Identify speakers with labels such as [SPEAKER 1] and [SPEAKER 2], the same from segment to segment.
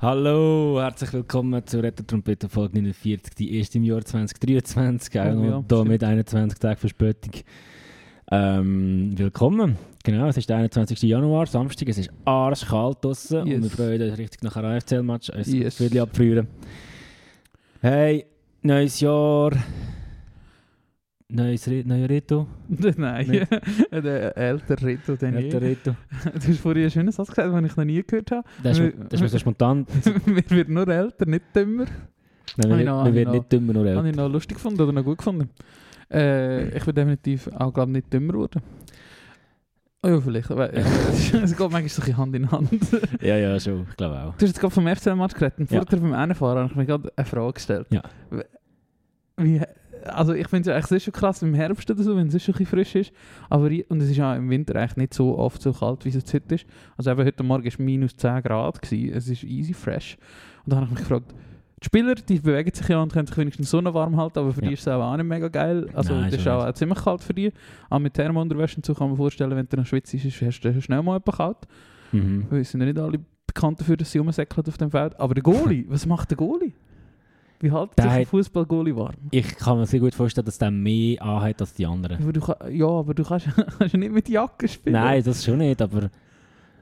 [SPEAKER 1] Hallo, herzlich willkommen zur Retro-Trompete Folge 49, die erste im Jahr 2023, auch
[SPEAKER 2] Oh
[SPEAKER 1] noch
[SPEAKER 2] ja,
[SPEAKER 1] da mit 21 Tagen Verspätung. Ähm, willkommen, genau, es ist der 21. Januar, Samstag, es ist arschkalt draußen und
[SPEAKER 2] Yes.
[SPEAKER 1] wir freuen uns richtig nach einem AFCL-Match, ein
[SPEAKER 2] Yes.
[SPEAKER 1] Abfrieren. Hey, neues Jahr, neues Re neuer Reto,
[SPEAKER 2] Nein, der ältere Rito, den
[SPEAKER 1] alter
[SPEAKER 2] je.
[SPEAKER 1] Reto.
[SPEAKER 2] Du hast vorhin einen schönen Satz gesagt, den ich noch nie gehört habe.
[SPEAKER 1] Das ist, das ist mir so spontan,
[SPEAKER 2] Wir werden nur älter, nicht dümmer.
[SPEAKER 1] Nein,
[SPEAKER 2] Habe
[SPEAKER 1] wir,
[SPEAKER 2] noch-
[SPEAKER 1] wir
[SPEAKER 2] habe
[SPEAKER 1] werden nicht dümmer nur
[SPEAKER 2] Habe
[SPEAKER 1] älter.
[SPEAKER 2] ich noch lustig gefunden oder noch gut gefunden. Äh, ich bin definitiv auch, glaube nicht dümmer geworden. Oh ja, vielleicht. aber, Es geht manchmal so Hand in Hand. Du
[SPEAKER 1] Ja, ja, schon, ich glaube auch.
[SPEAKER 2] hast jetzt gerade vom FCL-Match geredet und
[SPEAKER 1] Ja.
[SPEAKER 2] vorher beim Rennfahren habe ich mir gerade eine Frage gestellt.
[SPEAKER 1] Ja.
[SPEAKER 2] Wie, also ich finde es eigentlich sehr schon krass im Herbst oder so, wenn es schon ein bisschen frisch ist. Aber und es ist ja im Winter eigentlich nicht so oft so kalt, wie es heute ist. Also eben heute Morgen war es minus 10 Grad. Gewesen. Es ist easy fresh. Und dann habe ich mich gefragt, die Spieler die bewegen sich ja und können sich wenigstens so warm halten, aber für
[SPEAKER 1] Ja.
[SPEAKER 2] die ist es auch, auch nicht mega geil. Also
[SPEAKER 1] Nein,
[SPEAKER 2] das ist auch,
[SPEAKER 1] nicht.
[SPEAKER 2] ziemlich kalt für die. Auch mit Thermounterwäsche und so kann man vorstellen, wenn du noch schwitzt, ist, hast du schnell mal etwas kalt.
[SPEAKER 1] Mhm.
[SPEAKER 2] Wir sind ja nicht alle bekannt dafür, dass sie rumsäckeln auf dem Feld. Aber der Goalie, was macht der Goalie? Wie hält
[SPEAKER 1] Der
[SPEAKER 2] sich ein
[SPEAKER 1] hat-
[SPEAKER 2] Fußball-Goalie warm?
[SPEAKER 1] Ich kann mir sehr gut vorstellen, dass der mehr anhat als die anderen.
[SPEAKER 2] Aber du, ja, aber du kannst, kannst ja nicht mit Jacke spielen.
[SPEAKER 1] Nein, das schon nicht, aber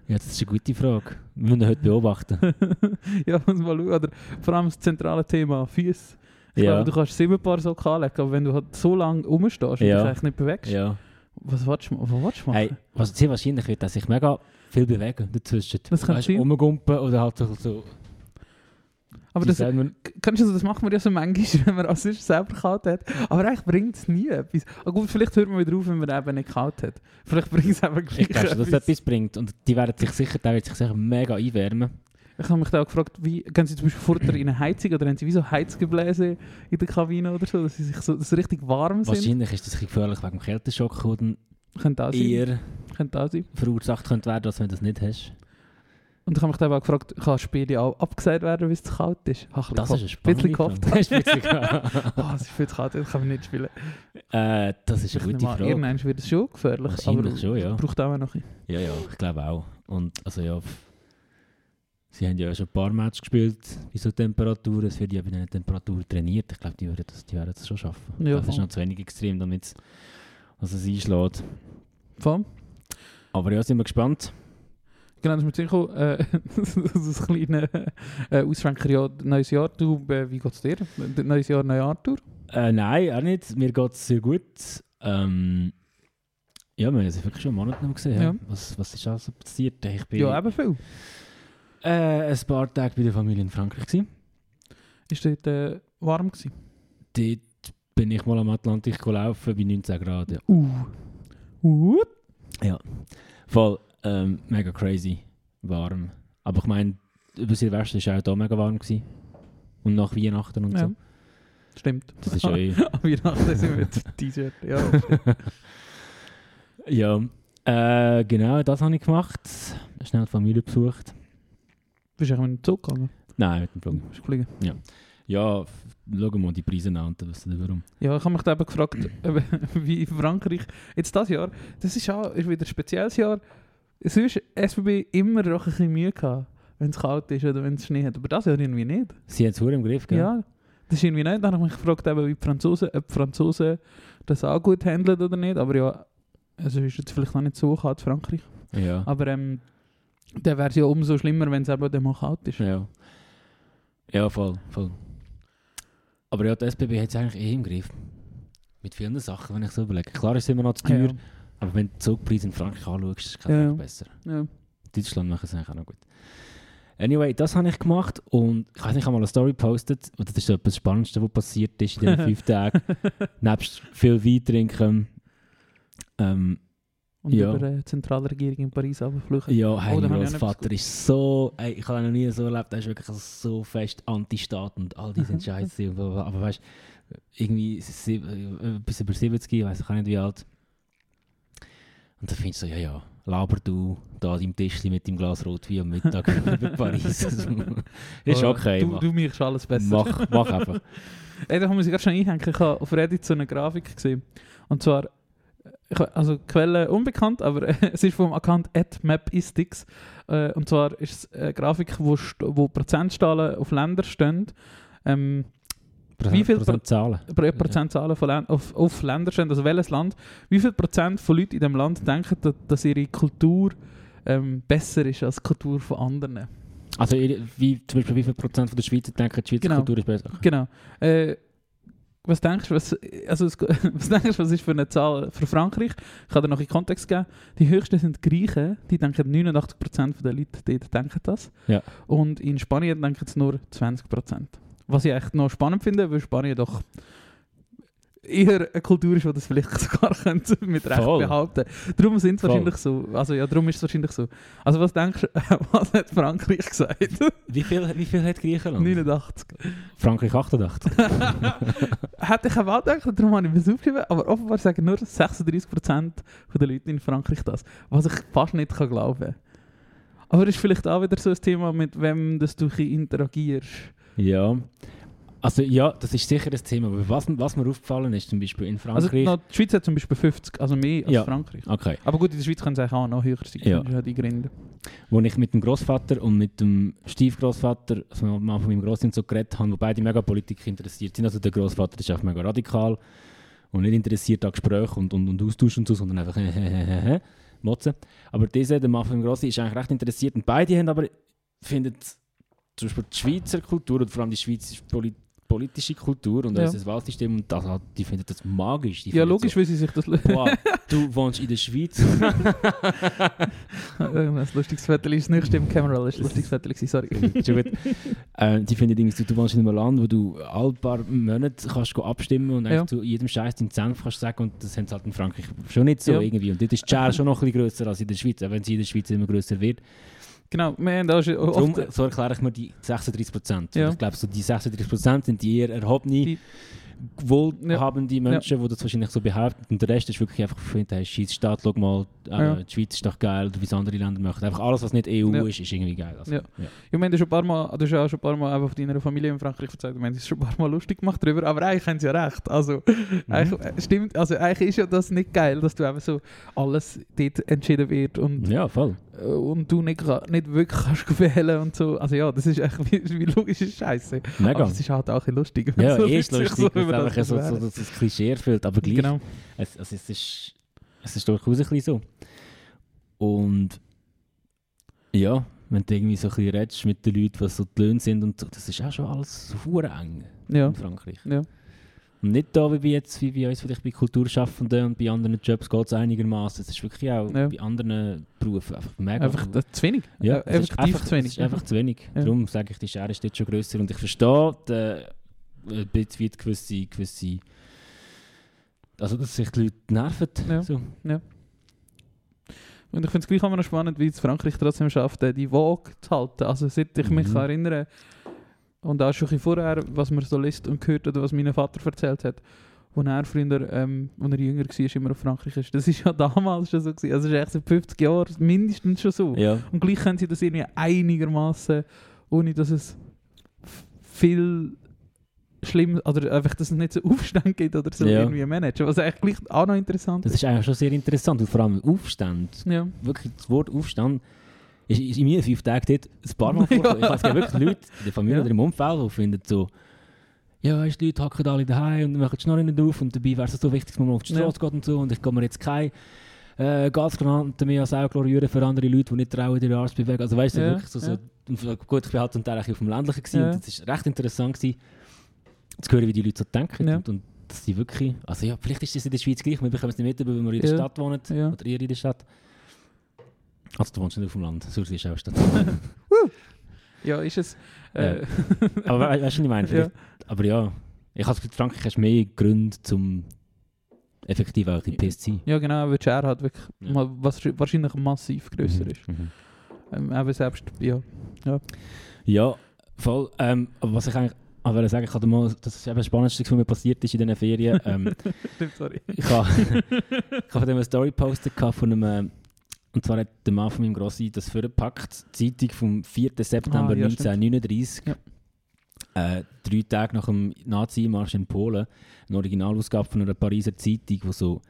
[SPEAKER 1] ja, das ist eine gute Frage. Wir müssen heute beobachten.
[SPEAKER 2] ja, muss mal schauen. Oder vor allem das zentrale Thema, Füße. Ich
[SPEAKER 1] Ja.
[SPEAKER 2] glaube, du kannst sieben Paar so anlegen, aber wenn du halt so lange rumstehst und
[SPEAKER 1] Ja.
[SPEAKER 2] dich eigentlich nicht bewegst,
[SPEAKER 1] ja.
[SPEAKER 2] was willst du, was willst du machen?
[SPEAKER 1] Hey, was sehr wahrscheinlich wird, dass sich mega viel bewegen dazwischen.
[SPEAKER 2] Das kann
[SPEAKER 1] Weißt du,
[SPEAKER 2] sein.
[SPEAKER 1] rumgumpen oder halt so... so
[SPEAKER 2] aber das,
[SPEAKER 1] selber-
[SPEAKER 2] kannst du, das macht man ja so manchmal, wenn man als sonst selber kalt hat. Aber eigentlich bringt es nie etwas. Ah, gut, vielleicht hört man wieder auf, wenn man eben nicht kalt hat. Vielleicht bringt es eben gleich
[SPEAKER 1] ich glaube schon, dass es
[SPEAKER 2] etwas.
[SPEAKER 1] bringt. Und die werden sich sicher, der wird sich sicher mega einwärmen.
[SPEAKER 2] Ich habe mich da auch gefragt, wie, gehen Sie zum Beispiel vorher in eine Heizung oder haben Sie wie so Heizgebläse in der Kabine oder so, dass sie sich so dass sie richtig warm sind?
[SPEAKER 1] Wahrscheinlich ist das ein gefährlich wegen dem Kälteschock, dann
[SPEAKER 2] Könnte auch sein.
[SPEAKER 1] eher
[SPEAKER 2] Könnte auch sein.
[SPEAKER 1] verursacht könnte werden, als wenn du das nicht hast.
[SPEAKER 2] Und ich habe mich dann auch gefragt, kann das Spiel auch abgesagt werden, weil es zu kalt ist? Habe ich
[SPEAKER 1] Das
[SPEAKER 2] ein
[SPEAKER 1] ist eine
[SPEAKER 2] bisschen gehofft.
[SPEAKER 1] Das ist ein.
[SPEAKER 2] Oh, es ist viel zu kalt, das kann man nicht spielen.
[SPEAKER 1] Äh, das ist
[SPEAKER 2] Ich
[SPEAKER 1] eine
[SPEAKER 2] nehme
[SPEAKER 1] gute Frage.
[SPEAKER 2] Irgendwann wird es schon gefährlich,
[SPEAKER 1] Wahrscheinlich
[SPEAKER 2] aber
[SPEAKER 1] schon, ja.
[SPEAKER 2] braucht auch noch ein.
[SPEAKER 1] Ja, ja, ich glaube auch. Und also ja, sie haben ja schon ein paar Matches gespielt bei so Temperaturen. Es wird ja bei diesen Temperaturen trainiert. Ich glaube, die, würden das- die werden das schon schaffen.
[SPEAKER 2] Ja,
[SPEAKER 1] das ist noch zu wenig extrem, damit es also es einschlägt.
[SPEAKER 2] Voll.
[SPEAKER 1] Aber ja, sind wir gespannt.
[SPEAKER 2] Genau, das ist mir zu gekommen, äh, das kleine äh, Ausschwenker, ja, neues Jahr, du, äh, wie geht es dir? Neues Jahr, neue Art Tour?
[SPEAKER 1] Äh, nein, auch nicht. Mir geht es sehr gut. Ähm, ja, wir haben es wirklich schon einen Monat nicht gesehen. Ja.
[SPEAKER 2] Ja.
[SPEAKER 1] Was, was ist also passiert? Ich bin
[SPEAKER 2] Ja, eben viel.
[SPEAKER 1] äh, ein paar Tage bei der Familie in Frankreich. Gewesen.
[SPEAKER 2] Ist dort äh, warm gewesen?
[SPEAKER 1] Dort bin ich mal am Atlantik gelaufen bei 19 Grad. Ja.
[SPEAKER 2] Uh. Uh.
[SPEAKER 1] Voll ähm, mega crazy warm. Aber ich meine, über Silvester war auch da mega warm. Gewesen. Und nach Weihnachten und
[SPEAKER 2] Ja.
[SPEAKER 1] so.
[SPEAKER 2] Stimmt.
[SPEAKER 1] Das ist ja eh.
[SPEAKER 2] Am Weihnachten sind wir T-Shirt. Ja.
[SPEAKER 1] ja. Äh, genau, das habe ich gemacht. Schnell die Familie besucht.
[SPEAKER 2] Bist du eigentlich mit dem Zug gegangen?
[SPEAKER 1] Nein, mit dem Flug.
[SPEAKER 2] Bist du geflogen?
[SPEAKER 1] Ja, f- schau mal die Preise an und du warum.
[SPEAKER 2] Ja, ich habe mich da eben gefragt, wie in Frankreich, jetzt das Jahr, das ist, auch, ist wieder ein spezielles Jahr. Sonst SBB immer noch ein bisschen Mühe gehabt, wenn es kalt ist oder wenn es Schnee hat. Aber das Jahr irgendwie nicht.
[SPEAKER 1] Sie haben es im Griff, gell?
[SPEAKER 2] Ja, das ist irgendwie nicht. Dann habe ich mich gefragt, eben, wie die Franzosen, ob die Franzosen das auch gut handeln oder nicht. Aber ja, also ist jetzt vielleicht noch nicht so kalt Frankreich.
[SPEAKER 1] Ja.
[SPEAKER 2] Aber ähm, dann wäre es ja umso schlimmer, wenn es eben dann mal kalt ist.
[SPEAKER 1] Ja. Ja, voll, voll. Aber ja, die SBB hat es eigentlich eh im Griff. Mit vielen Sachen, wenn ich so überlege. Klar ist es immer noch zu teuer,
[SPEAKER 2] Ja,
[SPEAKER 1] aber wenn du Zugpreise in Frankreich anschaust, ist es
[SPEAKER 2] Ja.
[SPEAKER 1] Besser.
[SPEAKER 2] ja.
[SPEAKER 1] Deutschland machen es eigentlich auch noch gut. Anyway, das habe ich gemacht und ich weiß nicht, ich habe mal eine Story gepostet und das ist so etwas Spannendste, was passiert ist in diesen fünf Tagen. Nebst viel Wein trinken. Ähm,
[SPEAKER 2] Und
[SPEAKER 1] Ja.
[SPEAKER 2] über die Zentralregierung in Paris abfluchen.
[SPEAKER 1] ja, hey,
[SPEAKER 2] Oh,
[SPEAKER 1] mein
[SPEAKER 2] etwas
[SPEAKER 1] ist so, ey, ich habe noch nie so erlebt, er ist wirklich so fest Anti-Staat und all diese Entscheidungen. aber weißt du, irgendwie äh, bis über 70, ich weiß nicht wie alt. Und dann findest du so, ja, ja, laber du da an deinem Tischchen mit dem Glas Rotwein am Mittag über Paris. ist
[SPEAKER 2] Oh,
[SPEAKER 1] okay,
[SPEAKER 2] Du,
[SPEAKER 1] mach,
[SPEAKER 2] du mischst alles besser.
[SPEAKER 1] mach, mach einfach.
[SPEAKER 2] Ey, da muss ich gerade schon einhängen. Ich habe auf Reddit so eine Grafik gesehen. Und zwar, äh, also Quelle unbekannt, aber es ist vom Account @mapistics. Äh, und zwar ist es eine Grafik, wo, wo Prozentzahlen auf Länder stehen. Ähm, Wie viel
[SPEAKER 1] Prozent Zahlen?
[SPEAKER 2] Pro- Prozentzahlen von Län- auf, auf Länder stehen, also welches Land, wie viel Prozent von Leuten in diesem Land denken, dass, dass ihre Kultur ähm, besser ist als die Kultur von anderen.
[SPEAKER 1] Also wie, zum Beispiel wie viel Prozent von der Schweizer denken, die Schweizer
[SPEAKER 2] Genau.
[SPEAKER 1] Kultur ist besser?
[SPEAKER 2] Genau. Äh, was denkst du, was, also, was denkst du, was ist für eine Zahl für Frankreich? Ich kann dir noch in Kontext geben. Die höchsten sind die Griechen, die denken 89% der Leute dort denken das.
[SPEAKER 1] Ja.
[SPEAKER 2] Und in Spanien denken es nur 20%. Was ich echt noch spannend finde, weil Spanien doch eher eine Kultur ist, die das vielleicht sogar könnte mit Recht
[SPEAKER 1] Voll.
[SPEAKER 2] behaupten. Darum sind wahrscheinlich so. Also ja, darum ist es wahrscheinlich so. Also was denkst du, was hat Frankreich gesagt?
[SPEAKER 1] Wie viel, wie viel hat Griechenland?
[SPEAKER 2] 89.
[SPEAKER 1] Frankreich 88.
[SPEAKER 2] Hätte ich auch gedacht, darum habe ich mir es aufgeschrieben, aber offenbar sagen nur 36% der Leute in Frankreich das. Was ich fast nicht kann glauben Aber es ist vielleicht auch wieder so ein Thema, mit wem dass du interagierst.
[SPEAKER 1] Ja. Also ja, das ist sicher das Thema. Aber was, was mir aufgefallen ist, zum Beispiel in
[SPEAKER 2] Also
[SPEAKER 1] Frankreich...
[SPEAKER 2] noch, die Schweiz hat zum Beispiel 50, also mehr als
[SPEAKER 1] Ja.
[SPEAKER 2] Frankreich.
[SPEAKER 1] okay.
[SPEAKER 2] Aber gut, in der Schweiz können es eigentlich auch noch höher sein,
[SPEAKER 1] Ja.
[SPEAKER 2] ja die Gründe.
[SPEAKER 1] Wo ich mit dem Großvater und mit dem Stiefgroßvater, also mal von meinem Großvater so geredet habe, wo beide mega Politik interessiert sind. Also der Großvater ist einfach mega radikal und nicht interessiert an Gesprächen und, und, und Austausch und so, sondern einfach motzen. Aber dieser, der Mann von meinem Grossen, ist eigentlich recht interessiert und beide haben aber, finden zum Beispiel die Schweizer Kultur und vor allem die schweizerische Poli politische Kultur und
[SPEAKER 2] Ja.
[SPEAKER 1] unser Wahlsystem, und das, die finden das magisch. Die
[SPEAKER 2] Ja, logisch,
[SPEAKER 1] So,
[SPEAKER 2] weil sie sich das...
[SPEAKER 1] Boah, du wohnst in der Schweiz.
[SPEAKER 2] ein lustiges Foto ist nicht stimmt, Camera ist ein lustiges gewesen, sorry.
[SPEAKER 1] Schon gut. äh, die finden irgendwie, so, du wohnst in einem Land, wo du alle paar Monate kannst go abstimmen und
[SPEAKER 2] Ja.
[SPEAKER 1] zu jedem Scheiß deinen Senf kannst sagen und das haben sie halt in Frankreich schon nicht so
[SPEAKER 2] Ja.
[SPEAKER 1] irgendwie. Und dort ist die Schere schon noch ein bisschen grösser als in der Schweiz, auch wenn sie in der Schweiz immer grösser wird.
[SPEAKER 2] Genau, wir haben da schon
[SPEAKER 1] Darum, so erkläre ich mir die 36 Prozent.
[SPEAKER 2] Ja.
[SPEAKER 1] Ich glaube, so die 36 Prozent sind die eher erhobene,
[SPEAKER 2] Die-
[SPEAKER 1] wohlhabende Menschen, die das wahrscheinlich so behaupten. Und der Rest ist wirklich einfach, ich finde, hey, scheiß Staat, schau mal, äh,
[SPEAKER 2] Ja.
[SPEAKER 1] die Schweiz ist doch geil, oder wie es andere Länder machen. Einfach alles, was nicht EU
[SPEAKER 2] Ja.
[SPEAKER 1] ist, ist irgendwie geil. Also,
[SPEAKER 2] Ja. Ich meine, du hast ein paar Mal, du hast ja auch schon ein paar Mal einfach deiner Familie in Frankreich erzählt, ich meine, du hast schon ein paar Mal lustig gemacht darüber, aber eigentlich haben sie ja recht. Also,
[SPEAKER 1] Mhm.
[SPEAKER 2] eigentlich, äh, stimmt, also eigentlich ist ja das nicht geil, dass du einfach so alles dort entschieden wird und,
[SPEAKER 1] Ja, voll.
[SPEAKER 2] Äh, und du nicht, nicht wirklich kannst wählen und so. Also ja, das ist echt wie, wie logische Scheiße.
[SPEAKER 1] Mega.
[SPEAKER 2] Aber es ist halt auch ein lustig.
[SPEAKER 1] Ja,
[SPEAKER 2] so
[SPEAKER 1] eh ist lustig,
[SPEAKER 2] so über
[SPEAKER 1] es so, so, so das Klischee erfüllt, aber gleich,
[SPEAKER 2] Genau.
[SPEAKER 1] es, also es, ist, es ist durchaus ein bisschen so. Und ja, wenn du irgendwie so ein bisschen redest mit den Leuten, was so die Löhne sind und so, das ist auch schon alles so eng
[SPEAKER 2] Ja.
[SPEAKER 1] in Frankreich.
[SPEAKER 2] Ja.
[SPEAKER 1] Und nicht da wie jetzt, wie bei uns vielleicht bei Kulturschaffenden und bei anderen Jobs geht es einigermaßen. Es ist wirklich auch
[SPEAKER 2] Ja.
[SPEAKER 1] bei anderen Berufen einfach mega.
[SPEAKER 2] Einfach zu wenig.
[SPEAKER 1] ja,
[SPEAKER 2] Äh,
[SPEAKER 1] es ist einfach,
[SPEAKER 2] zu wenig.
[SPEAKER 1] Einfach zu wenig.
[SPEAKER 2] Ja.
[SPEAKER 1] Darum sage ich, die Schere ist dort schon grösser. Und ich verstehe äh, ein bisschen weit gewisse, gewisse also dass sich die Leute nerven.
[SPEAKER 2] Ja.
[SPEAKER 1] So.
[SPEAKER 2] Und ich finde es gleich auch noch spannend, wie es Frankreich trotzdem schafft, äh, die Waage zu halten. Also seit ich mich
[SPEAKER 1] Mhm.
[SPEAKER 2] kann erinnere und auch schon ein vorher, was man so liest und gehört oder was mein Vater erzählt hat, wo er früher, ähm, als er jünger war, immer auf Frankreich ist. Das ist ja damals schon so gewesen. Also es ist echt seit 50 Jahren mindestens schon so.
[SPEAKER 1] Ja.
[SPEAKER 2] Und gleich können sie das irgendwie einigermaßen, ohne dass es viel schlimm, oder einfach, dass es nicht so Aufstand gibt oder so
[SPEAKER 1] Ja.
[SPEAKER 2] irgendwie managen. Was eigentlich gleich auch noch interessant
[SPEAKER 1] Das ist eigentlich schon sehr interessant. Und vor allem Aufstand.
[SPEAKER 2] Ja.
[SPEAKER 1] Wirklich, das Wort Aufstand ist, ist in meinen fünf Tagen dort ein paar Mal vorgekommen.
[SPEAKER 2] Ja.
[SPEAKER 1] Ich weiß wirklich Leute in der Familie oder im Umfeld, die finden so, ja, weißt, die Leute hocken alle daheim und machen die Schnorren nicht auf und dabei wäre es so wichtig, dass man auf die. Straße geht und so und ich kann mir jetzt keine äh, Gasgranaten mehr als auch glorieren für andere Leute, die nicht trauen, ihre Arme zu bewegen. Also weißt du, wirklich so, so gut, ich bin halt zum Teil auf dem Ländlichen gewesen und es war recht interessant gewesen, zu hören, wie die Leute so denken und, und dass sie wirklich, also ja, vielleicht ist das in der Schweiz gleich, wir bekommen es nicht mit, weil wir in der. Stadt wohnen oder ihr in der Stadt. Also du wohnst nicht auf dem Land, Sursee ist auch Stadt.
[SPEAKER 2] Ja, ist es. Äh,
[SPEAKER 1] Aber we weißt du, was ich meine?
[SPEAKER 2] ja.
[SPEAKER 1] Aber ja, ich habe das Gefühl, Frankreich hast mehr Gründe, zum effektiv auch bisschen pisst zu sein.
[SPEAKER 2] ja, genau, weil die Share halt wirklich
[SPEAKER 1] Ja.
[SPEAKER 2] was wahrscheinlich massiv grösser
[SPEAKER 1] Mhm,
[SPEAKER 2] ist.
[SPEAKER 1] mhm.
[SPEAKER 2] Ähm, eben selbst, ja.
[SPEAKER 1] Ja, voll. Ähm, aber was ich eigentlich auch wollte sagen, ich hatte mal, das ist eben das Spannendste, was mir passiert ist in diesen Ferien. Ähm,
[SPEAKER 2] Stimmt, sorry.
[SPEAKER 1] ich habe ich habe eine Story gepostet von einem, und zwar hat der Mann von meinem Grossi das vorgepackt, die Zeitung vom 4. September
[SPEAKER 2] Ah, ja, stimmt.
[SPEAKER 1] 1939.
[SPEAKER 2] Ja.
[SPEAKER 1] Äh, drei Tage nach dem Nazi-Marsch in Polen, eine Originalausgabe von einer Pariser Zeitung, wo so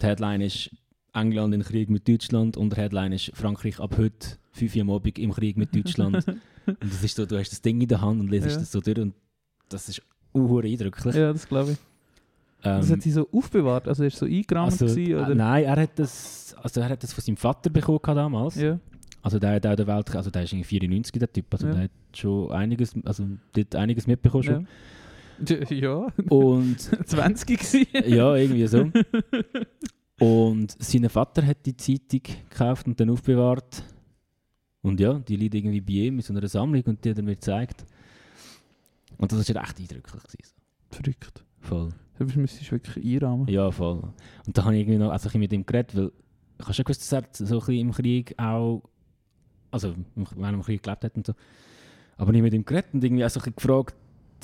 [SPEAKER 1] die Headline ist England in Krieg mit Deutschland und der Headline ist Frankreich ab heute 5 Uhr am Abend im Krieg mit Deutschland. und das ist so, du hast das Ding in der Hand und lesest
[SPEAKER 2] Ja.
[SPEAKER 1] das so durch und das ist uhr eindrücklich.
[SPEAKER 2] Ja, das glaube ich.
[SPEAKER 1] Ähm,
[SPEAKER 2] Das hat sie so aufbewahrt, also ist so eingerahmt
[SPEAKER 1] also,
[SPEAKER 2] gewesen,
[SPEAKER 1] äh,
[SPEAKER 2] oder?
[SPEAKER 1] nein, er hat, das, also er hat das von seinem Vater bekommen damals.
[SPEAKER 2] Ja.
[SPEAKER 1] Also der hat auch der Welt, also der ist irgendwie 94 der Typ, also
[SPEAKER 2] Ja.
[SPEAKER 1] der hat schon einiges, also der hat einiges mitbekommen schon.
[SPEAKER 2] Ja.
[SPEAKER 1] Und
[SPEAKER 2] 20 gewesen.
[SPEAKER 1] ja, irgendwie so. Und sein Vater hat die Zeitung gekauft und dann aufbewahrt. Und ja, die liegt irgendwie bei ihm in so einer Sammlung und die hat er mir gezeigt. Und das war echt eindrücklich. Gewesen.
[SPEAKER 2] Verrückt.
[SPEAKER 1] Voll.
[SPEAKER 2] Du müsstest wirklich einrahmen.
[SPEAKER 1] Ja, voll. Und da habe ich irgendwie noch also ich mit ihm geredet, weil ich habe schon gewusst, dass er so ein bisschen im Krieg auch, also wenn er im Krieg gelebt hat und so. Aber ich habe mit ihm geredet und irgendwie auch so ein bisschen gefragt,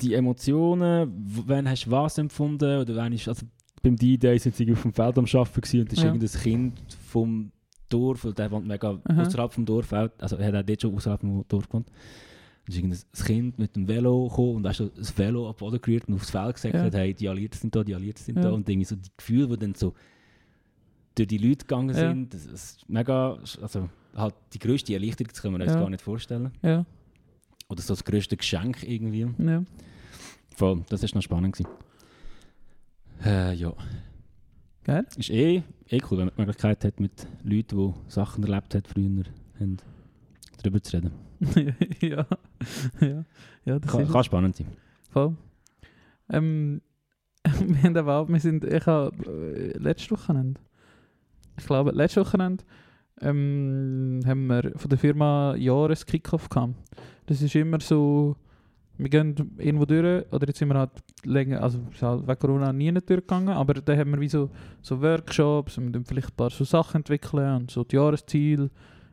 [SPEAKER 1] die Emotionen, wann hast du was empfunden oder wann ist, also beim D-Day sind sie auf dem Feld am Arbeiten gewesen und da ist
[SPEAKER 2] Ja.
[SPEAKER 1] irgendein Kind vom Dorf, weil der wohnt mega
[SPEAKER 2] Aha.
[SPEAKER 1] außerhalb vom Dorf, also er hat auch dort schon außerhalb vom Dorf gewohnt. Da ist irgendein Kind mit dem Velo gekommen und hast du das Velo ab Boden gerührt und aufs Feld gesagt,
[SPEAKER 2] Ja.
[SPEAKER 1] hey, die Alliierten sind da, die Alliierten sind
[SPEAKER 2] Ja.
[SPEAKER 1] da. Und irgendwie so die Gefühle, die dann so durch die Leute gegangen
[SPEAKER 2] Ja.
[SPEAKER 1] sind, das ist mega, also halt die grösste Erleichterung, das können wir uns
[SPEAKER 2] Ja.
[SPEAKER 1] gar nicht vorstellen.
[SPEAKER 2] Ja,
[SPEAKER 1] Oder so das grösste Geschenk irgendwie.
[SPEAKER 2] ja.
[SPEAKER 1] Voll, das war noch spannend. Gewesen. Äh, ja.
[SPEAKER 2] Geil.
[SPEAKER 1] Ist eh, eh cool, wenn man die Möglichkeit hat, mit Leuten, die Sachen erlebt haben früher, haben, darüber zu reden.
[SPEAKER 2] ja. ja. Ja, das
[SPEAKER 1] Kann,
[SPEAKER 2] ist
[SPEAKER 1] kann spannend sein.
[SPEAKER 2] voll. Ähm, wir haben aber auch, wir sind, ich habe äh, letztes Wochenende, ich glaube, letztes Wochenende ähm, haben wir von der Firma Jahres Kickoff gehabt. Das ist immer so, wir gehen irgendwo durch, oder jetzt sind wir halt länger, also halt wegen Corona nie durchgegangen, aber da haben wir wie so, so Workshops und dann vielleicht ein paar so Sachen entwickeln und so die Jahresziele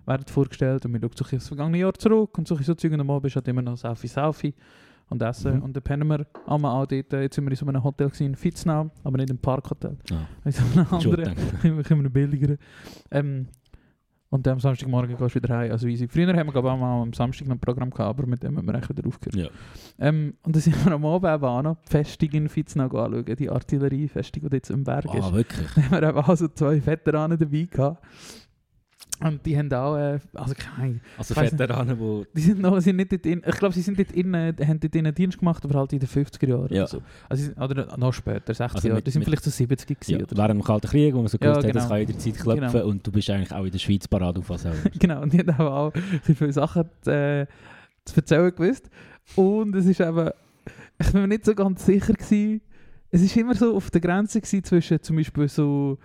[SPEAKER 2] werden vorgestellt und wir schauen so das vergangene Jahr zurück und so so Zeug und am Abend ist halt immer noch Selfie Selfie und Essen
[SPEAKER 1] Mhm.
[SPEAKER 2] und dann pennen wir einmal auch dort, jetzt sind wir in so einem Hotel gewesen, in Fitznau, aber nicht im Parkhotel,
[SPEAKER 1] Ah,
[SPEAKER 2] in so einem anderen, immer immer billigeren. Ähm, und dann am Samstagmorgen gehst du wieder heim. Also easy. Früher haben wir glaube ich auch mal am Samstag noch ein Programm gehabt, aber mit dem haben wir echt wieder aufgehört.
[SPEAKER 1] Ja.
[SPEAKER 2] Ähm, und dann sind wir am Abend eben auch noch die Festung in Fitznau anschauen, die Artilleriefestung, die jetzt im Berg ist.
[SPEAKER 1] Ah, wirklich?
[SPEAKER 2] Da haben wir eben auch so zwei Veteranen dabei gehabt. Und die haben auch, äh, also keine
[SPEAKER 1] Also
[SPEAKER 2] Ich.
[SPEAKER 1] Veteranen, die...
[SPEAKER 2] die sind noch, sind nicht dort in, ich glaube, sie sind dort in, äh, haben dort in Dienst gemacht, aber halt in den 50er Jahren
[SPEAKER 1] Ja.
[SPEAKER 2] oder so. Also, oder noch später, 60er
[SPEAKER 1] Also
[SPEAKER 2] Jahre. Die sind vielleicht so 70 gewesen.
[SPEAKER 1] Ja,
[SPEAKER 2] oder so.
[SPEAKER 1] während dem Kalten Krieg, wo man so
[SPEAKER 2] Ja,
[SPEAKER 1] gewusst hat, das
[SPEAKER 2] genau.
[SPEAKER 1] kann jederzeit klopfen
[SPEAKER 2] Genau.
[SPEAKER 1] und du bist eigentlich auch in der Schweiz parat auf was auch.
[SPEAKER 2] Genau, und die haben auch viele Sachen äh, zu erzählen gewusst. Und es ist eben, ich bin mir nicht so ganz sicher gewesen, es ist immer so auf der Grenze gewesen zwischen zum Beispiel so,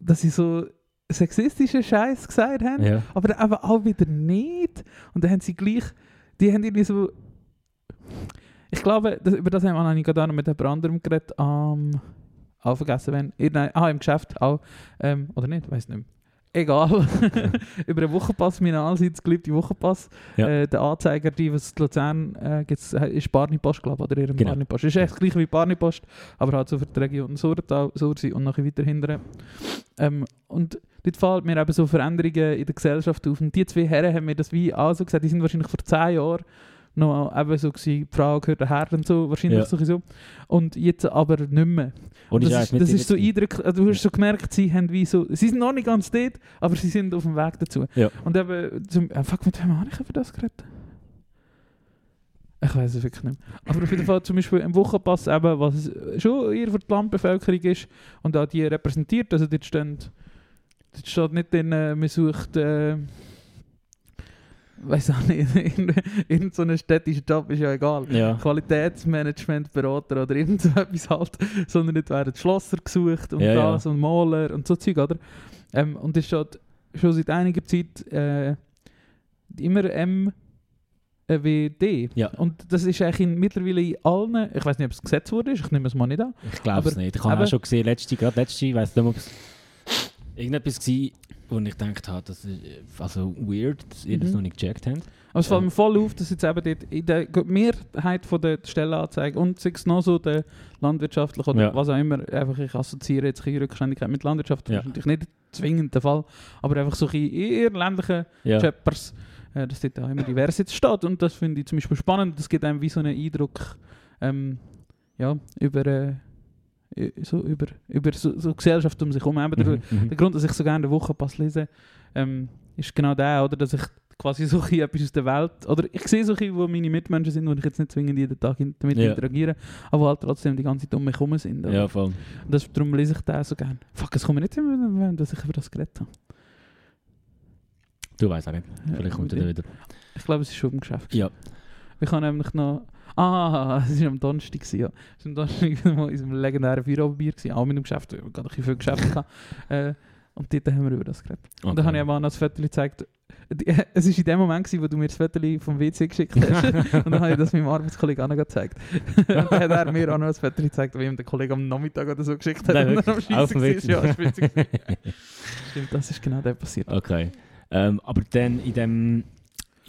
[SPEAKER 2] dass sie so sexistischen Scheiß gesagt haben,
[SPEAKER 1] ja.
[SPEAKER 2] aber dann eben auch wieder nicht. Und dann haben sie gleich, die haben irgendwie so, ich glaube, das, über das haben wir gerade auch noch mit jemand anderem geredet, am, auch vergessen, wenn, nein, ah, im Geschäft auch, ähm, oder nicht, weiß nicht mehr. Egal. über den Wochenpass, mein allseits geliebte Wochenpass.
[SPEAKER 1] Ja.
[SPEAKER 2] Äh, der Anzeiger, die, was in Luzern äh, gibt's, äh, ist Barnipost, glaube ich, oder ihrem
[SPEAKER 1] Genau.
[SPEAKER 2] Barnipost. Ist echt gleich wie Barnipost, aber halt so für die Region Surtal, Sursi und nachher weiter hinten. Ähm, und dort fallen mir eben so Veränderungen in der Gesellschaft auf. Und die zwei Herren haben mir das wie auch so gesagt, die sind wahrscheinlich vor zehn Jahren noch eben so gewesen, die Frau gehört der Herr und so, wahrscheinlich
[SPEAKER 1] Ja.
[SPEAKER 2] so. so. Und jetzt aber nicht mehr.
[SPEAKER 1] Und
[SPEAKER 2] das
[SPEAKER 1] ist
[SPEAKER 2] das ist so eindrücklich, also du hast so gemerkt, sie haben wie so, sie sind noch nicht ganz dort, aber sie sind auf dem Weg dazu.
[SPEAKER 1] Ja.
[SPEAKER 2] Und eben, zum, äh, fuck, mit wem habe ich über das geredet? Ich weiß es wirklich nicht. mehr. Aber auf jeden Fall zum Beispiel im Wochenpass eben, was schon eher für die Landbevölkerung ist und auch die repräsentiert, also dort steht, dort steht nicht drin, äh, man sucht, äh, weiß auch nicht, irgendein irgend so ein städtischer Job ist ja egal.
[SPEAKER 1] Ja.
[SPEAKER 2] Qualitätsmanagementberater oder irgend so etwas halt, sondern nicht werden Schlosser gesucht und
[SPEAKER 1] Ja, ja.
[SPEAKER 2] das und Maler und so Zeug, oder? Ähm, und es steht schon seit einiger Zeit äh, immer M äh, wie die.
[SPEAKER 1] Ja.
[SPEAKER 2] Und das ist eigentlich in, mittlerweile in allen, ich weiß nicht, ob es gesetzt wurde, ich nehme es mal nicht an.
[SPEAKER 1] Ich glaube es nicht. Ich habe auch schon gesehen, letzte, gerade letzte, ich weiß nicht, ob es irgendetwas war, wo ich gedacht habe, das ist also weird, dass ihr das
[SPEAKER 2] Mhm.
[SPEAKER 1] noch nicht gecheckt habt.
[SPEAKER 2] Aber es fällt mir voll auf, dass jetzt eben dort in der Mehrheit von der Stellenanzeigen und sei es noch so der landwirtschaftlich oder
[SPEAKER 1] Ja.
[SPEAKER 2] was auch immer, einfach ich assoziiere jetzt ein Rückständigkeit mit Landwirtschaft, das
[SPEAKER 1] Ja.
[SPEAKER 2] ist natürlich nicht zwingend der Fall, aber einfach so ein eher ländliche
[SPEAKER 1] Ja.
[SPEAKER 2] Chappers, äh, dass dort auch immer Diversität steht und das finde ich zum Beispiel spannend, das gibt einem wie so einen Eindruck ähm, ja, über, äh, so, über, über so, so Gesellschaft um sich herum. Eben der,
[SPEAKER 1] Mhm, mhm.
[SPEAKER 2] der Grund, dass ich so gerne den Wochenpass lese, ähm, ist genau der, oder, dass ich quasi so etwas aus der Welt, oder ich sehe so wo meine Mitmenschen sind, wo ich jetzt nicht zwingend jeden Tag damit
[SPEAKER 1] Ja.
[SPEAKER 2] interagiere, aber halt trotzdem die ganze Zeit um mich herum sind. oder?
[SPEAKER 1] Ja, voll.
[SPEAKER 2] Und das, darum lese ich den so gerne. Fuck, es kommt mir nicht immer, dass ich über das geredet habe.
[SPEAKER 1] Du weißt auch nicht. Vielleicht kommt er wieder.
[SPEAKER 2] Ich glaube, es ist schon im Geschäft.
[SPEAKER 1] Ja.
[SPEAKER 2] Ich habe nämlich noch... Ah, es war am Donnerstag. gewesen, Ja. Es war am Donnerstag in unserem legendären Feierabendbier. Auch mit dem Geschäft. Haben gerade ein bisschen viel Geschäft gehabt. Äh, und dort haben wir über das geredet. Und dann habe ich aber noch das Foto gezeigt. Es war in dem Moment, gewesen, wo du mir das Foto vom WC geschickt hast. und dann habe ich das meinem Arbeitskollegen auch noch gezeigt. und dann hat er mir auch noch das Foto gezeigt, wie ihm der Kollege am Nachmittag oder so geschickt hat.
[SPEAKER 1] Nein,
[SPEAKER 2] und er am?
[SPEAKER 1] Auf dem WC?
[SPEAKER 2] Ja, das. Stimmt, das ist genau der passiert.
[SPEAKER 1] Okay. Ähm, aber dann in dem,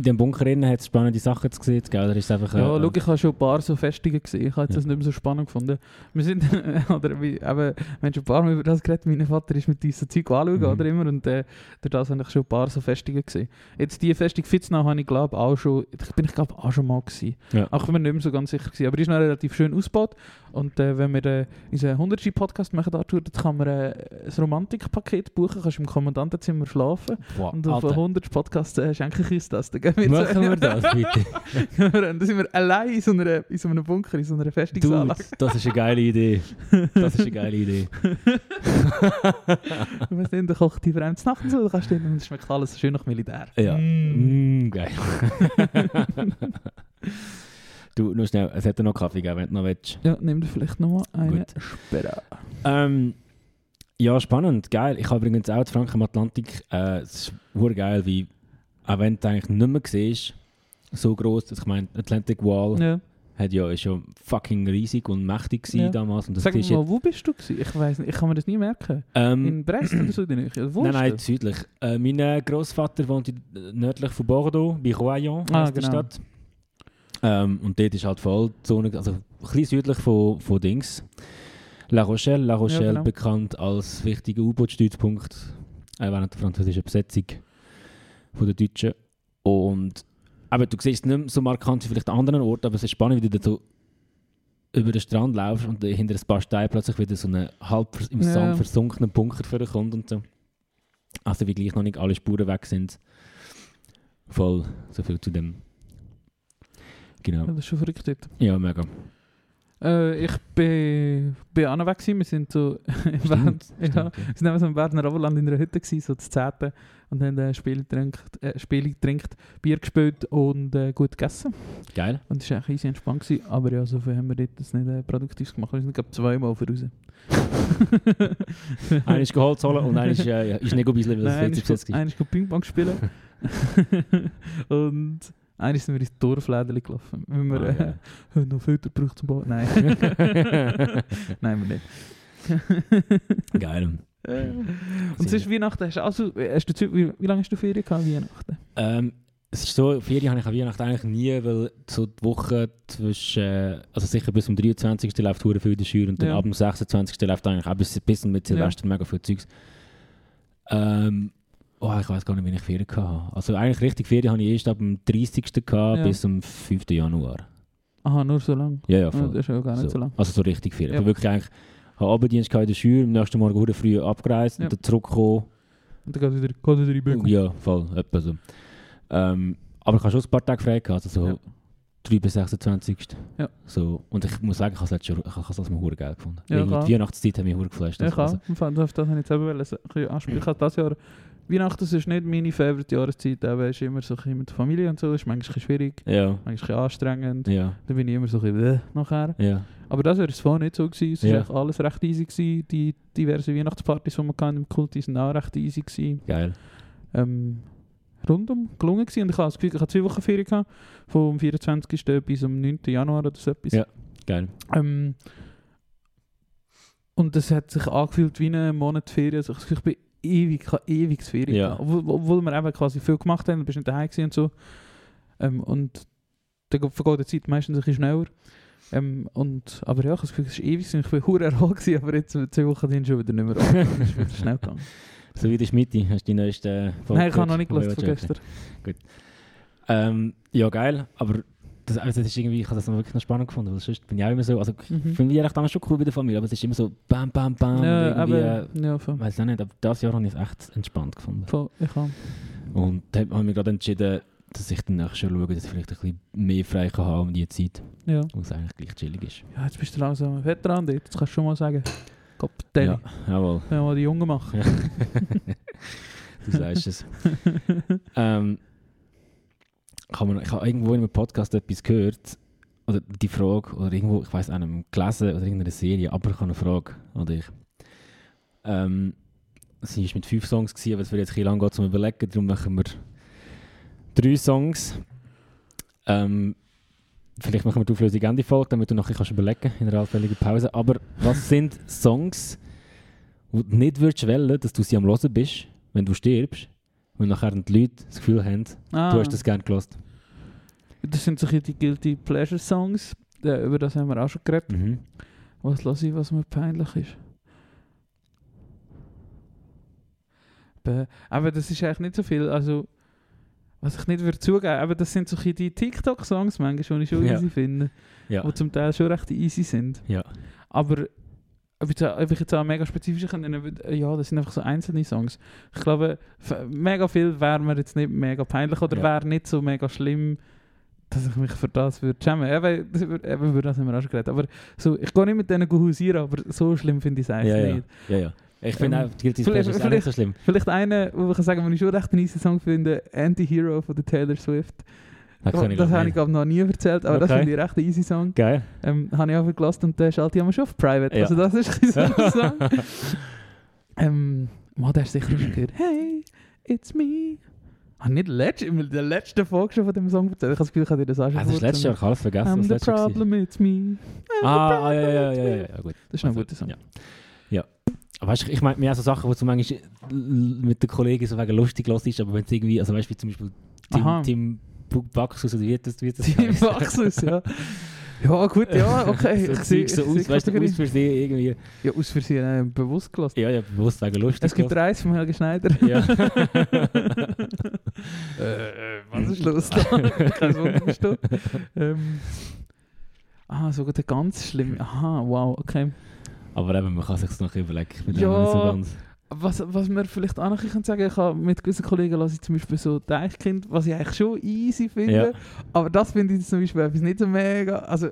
[SPEAKER 1] in dem Bunker innen hat es spannende Sachen gesehen, gell? Oder ist einfach...
[SPEAKER 2] Ja,
[SPEAKER 1] äh,
[SPEAKER 2] schau, ich habe schon ein paar so Festungen gesehen. Ich habe jetzt
[SPEAKER 1] Ja.
[SPEAKER 2] das nicht mehr so spannend gefunden. Wir sind, oder wie, eben, wir haben schon ein paar Mal über das geredet. Mein Vater ist mit diesem Zeug anschauen,
[SPEAKER 1] Mhm.
[SPEAKER 2] oder immer. Und äh, durch das habe ich schon ein paar so Festungen gesehen. Jetzt die Festung Fitznau habe ich, glaube auch schon, ich bin ich glaube auch schon mal gewesen.
[SPEAKER 1] Ja.
[SPEAKER 2] Auch wenn wir nicht mehr so ganz sicher gewesen. Aber die ist noch relativ schön ausgebaut. Und äh, wenn wir äh, unseren 100. Podcast machen, Arthur, dann kann man äh, ein Romantikpaket buchen. Kannst im Kommandantenzimmer schlafen.
[SPEAKER 1] Boah,
[SPEAKER 2] Und auf
[SPEAKER 1] Alter.
[SPEAKER 2] 100 Podcast äh, schenke ich uns das. Dann wir
[SPEAKER 1] Machen wir das bitte?
[SPEAKER 2] dann sind wir allein in so, einer, in so einem Bunker, in so einer
[SPEAKER 1] Dude,
[SPEAKER 2] Festungsanlage.
[SPEAKER 1] das ist eine geile Idee. Das ist eine geile Idee.
[SPEAKER 2] Du nicht, dann kocht die fremde Nacht so, dann kannst du hin und es schmeckt alles schön nach Militär.
[SPEAKER 1] Ja.
[SPEAKER 2] Mm.
[SPEAKER 1] Mm, geil. du, nur schnell, es hätte noch Kaffee gegeben, wenn du noch willst.
[SPEAKER 2] Ja, nimm dir vielleicht nochmal eine
[SPEAKER 1] Gut.
[SPEAKER 2] Sperre.
[SPEAKER 1] Ähm, ja, spannend, geil. Ich habe übrigens auch die Franken im Atlantik. Äh, es ist geil, wie, auch wenn du eigentlich nicht mehr siehst, so groß, ich meine, Atlantic Wall
[SPEAKER 2] Ja.
[SPEAKER 1] hat ja, ist ja fucking riesig und mächtig
[SPEAKER 2] Ja.
[SPEAKER 1] damals. Und das
[SPEAKER 2] Sag mal,
[SPEAKER 1] jetzt,
[SPEAKER 2] wo bist du gewesen? Ich weiß nicht, ich kann mir das nie merken.
[SPEAKER 1] ähm,
[SPEAKER 2] In Brest oder so in der Nähe? Wo
[SPEAKER 1] nein, nein, südlich. Äh, mein äh, Großvater wohnt äh, nördlich von Bordeaux, bei Royan,
[SPEAKER 2] Ah, genau.
[SPEAKER 1] Stadt. Ähm, und dort ist halt voll die Zone, also ein bisschen südlich von, von Dings. La Rochelle, La Rochelle
[SPEAKER 2] genau.
[SPEAKER 1] bekannt als wichtiger U-Boot-Stützpunkt äh, während der französischen Besetzung von den Deutschen. Und aber du siehst es nicht mehr so markant wie vielleicht an anderen Orten, aber es ist spannend, wie du da so über den Strand laufst und hinter ein paar Steinen plötzlich wieder so ein halb im
[SPEAKER 2] Ja.
[SPEAKER 1] Sand versunkener Bunker vorkommt und so. Also wie gleich noch nicht alle Spuren weg sind. Voll, so viel zu dem. Genau.
[SPEAKER 2] Ja, das ist schon verrückt dort.
[SPEAKER 1] Ja, mega.
[SPEAKER 2] Äh, ich bin, bin auch noch weg gewesen. Wir sind so im Bernd, ja,
[SPEAKER 1] ja.
[SPEAKER 2] wir sind so im Berner Oberland in einer Hütte gewesen, so das Zehnte. Und haben äh, Spiele getrinkt, äh, Spiele getrinkt, Bier gespielt und äh, gut gegessen.
[SPEAKER 1] Geil.
[SPEAKER 2] Und es war eigentlich easy entspannt. Gewesen. Aber ja, so viel haben wir dort das nicht äh, produktiv gemacht. Wir sind glaube zweimal voraus.
[SPEAKER 1] Einer ist geholt holen und einer ist, äh, ja, ist nicht das
[SPEAKER 2] Nein,
[SPEAKER 1] WC besetzt
[SPEAKER 2] einer
[SPEAKER 1] ist.
[SPEAKER 2] Ping-Pong spielen. und einer sind wir ins Dorflädeli gelaufen. Weil wir
[SPEAKER 1] Ah,
[SPEAKER 2] äh, noch Filter braucht zum Bauen. Nein. Nein, wir nicht.
[SPEAKER 1] geil.
[SPEAKER 2] Äh, Und sonst Weihnachten hast du also, hast du, wie, wie lange hast du Ferien gehabt Weihnachten?
[SPEAKER 1] Ähm, es ist so, Ferien habe ich an Weihnachten eigentlich nie, weil so die Woche zwischen, äh, also sicher bis zum 23. läuft hure viel in der und dann
[SPEAKER 2] Ja.
[SPEAKER 1] ab dem 26. läuft eigentlich auch bis, bis mit Silvester mega viel Zeugs. Ähm, oh, ich weiß gar nicht, wie ich Ferien hatte. Also eigentlich richtig Ferien habe ich erst ab dem 30. Gehabt,
[SPEAKER 2] Ja.
[SPEAKER 1] bis zum 5. Januar.
[SPEAKER 2] Aha, nur so lang.
[SPEAKER 1] Ja, ja,
[SPEAKER 2] Ja,
[SPEAKER 1] voll.
[SPEAKER 2] das ist ja gar nicht so, lang.
[SPEAKER 1] Also so richtig Ferien.
[SPEAKER 2] Ja.
[SPEAKER 1] Wirklich eigentlich habe Abenddienst gehabt in der Schür, am nächsten Morgen hure früh abgereist
[SPEAKER 2] Ja.
[SPEAKER 1] und dann zurückgekommen.
[SPEAKER 2] Und dann geht wieder, geht wieder in die Bügel.
[SPEAKER 1] Ja, voll, etwa so. Ähm, aber ich habe schon ein paar Tage frei gehabt, also so
[SPEAKER 2] Ja.
[SPEAKER 1] 3 bis 26.
[SPEAKER 2] Ja.
[SPEAKER 1] So, und ich muss sagen, ich habe es schon, ich habe es mir hure geil gefunden.
[SPEAKER 2] Ja,
[SPEAKER 1] die Weihnachtszeit hat mich hure geflasht.
[SPEAKER 2] Ja, ich
[SPEAKER 1] also,
[SPEAKER 2] Fall, auf das habe ich jetzt eben anspielen. Ich habe das Jahr, Weihnachten ist nicht meine favorite Jahreszeit, aber es ist immer so mit der Familie und so, ist manchmal schwierig,
[SPEAKER 1] ja,
[SPEAKER 2] manchmal anstrengend.
[SPEAKER 1] ja,
[SPEAKER 2] Dann bin ich immer so ein bisschen äh, nachher.
[SPEAKER 1] ja.
[SPEAKER 2] Aber das war es vorher nicht so. Gewesen. Es war
[SPEAKER 1] Ja.
[SPEAKER 2] alles recht easy. Gewesen. Die diversen Weihnachtspartys, die wir hatten im Kult, sind auch recht easy. Gewesen.
[SPEAKER 1] Geil.
[SPEAKER 2] Ähm, rundum gelungen gewesen. Und ich habe das Gefühl, ich hatte zwei Wochen Ferien gehabt, vom 24. bis zum 9. Januar oder so etwas.
[SPEAKER 1] Ja. Geil.
[SPEAKER 2] Ähm, und das hat sich angefühlt wie ein Monat Ferien. Also ich bin ewig, ewig Ferien
[SPEAKER 1] Ja.
[SPEAKER 2] Obwohl, obwohl wir eben quasi viel gemacht haben, du bist nicht daheim und so. Ähm, und dann vergeht die Zeit meistens ein bisschen schneller. Ähm, und, aber ja, ich habe das Gefühl, es ist ewig. Ich war hure erholt aber jetzt zwei Wochen sind schon wieder nicht mehr. Es ist wieder schnell gegangen.
[SPEAKER 1] So wie der Schmitti, hast du die neueste Folge
[SPEAKER 2] Nein, ich habe noch nicht gelesen von gestern.
[SPEAKER 1] Ähm, ja, geil, aber das, also das ist irgendwie, ich habe das wirklich noch spannend gefunden, weil sonst bin ich auch immer so, also
[SPEAKER 2] Mhm.
[SPEAKER 1] ich finde Weihnachten schon cool bei der Familie, aber es ist immer so bam, bam, bam,
[SPEAKER 2] Ja, aber, ja, voll.
[SPEAKER 1] äh, weiß auch nicht, aber das Jahr habe ich es echt entspannt gefunden.
[SPEAKER 2] voll. Ich habe.
[SPEAKER 1] Und da habe ich mir gerade entschieden, dass ich dann nachher schon schaue, dass ich vielleicht ein bisschen mehr frei kann haben um die Zeit,
[SPEAKER 2] Ja.
[SPEAKER 1] wo es eigentlich gleich chillig ist.
[SPEAKER 2] ja, jetzt bist du langsam ein Veteran dort. Das kannst du schon mal sagen. Kapitän.
[SPEAKER 1] Ja, jawohl.
[SPEAKER 2] Wir mal die Jungen machen.
[SPEAKER 1] du sagst es. ähm, ich habe ich habe irgendwo in einem Podcast etwas gehört, oder die Frage, oder irgendwo, ich weiß nicht, gelesen oder in irgendeiner Serie, aber ich habe eine Frage an dich. Ähm, sie war mit fünf Songs, gewesen, aber es wird jetzt ein bisschen lang gehen zum Überlegen, darum machen wir drei Songs. Ähm, vielleicht machen wir die Auflösung Ende Folge, damit du noch ein bisschen überlegen kannst in einer allfälligen Pause. Aber was sind Songs, wo du nicht würdest wollen, dass du sie am Hören bist, wenn du stirbst, und nachher die Leute das Gefühl haben,
[SPEAKER 2] Ah,
[SPEAKER 1] du hast das gerne gelost.
[SPEAKER 2] Das sind so die Guilty Pleasure Songs. Ja, über das haben wir auch schon geredet.
[SPEAKER 1] Mhm.
[SPEAKER 2] Was lasse ich, was mir peinlich ist? Be- Aber das ist eigentlich nicht so viel. Also, was ich nicht würde zugeben, aber das sind so die TikTok-Songs manchmal, die ich schon
[SPEAKER 1] Ja.
[SPEAKER 2] easy finde.
[SPEAKER 1] Ja.
[SPEAKER 2] Die zum Teil schon recht easy sind.
[SPEAKER 1] Ja.
[SPEAKER 2] Aber ob ich, jetzt, ob ich jetzt auch mega spezifisch kann, ja, das sind einfach so einzelne Songs. Ich glaube, mega viel wäre mir jetzt nicht mega peinlich oder
[SPEAKER 1] Ja.
[SPEAKER 2] wäre nicht so mega schlimm, dass ich mich für das würde schämen. Eben, das, eben über das haben wir auch schon geredet. Aber so, ich gehe nicht mit denen hausieren, aber so schlimm finde ich es eigentlich
[SPEAKER 1] Ja,
[SPEAKER 2] nicht.
[SPEAKER 1] ja, ja. Ich finde
[SPEAKER 2] Ähm,
[SPEAKER 1] auch, Guilty Pleasure ist auch nicht so schlimm.
[SPEAKER 2] Vielleicht einer, wo ich kann sagen, wo ich schon recht einen easy Song finde, Anti-Hero von der Taylor Swift.
[SPEAKER 1] Das, ich
[SPEAKER 2] das
[SPEAKER 1] glaub
[SPEAKER 2] habe ich glaube noch nie erzählt, aber das
[SPEAKER 1] Okay.
[SPEAKER 2] finde ich recht ein easy Song.
[SPEAKER 1] Geil.
[SPEAKER 2] Ähm, habe ich auch gelassen und der schaltet ja schon auf Private.
[SPEAKER 1] Ja.
[SPEAKER 2] Also das ist ein so ein Song. ähm, man, der ist sicher schon gehört. Hey, it's me. Ah, nicht letzt, in der letzten Folge schon von dem Song erzählt. Ich habe das Gefühl, ich habe dir das auch schon
[SPEAKER 1] Ah, das ist letztes Jahr, ich habe alles vergessen,
[SPEAKER 2] I'm
[SPEAKER 1] was
[SPEAKER 2] the
[SPEAKER 1] Jahr war.
[SPEAKER 2] problem, it's me. I'm
[SPEAKER 1] Ah, ah,
[SPEAKER 2] problem,
[SPEAKER 1] ja, ja, ja, ja, ja, gut.
[SPEAKER 2] Das ist noch ein
[SPEAKER 1] Also,
[SPEAKER 2] guter Song.
[SPEAKER 1] Ja. ja. Aber weißt du, ich meine, mir auch so Sachen, wo du manchmal mit den Kollegen so wegen lustig los ist, aber wenn es irgendwie, also weißt du, wie zum Beispiel. Tim, Tim Baxus oder wie das, wie das heisst.
[SPEAKER 2] Maxus, ja. Ja, gut, ja, okay.
[SPEAKER 1] so
[SPEAKER 2] ich sehe
[SPEAKER 1] so aus, weißt du, aus sie irgendwie.
[SPEAKER 2] Ja, aus Versehen äh, bewusst gelassen.
[SPEAKER 1] Ja, ja, bewusst wegen lustig.
[SPEAKER 2] Es gibt. Reis von Helge Schneider.
[SPEAKER 1] Ja.
[SPEAKER 2] äh, was ist los da? Kein Wunder. Ähm, ah, sogar der ganz schlimm. Aha, wow, okay.
[SPEAKER 1] Aber eben, man kann sich noch überlegen. Ich bin
[SPEAKER 2] Ja.
[SPEAKER 1] nicht so ganz.
[SPEAKER 2] Was, was wir vielleicht auch noch bisschen sagen ich habe mit gewissen Kollegen lasse ich zum Beispiel so Deichkind, was ich eigentlich schon easy finde.
[SPEAKER 1] Ja.
[SPEAKER 2] Aber das finde ich zum Beispiel etwas nicht so mega. Also,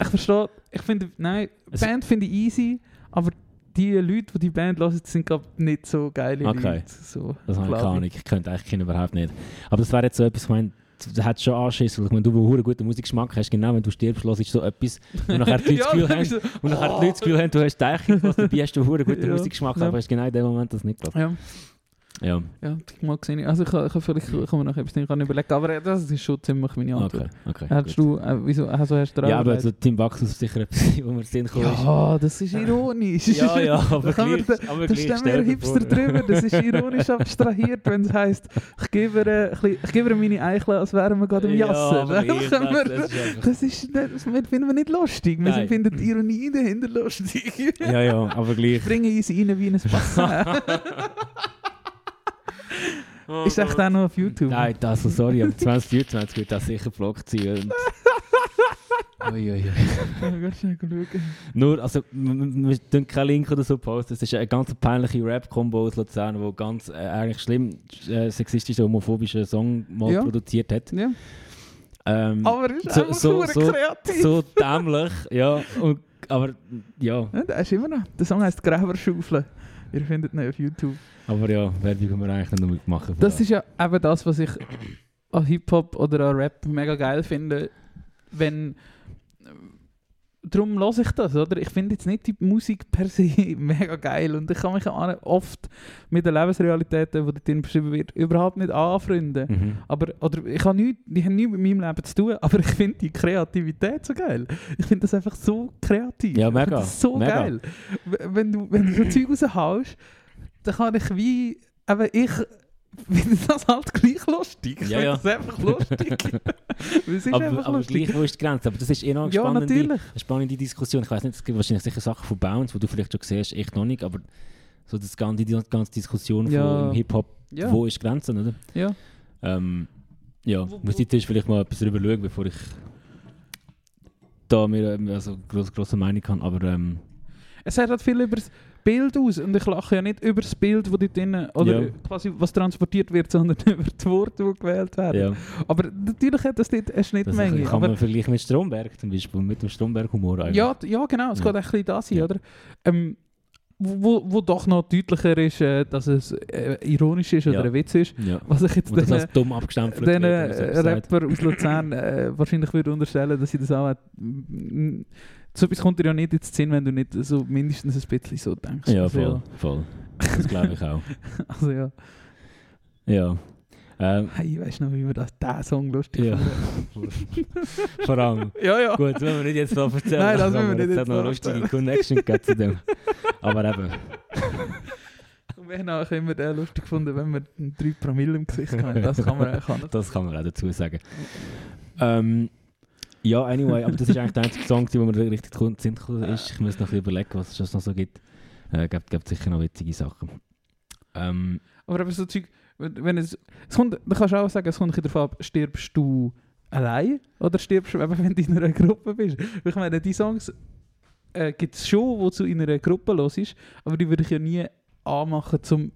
[SPEAKER 2] ich verstehe, ich finde, nein,
[SPEAKER 1] Es-
[SPEAKER 2] Band finde ich easy, aber die Leute, die die Band hören, sind glaub, nicht so geile
[SPEAKER 1] Okay.
[SPEAKER 2] Leute. So,
[SPEAKER 1] Das habe ich keine Ahnung. Ich könnte eigentlich überhaupt nicht. Aber das wäre jetzt so etwas, ich meine, du hättest schon Anschiss, weil ich meine, du, wo einen guten Musikgeschmack hast, genau, wenn du stirbst, hörst du so etwas und nachher die Leute das Gefühl haben,
[SPEAKER 2] bist du-
[SPEAKER 1] und nachher die Leute das Gefühl haben, du hast Deichung, was dabei hast, du einen guten Musikgeschmack, aber hast genau in dem Moment das nicht gelassen.
[SPEAKER 2] Ja,
[SPEAKER 1] Ja,
[SPEAKER 2] ja, mal gesehen. Also ich, kann- ich kann vielleicht kann man noch etwas nicht überlegen, aber das ist schon ziemlich meine Antwort.
[SPEAKER 1] okay, okay.
[SPEAKER 2] Hast
[SPEAKER 1] gut.
[SPEAKER 2] du, äh, wieso, also hast du
[SPEAKER 1] ja, aber also Tim Baxus ist sicher etwas, wo Sinn gekommen ist.
[SPEAKER 2] Ja, das ist ironisch.
[SPEAKER 1] Ja, ja, aber
[SPEAKER 2] Da
[SPEAKER 1] gleich, aber
[SPEAKER 2] Da stehen wir Hipster drüber, das ist ironisch abstrahiert, wenn es heisst, ich gebe ihr, äh, ich gebe meine Eicheln, als wären wir gerade im
[SPEAKER 1] Ja,
[SPEAKER 2] Jassen. können
[SPEAKER 1] das-
[SPEAKER 2] wir-
[SPEAKER 1] das ist
[SPEAKER 2] das ist nicht, das finden wir nicht lustig. Wir
[SPEAKER 1] Nein.
[SPEAKER 2] finden die Ironie dahinter lustig.
[SPEAKER 1] Ja, ja, aber gleich.
[SPEAKER 2] Bringen uns rein wie ein Bassin. Ist echt auch noch auf YouTube?
[SPEAKER 1] Nein, also sorry, aber 2024 wird das sicher geblockt sein. Und Ui, ui, ui.
[SPEAKER 2] Ja, ganz schnell schauen.
[SPEAKER 1] Nur, also, wir- tun keinen Link oder so posten. Es ist eine ganz peinliche Rap-Kombo aus Luzern, die ganz äh, eigentlich schlimm äh, sexistische, homophobische Song mal
[SPEAKER 2] Ja.
[SPEAKER 1] produziert hat.
[SPEAKER 2] Ja.
[SPEAKER 1] Ähm,
[SPEAKER 2] Aber ist
[SPEAKER 1] So-
[SPEAKER 2] einfach
[SPEAKER 1] so-
[SPEAKER 2] so, kreativ.
[SPEAKER 1] so dämlich, ja. Und, aber ja,
[SPEAKER 2] Ja, der ist immer noch. Der Song heisst Gräberschaufeln. Ihr findet ihn auf YouTube.
[SPEAKER 1] aber ja, Werbung können wir eigentlich nur machen.
[SPEAKER 2] Das ist ja eben das, was ich an Hip-Hop oder an Rap mega geil finde. Wenn darum höre ich das, oder? Ich finde jetzt nicht die Musik per se mega geil und ich kann mich auch oft mit den Lebensrealitäten, die dort beschrieben wird, überhaupt nicht anfreunden.
[SPEAKER 1] Mhm.
[SPEAKER 2] Aber, oder ich habe nichts, die haben nichts mit meinem Leben zu tun, aber ich finde die Kreativität so geil. Ich finde das einfach so kreativ.
[SPEAKER 1] Ja, mega,
[SPEAKER 2] so
[SPEAKER 1] mega.
[SPEAKER 2] geil. Wenn du, wenn du so Zeug raushaust, dann kann ich wie, aber ich finde das halt gleich lustig. Ich
[SPEAKER 1] Ja,
[SPEAKER 2] finde
[SPEAKER 1] ja.
[SPEAKER 2] das einfach lustig. Es ist
[SPEAKER 1] Aber,
[SPEAKER 2] einfach
[SPEAKER 1] aber
[SPEAKER 2] lustig.
[SPEAKER 1] gleich, wo ist die Grenze? Aber das ist eh noch eine
[SPEAKER 2] Ja,
[SPEAKER 1] spannende,
[SPEAKER 2] natürlich.
[SPEAKER 1] spannende Diskussion. Ich weiß nicht, es gibt wahrscheinlich sicher Sachen von Bounce, wo du vielleicht schon siehst, ich noch nicht, aber so das ganze, die ganze Diskussion
[SPEAKER 2] Ja.
[SPEAKER 1] von im Hip-Hop,
[SPEAKER 2] Ja.
[SPEAKER 1] wo ist die Grenze, oder?
[SPEAKER 2] Ja.
[SPEAKER 1] Ähm, ja,
[SPEAKER 2] Wo-
[SPEAKER 1] muss
[SPEAKER 2] wo-
[SPEAKER 1] ich jetzt vielleicht mal etwas darüber schauen, bevor ich da mir ähm, also groß, grosse Meinung kann, aber ähm,
[SPEAKER 2] Es sagt halt viel über das Bild aus und ich lache ja nicht über das Bild, das dort drin, oder
[SPEAKER 1] Ja.
[SPEAKER 2] quasi was transportiert wird, sondern über die Worte, die gewählt werden.
[SPEAKER 1] ja.
[SPEAKER 2] Aber natürlich hat das dort eine
[SPEAKER 1] Das
[SPEAKER 2] Schnittmenge.
[SPEAKER 1] kann
[SPEAKER 2] aber
[SPEAKER 1] man vergleichen mit Stromberg zum Beispiel, mit dem Stromberg-Humor eigentlich.
[SPEAKER 2] ja, ja, genau, es
[SPEAKER 1] Ja.
[SPEAKER 2] geht ein bisschen da sein, oder? Ähm, wo, wo doch noch deutlicher ist, äh, dass es äh, ironisch ist oder
[SPEAKER 1] Ja.
[SPEAKER 2] ein Witz ist.
[SPEAKER 1] ja.
[SPEAKER 2] Was ich jetzt
[SPEAKER 1] das
[SPEAKER 2] den,
[SPEAKER 1] als dumm abgestempelt
[SPEAKER 2] den
[SPEAKER 1] wird,
[SPEAKER 2] äh. Rapper aus Luzern wahrscheinlich würde unterstellen, dass sie das auch... So etwas kommt dir ja nicht ins Sinn, wenn du nicht so mindestens ein bisschen so denkst.
[SPEAKER 1] Ja,
[SPEAKER 2] Also,
[SPEAKER 1] voll, voll. Das glaube ich auch.
[SPEAKER 2] Also ja.
[SPEAKER 1] Ja. Ähm,
[SPEAKER 2] Hey, weißt du noch, wie wir das, diesen Song lustig
[SPEAKER 1] ja. Vor allem.
[SPEAKER 2] Ja, ja.
[SPEAKER 1] Gut, wollen wir nicht jetzt noch erzählen.
[SPEAKER 2] Nein, das müssen wir nicht jetzt
[SPEAKER 1] hat noch eine lustige. Connection zu dem. Aber eben.
[SPEAKER 2] Und wir haben auch immer den lustig gefunden, wenn wir einen 3 Promille im Gesicht haben. Das kann man auch nicht.
[SPEAKER 1] Das kann man auch dazu sagen. Ähm, ja, anyway, aber das ist eigentlich der einzige Song, wo mir richtig gut gekommen ist. Ich muss noch überlegen, was es noch so gibt. Äh, gibt, sicher noch witzige Sachen. Ähm,
[SPEAKER 2] Aber eben so Zeug, wenn es, es kommt, dann kannst auch sagen, es kommt darauf ab, stirbst du allein oder stirbst du, eben, wenn du in einer Gruppe bist. Ich meine, die Songs äh, gibt es schon, wo du in einer Gruppe los ist, aber die würde ich ja nie anmachen, um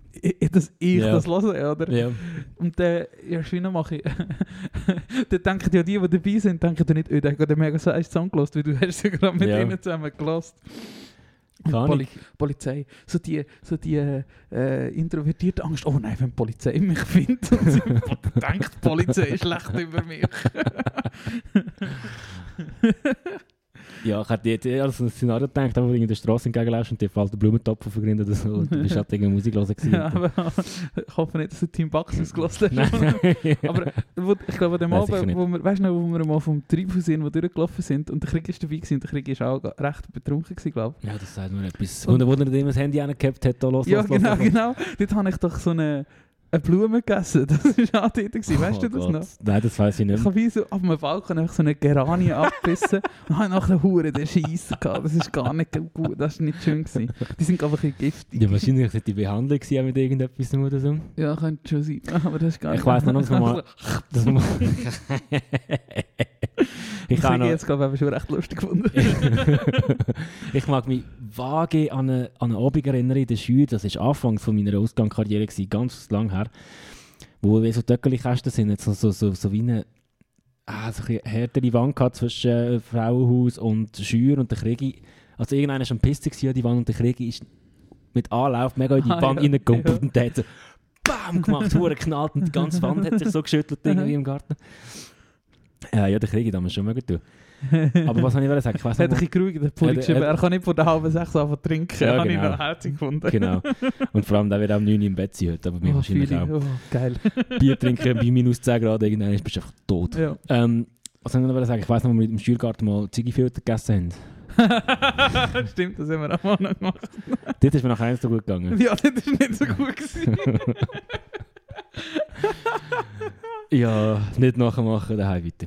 [SPEAKER 2] dass ich
[SPEAKER 1] Ja.
[SPEAKER 2] das höre, oder?
[SPEAKER 1] ja.
[SPEAKER 2] Und dann, ja, Schwine mache ich. dann denken ja die, die dabei sind, denken ja nicht, oh, der hat mega so einen Song gelost, weil du hast ja gerade mit
[SPEAKER 1] Ja.
[SPEAKER 2] ihnen zusammen
[SPEAKER 1] Keine
[SPEAKER 2] Poli Polizei, so die, so die äh, introvertierte Angst, oh nein, wenn die Polizei mich findet und sie denkt, die Polizei ist schlecht über mich.
[SPEAKER 1] Ja, ich hätte jetzt eher an so ein Szenario gedacht, wo du in der Straße entgegenläufst und dir fällt der Blumentopf auf den oder so und du bist halt irgendwie Musik hören gewesen.
[SPEAKER 2] ja, aber ich hoffe nicht, dass du Team Bucks ausgelost hast. Aber wo, ich glaube, dem Abend, wo wir, weißt du noch, wo wir mal vom Treibhaus sind, wo durchgelaufen sind und der Krieg ist dabei gewesen, und der Krieg ist auch recht betrunken gewesen, glaube
[SPEAKER 1] Ja, das sagt mir etwas.
[SPEAKER 2] Und-
[SPEAKER 1] Wo, er nicht immer das Handy angehabt hat, da los,
[SPEAKER 2] ich. Ja,
[SPEAKER 1] los,
[SPEAKER 2] genau,
[SPEAKER 1] los.
[SPEAKER 2] genau. Dort habe ich doch so eine, eine Blume gegessen. Das war dort. Gewesen. Weißt du
[SPEAKER 1] Oh
[SPEAKER 2] das
[SPEAKER 1] Gott.
[SPEAKER 2] noch?
[SPEAKER 1] Nein, das weiß ich nicht
[SPEAKER 2] Ich habe wie so auf einem Balkon einfach so eine Geranie abgebissen und habe nachher Huren den Scheiß gehabt. Das ist gar nicht gut, das ist nicht schön gewesen. Die sind einfach ein bisschen giftig.
[SPEAKER 1] Ja, wahrscheinlich war die Behandlung mit irgendetwas oder so.
[SPEAKER 2] Ja, könnte schon sein. Aber das ist gar
[SPEAKER 1] Ich
[SPEAKER 2] nicht.
[SPEAKER 1] weiss noch, dass wir mal- ich
[SPEAKER 2] Ich habe jetzt, glaube ich, schon recht lustig gefunden.
[SPEAKER 1] ich mag mich vage an eine, an eine Abend erinnern in der Schule, das war Anfang von meiner Ausgangskarriere, ganz lang her, wo wie so Töckeli-Kästen sind, jetzt so, so, so, so wie eine ah, so ein bisschen härtere Wand zwischen äh, Frauenhaus und Schür und der Krieg. Also irgendeiner war schon an die Wand und der Krieg ist mit Anlauf mega in die
[SPEAKER 2] Ah,
[SPEAKER 1] Wand
[SPEAKER 2] ja,
[SPEAKER 1] reingekumpelt
[SPEAKER 2] ja.
[SPEAKER 1] und der hat so BAM gemacht, Hure geknallt und die ganze Wand hat sich so geschüttelt irgendwie im Garten. Äh, ja, der Krieg hat man schon mögen tun. Aber was soll ich sagen? Ich weiß
[SPEAKER 2] Er hat ein
[SPEAKER 1] nicht,
[SPEAKER 2] geruhigt, der Pulli geschrieben, er kann nicht von der halben sechs anfangen trinken.
[SPEAKER 1] Ja,
[SPEAKER 2] habe ich
[SPEAKER 1] genau.
[SPEAKER 2] noch herzig gefunden.
[SPEAKER 1] genau. Und vor allem, der wird um 9 Uhr im Bett sein heute, aber mir
[SPEAKER 2] Oh,
[SPEAKER 1] wahrscheinlich
[SPEAKER 2] Fühle
[SPEAKER 1] auch.
[SPEAKER 2] ich. oh, geil.
[SPEAKER 1] Bier trinken bei minus 10 Grad, irgendwann bist du einfach tot.
[SPEAKER 2] Ja.
[SPEAKER 1] Ähm, was soll ich noch sagen? Ich weiss noch, wo wir mit dem Schulgarten mal Zigifilter gegessen haben.
[SPEAKER 2] Stimmt, das haben wir auch mal noch gemacht.
[SPEAKER 1] Dort ist mir nach eins so gut gegangen.
[SPEAKER 2] Ja, das war nicht so gut. Gewesen.
[SPEAKER 1] Ja, nicht nachmachen, daheim weiter.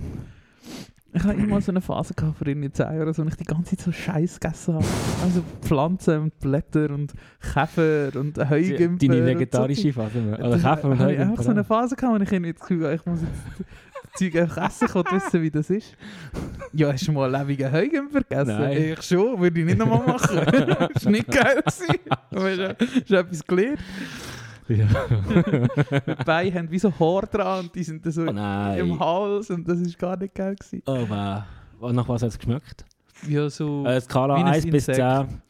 [SPEAKER 2] Ich hatte immer so eine Phase gehabt, vor irgendwie 10 Jahren, so, wo ich die ganze Zeit so Scheiß gegessen habe. Also Pflanzen und Blätter und Käfer und Heugümper.
[SPEAKER 1] Deine vegetarische Phase. Oder Käfer und
[SPEAKER 2] habe ich einfach so eine. Phase gehabt, wo ich irgendwie das Gefühl ich muss jetzt Zeug einfach essen, ich wollte wissen, wie das ist. Ja, hast du mal lebendigen Heugümper gegessen?
[SPEAKER 1] Nein.
[SPEAKER 2] Ich schon, würde ich nicht nochmal machen. das war nicht geil. Gewesen. Du hast etwas gelernt?
[SPEAKER 1] Ja.
[SPEAKER 2] Die Beine haben wie so Haar dran und die sind so
[SPEAKER 1] Oh
[SPEAKER 2] im. Hals und das ist gar nicht geil. Gewesen.
[SPEAKER 1] Oh wow. Und Nach was hat es geschmeckt?
[SPEAKER 2] Ja, so...
[SPEAKER 1] Äh, Skala
[SPEAKER 2] Wie ein
[SPEAKER 1] 1 bis
[SPEAKER 2] Insekt.
[SPEAKER 1] 10.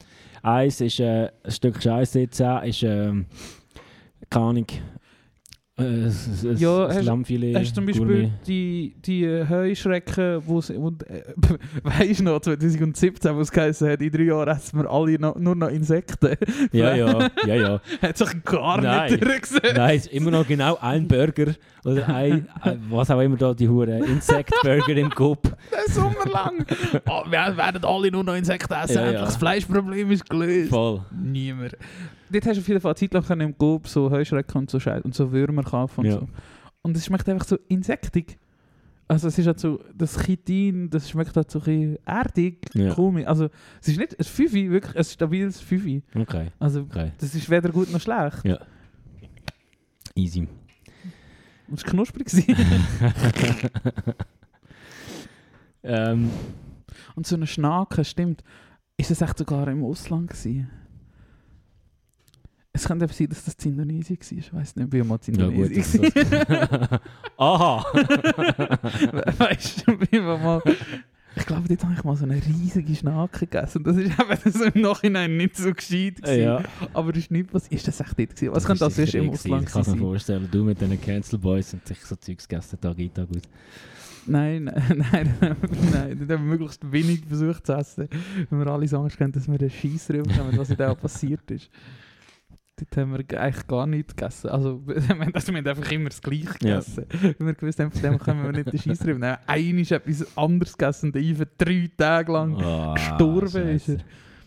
[SPEAKER 1] 1 ist äh, ein Stück Scheiße, 10 ist ähm, keine Ahnung. Äh, s- s-
[SPEAKER 2] Ja, hast-
[SPEAKER 1] Lammfilet,
[SPEAKER 2] Hast du zum Beispiel
[SPEAKER 1] Gourmet.
[SPEAKER 2] die, die äh, Heuschrecken, wo sie, und, äh, weißt du noch, 2017, wo es geheißen hat, in drei Jahren essen wir alle noch, nur noch Insekten.
[SPEAKER 1] Ja, ja, ja, ja.
[SPEAKER 2] hat sich gar
[SPEAKER 1] Nein.
[SPEAKER 2] nicht durchgesetzt.
[SPEAKER 1] Nein, es ist immer noch genau ein Burger oder ein, ein was auch immer da die hure Insect-Burger im Coop.
[SPEAKER 2] Den Sommer lang. oh, wir werden alle nur noch Insekten essen.
[SPEAKER 1] Ja, ja.
[SPEAKER 2] Endlich Das Fleischproblem ist gelöst.
[SPEAKER 1] Voll.
[SPEAKER 2] Niemand. Dort hast du auf jeden Fall eine Zeit lang im Coop so Heuschrecken und so Scheiß und so Würmer kaufen und
[SPEAKER 1] Ja.
[SPEAKER 2] so. Und es schmeckt einfach so insektig. Also es ist halt so, das Chitin, das schmeckt halt so ein bisschen erdig,
[SPEAKER 1] Ja.
[SPEAKER 2] komisch. Also es ist nicht ein Fünfi, wirklich ein stabiles Fünfi.
[SPEAKER 1] Okay,
[SPEAKER 2] Also
[SPEAKER 1] okay.
[SPEAKER 2] das ist weder gut noch schlecht.
[SPEAKER 1] Ja. Easy.
[SPEAKER 2] Es war knusprig.
[SPEAKER 1] ähm,
[SPEAKER 2] und so eine Schnake, stimmt. Ist es echt sogar im Ausland gewesen? Es könnte eben sein, dass das in Indonesien war. Ich weiß nicht, wie mal in
[SPEAKER 1] ja gut.
[SPEAKER 2] Indonesien
[SPEAKER 1] das-
[SPEAKER 2] war.
[SPEAKER 1] das- Aha!
[SPEAKER 2] weißt du, wie mal. Ich glaube, dort habe ich mal so eine riesige Schnake gegessen. Das ist eben so im Nachhinein nicht so gescheit. Gewesen.
[SPEAKER 1] ja.
[SPEAKER 2] Aber ist nicht was. Ist das echt dort gewesen? Was könnte das sonst im Ausland
[SPEAKER 1] Ich kann mir
[SPEAKER 2] sein?
[SPEAKER 1] vorstellen, du mit diesen Cancel Boys und sich so Zeugs gegessen, Tag ein, Tag aus.
[SPEAKER 2] Nein, nein, nein, nein. Haben wir möglichst wenig versucht zu essen. Wenn wir alle Angst haben, dass wir einen Scheiss rüberkommen, was da passiert ist. Dort haben wir eigentlich gar nichts gegessen. Also, wir haben also wir haben einfach immer das Gleiche
[SPEAKER 1] Ja.
[SPEAKER 2] gegessen. Wenn wir gewusst haben, von dem können wir nicht den Scheiss rüber. Dann haben wir etwas anderes gegessen und Ivan drei Tage lang
[SPEAKER 1] Ah,
[SPEAKER 2] gestorben ist er.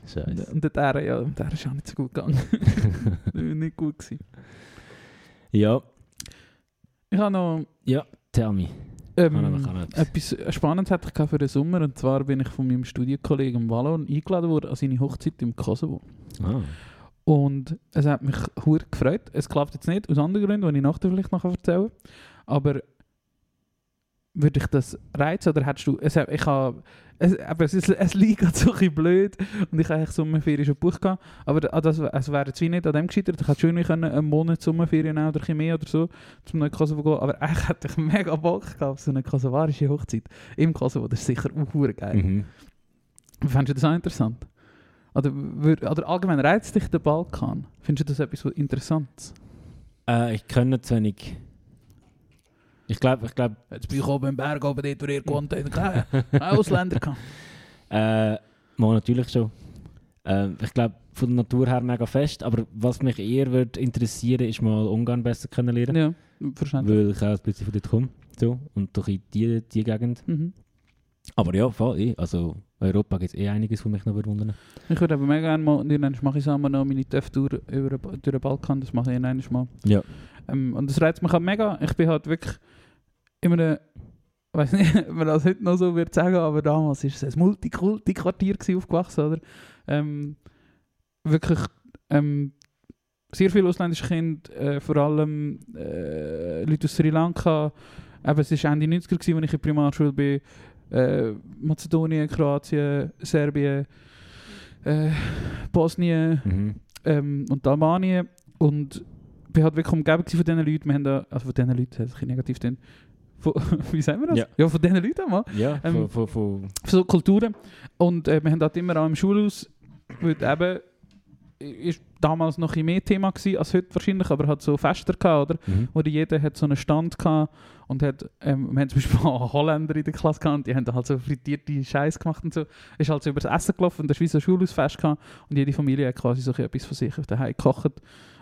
[SPEAKER 1] Scheiße.
[SPEAKER 2] Und der, ja, der ist auch nicht so gut gegangen. nicht gut gewesen.
[SPEAKER 1] Ja,
[SPEAKER 2] Ich habe noch
[SPEAKER 1] tell me.
[SPEAKER 2] ähm, etwas Spannendes hatte ich für den Sommer. Und zwar bin ich von meinem Studienkollegen Wallon eingeladen worden an seine Hochzeit im Kosovo.
[SPEAKER 1] Ah.
[SPEAKER 2] Und es hat mich hure gefreut. Es klappt jetzt nicht, aus anderen Gründen, die ich nachher vielleicht noch erzählen kann. Aber würde ich das reizen oder hättest du... Es, ich habe, es, aber es, ist, es liegt gerade so ein blöd und ich habe Sommerferien schon gebucht. gehabt. Aber da- das, es wäre jetzt wie nicht an dem gescheitert. Ich hätte schon können einen Monat Sommerferien oder ein mehr oder so, zum nach Kosovo gehen. Aber eigentlich hätte ich mega Bock gehabt auf so eine kosovarische Hochzeit im Kosovo. Das ist sicher auch geil.
[SPEAKER 1] Mhm.
[SPEAKER 2] Findest du das auch interessant? Oder, oder allgemein reizt dich der Balkan? Findest du das etwas so Interessantes?
[SPEAKER 1] Äh, ich kenne zu wenig. Ich glaube, ich glaube,
[SPEAKER 2] Jetzt bin ich oben im Berg, oben dort, wo ihr gewohnt habt, Ausländer gehabt.
[SPEAKER 1] äh, mal natürlich schon. Äh, ich glaube, von der Natur her mega fest, aber was mich eher würde interessieren, ist mal Ungarn besser kennenlernen.
[SPEAKER 2] Ja, verständlich.
[SPEAKER 1] Weil ich auch ein bisschen von dort komme. So, und durch die, die Gegend.
[SPEAKER 2] Mhm.
[SPEAKER 1] Aber ja, voll, eh. Also, Europa gibt es eh einiges, was mich noch bewundern.
[SPEAKER 2] Ich würde aber mega gerne mal, und irgendwann mache ich zusammen noch meine TÜV-Tour über, durch den Balkan, das mache ich irgendwann mal.
[SPEAKER 1] Ja.
[SPEAKER 2] Ähm, und das reizt mich halt mega. Ich bin halt wirklich immer eine, ich weiß nicht, ob man das heute noch so wird sagen, aber damals war es ein Multikulti-Quartier aufgewachsen, oder? Ähm, wirklich ähm, sehr viele ausländische Kinder, äh, vor allem äh, Leute aus Sri Lanka. Eben, es war Ende 90er, gewesen, als ich in der Primarschule bin. Äh, Mazedonien, Kroatien, Serbien, äh, Bosnien
[SPEAKER 1] Mhm.
[SPEAKER 2] ähm, und Albanien. Und ich war halt wirklich umgeben von diesen Leuten. Wir haben da, also von diesen Leuten, das ist ein negativ denn, wie sagen wir das?
[SPEAKER 1] Ja.
[SPEAKER 2] von diesen Leuten einmal.
[SPEAKER 1] Ja,
[SPEAKER 2] Ähm,
[SPEAKER 1] von, von, von,
[SPEAKER 2] Von so Kulturen. Und äh, wir haben dort immer auch im Schulhaus, weil eben, ist damals noch ein mehr Thema gewesen als heute wahrscheinlich, aber hat so Fester gehabt, oder?
[SPEAKER 1] mhm.
[SPEAKER 2] Wo jeder hat so einen Stand gehabt und hat, ähm, wir haben zum Beispiel auch Holländer in der Klasse gehabt und die haben halt so frittierte Scheiß gemacht und so. Ist halt so über das Essen gelaufen und das war so ein Schulhausfest gehabt und jede Familie hat quasi so etwas von sich auf daheim gekocht.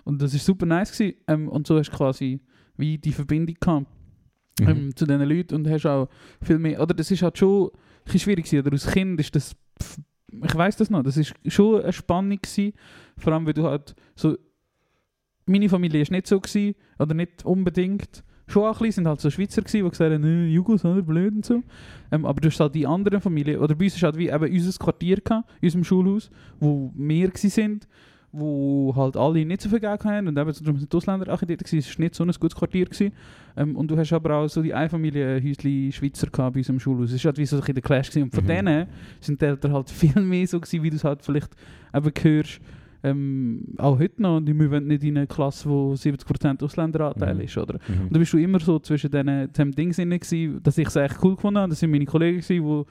[SPEAKER 2] Und das war super nice gewesen. Ähm, und so hast du quasi wie die Verbindung gehabt
[SPEAKER 1] Mhm.
[SPEAKER 2] ähm, zu diesen Leuten und hast auch viel mehr, oder das ist halt schon ein bisschen schwierig gewesen, oder als Kind ist das, ich weiß das noch, das ist schon eine Spannung gewesen, vor allem weil du halt so, meine Familie ist nicht so gewesen, oder nicht unbedingt, schon auch ein bisschen, sind halt so Schweizer gewesen, die gesagt haben, äh, Jugos, oder, blöd und so, ähm, aber du hast halt die anderen Familien, oder bei uns ist halt wie eben unser Quartier gehabt, in unserem Schulhaus, wo wir sind, wo halt alle nicht so viel Geld haben und eben darum sind die Ausländer dort gewesen, es war nicht so ein gutes Quartier gewesen. Ähm, und du hast aber auch so die Einfamilienhäusli Schweizer gehabt bei uns im Schulhaus. Es war halt wie so ein der Clash gewesen. und von
[SPEAKER 1] Mhm.
[SPEAKER 2] denen sind die Eltern halt viel mehr so gewesen, wie du es halt vielleicht eben hörst, ähm, auch heute noch, und wir wollen nicht in eine Klasse, wo 70% Ausländeranteil
[SPEAKER 1] Mhm.
[SPEAKER 2] ist, oder?
[SPEAKER 1] Mhm.
[SPEAKER 2] Und da bist du immer so zwischen diesen diesem Ding drin gewesen, dass ich es echt cool gefunden habe. Das sind meine Kollegen gewesen, die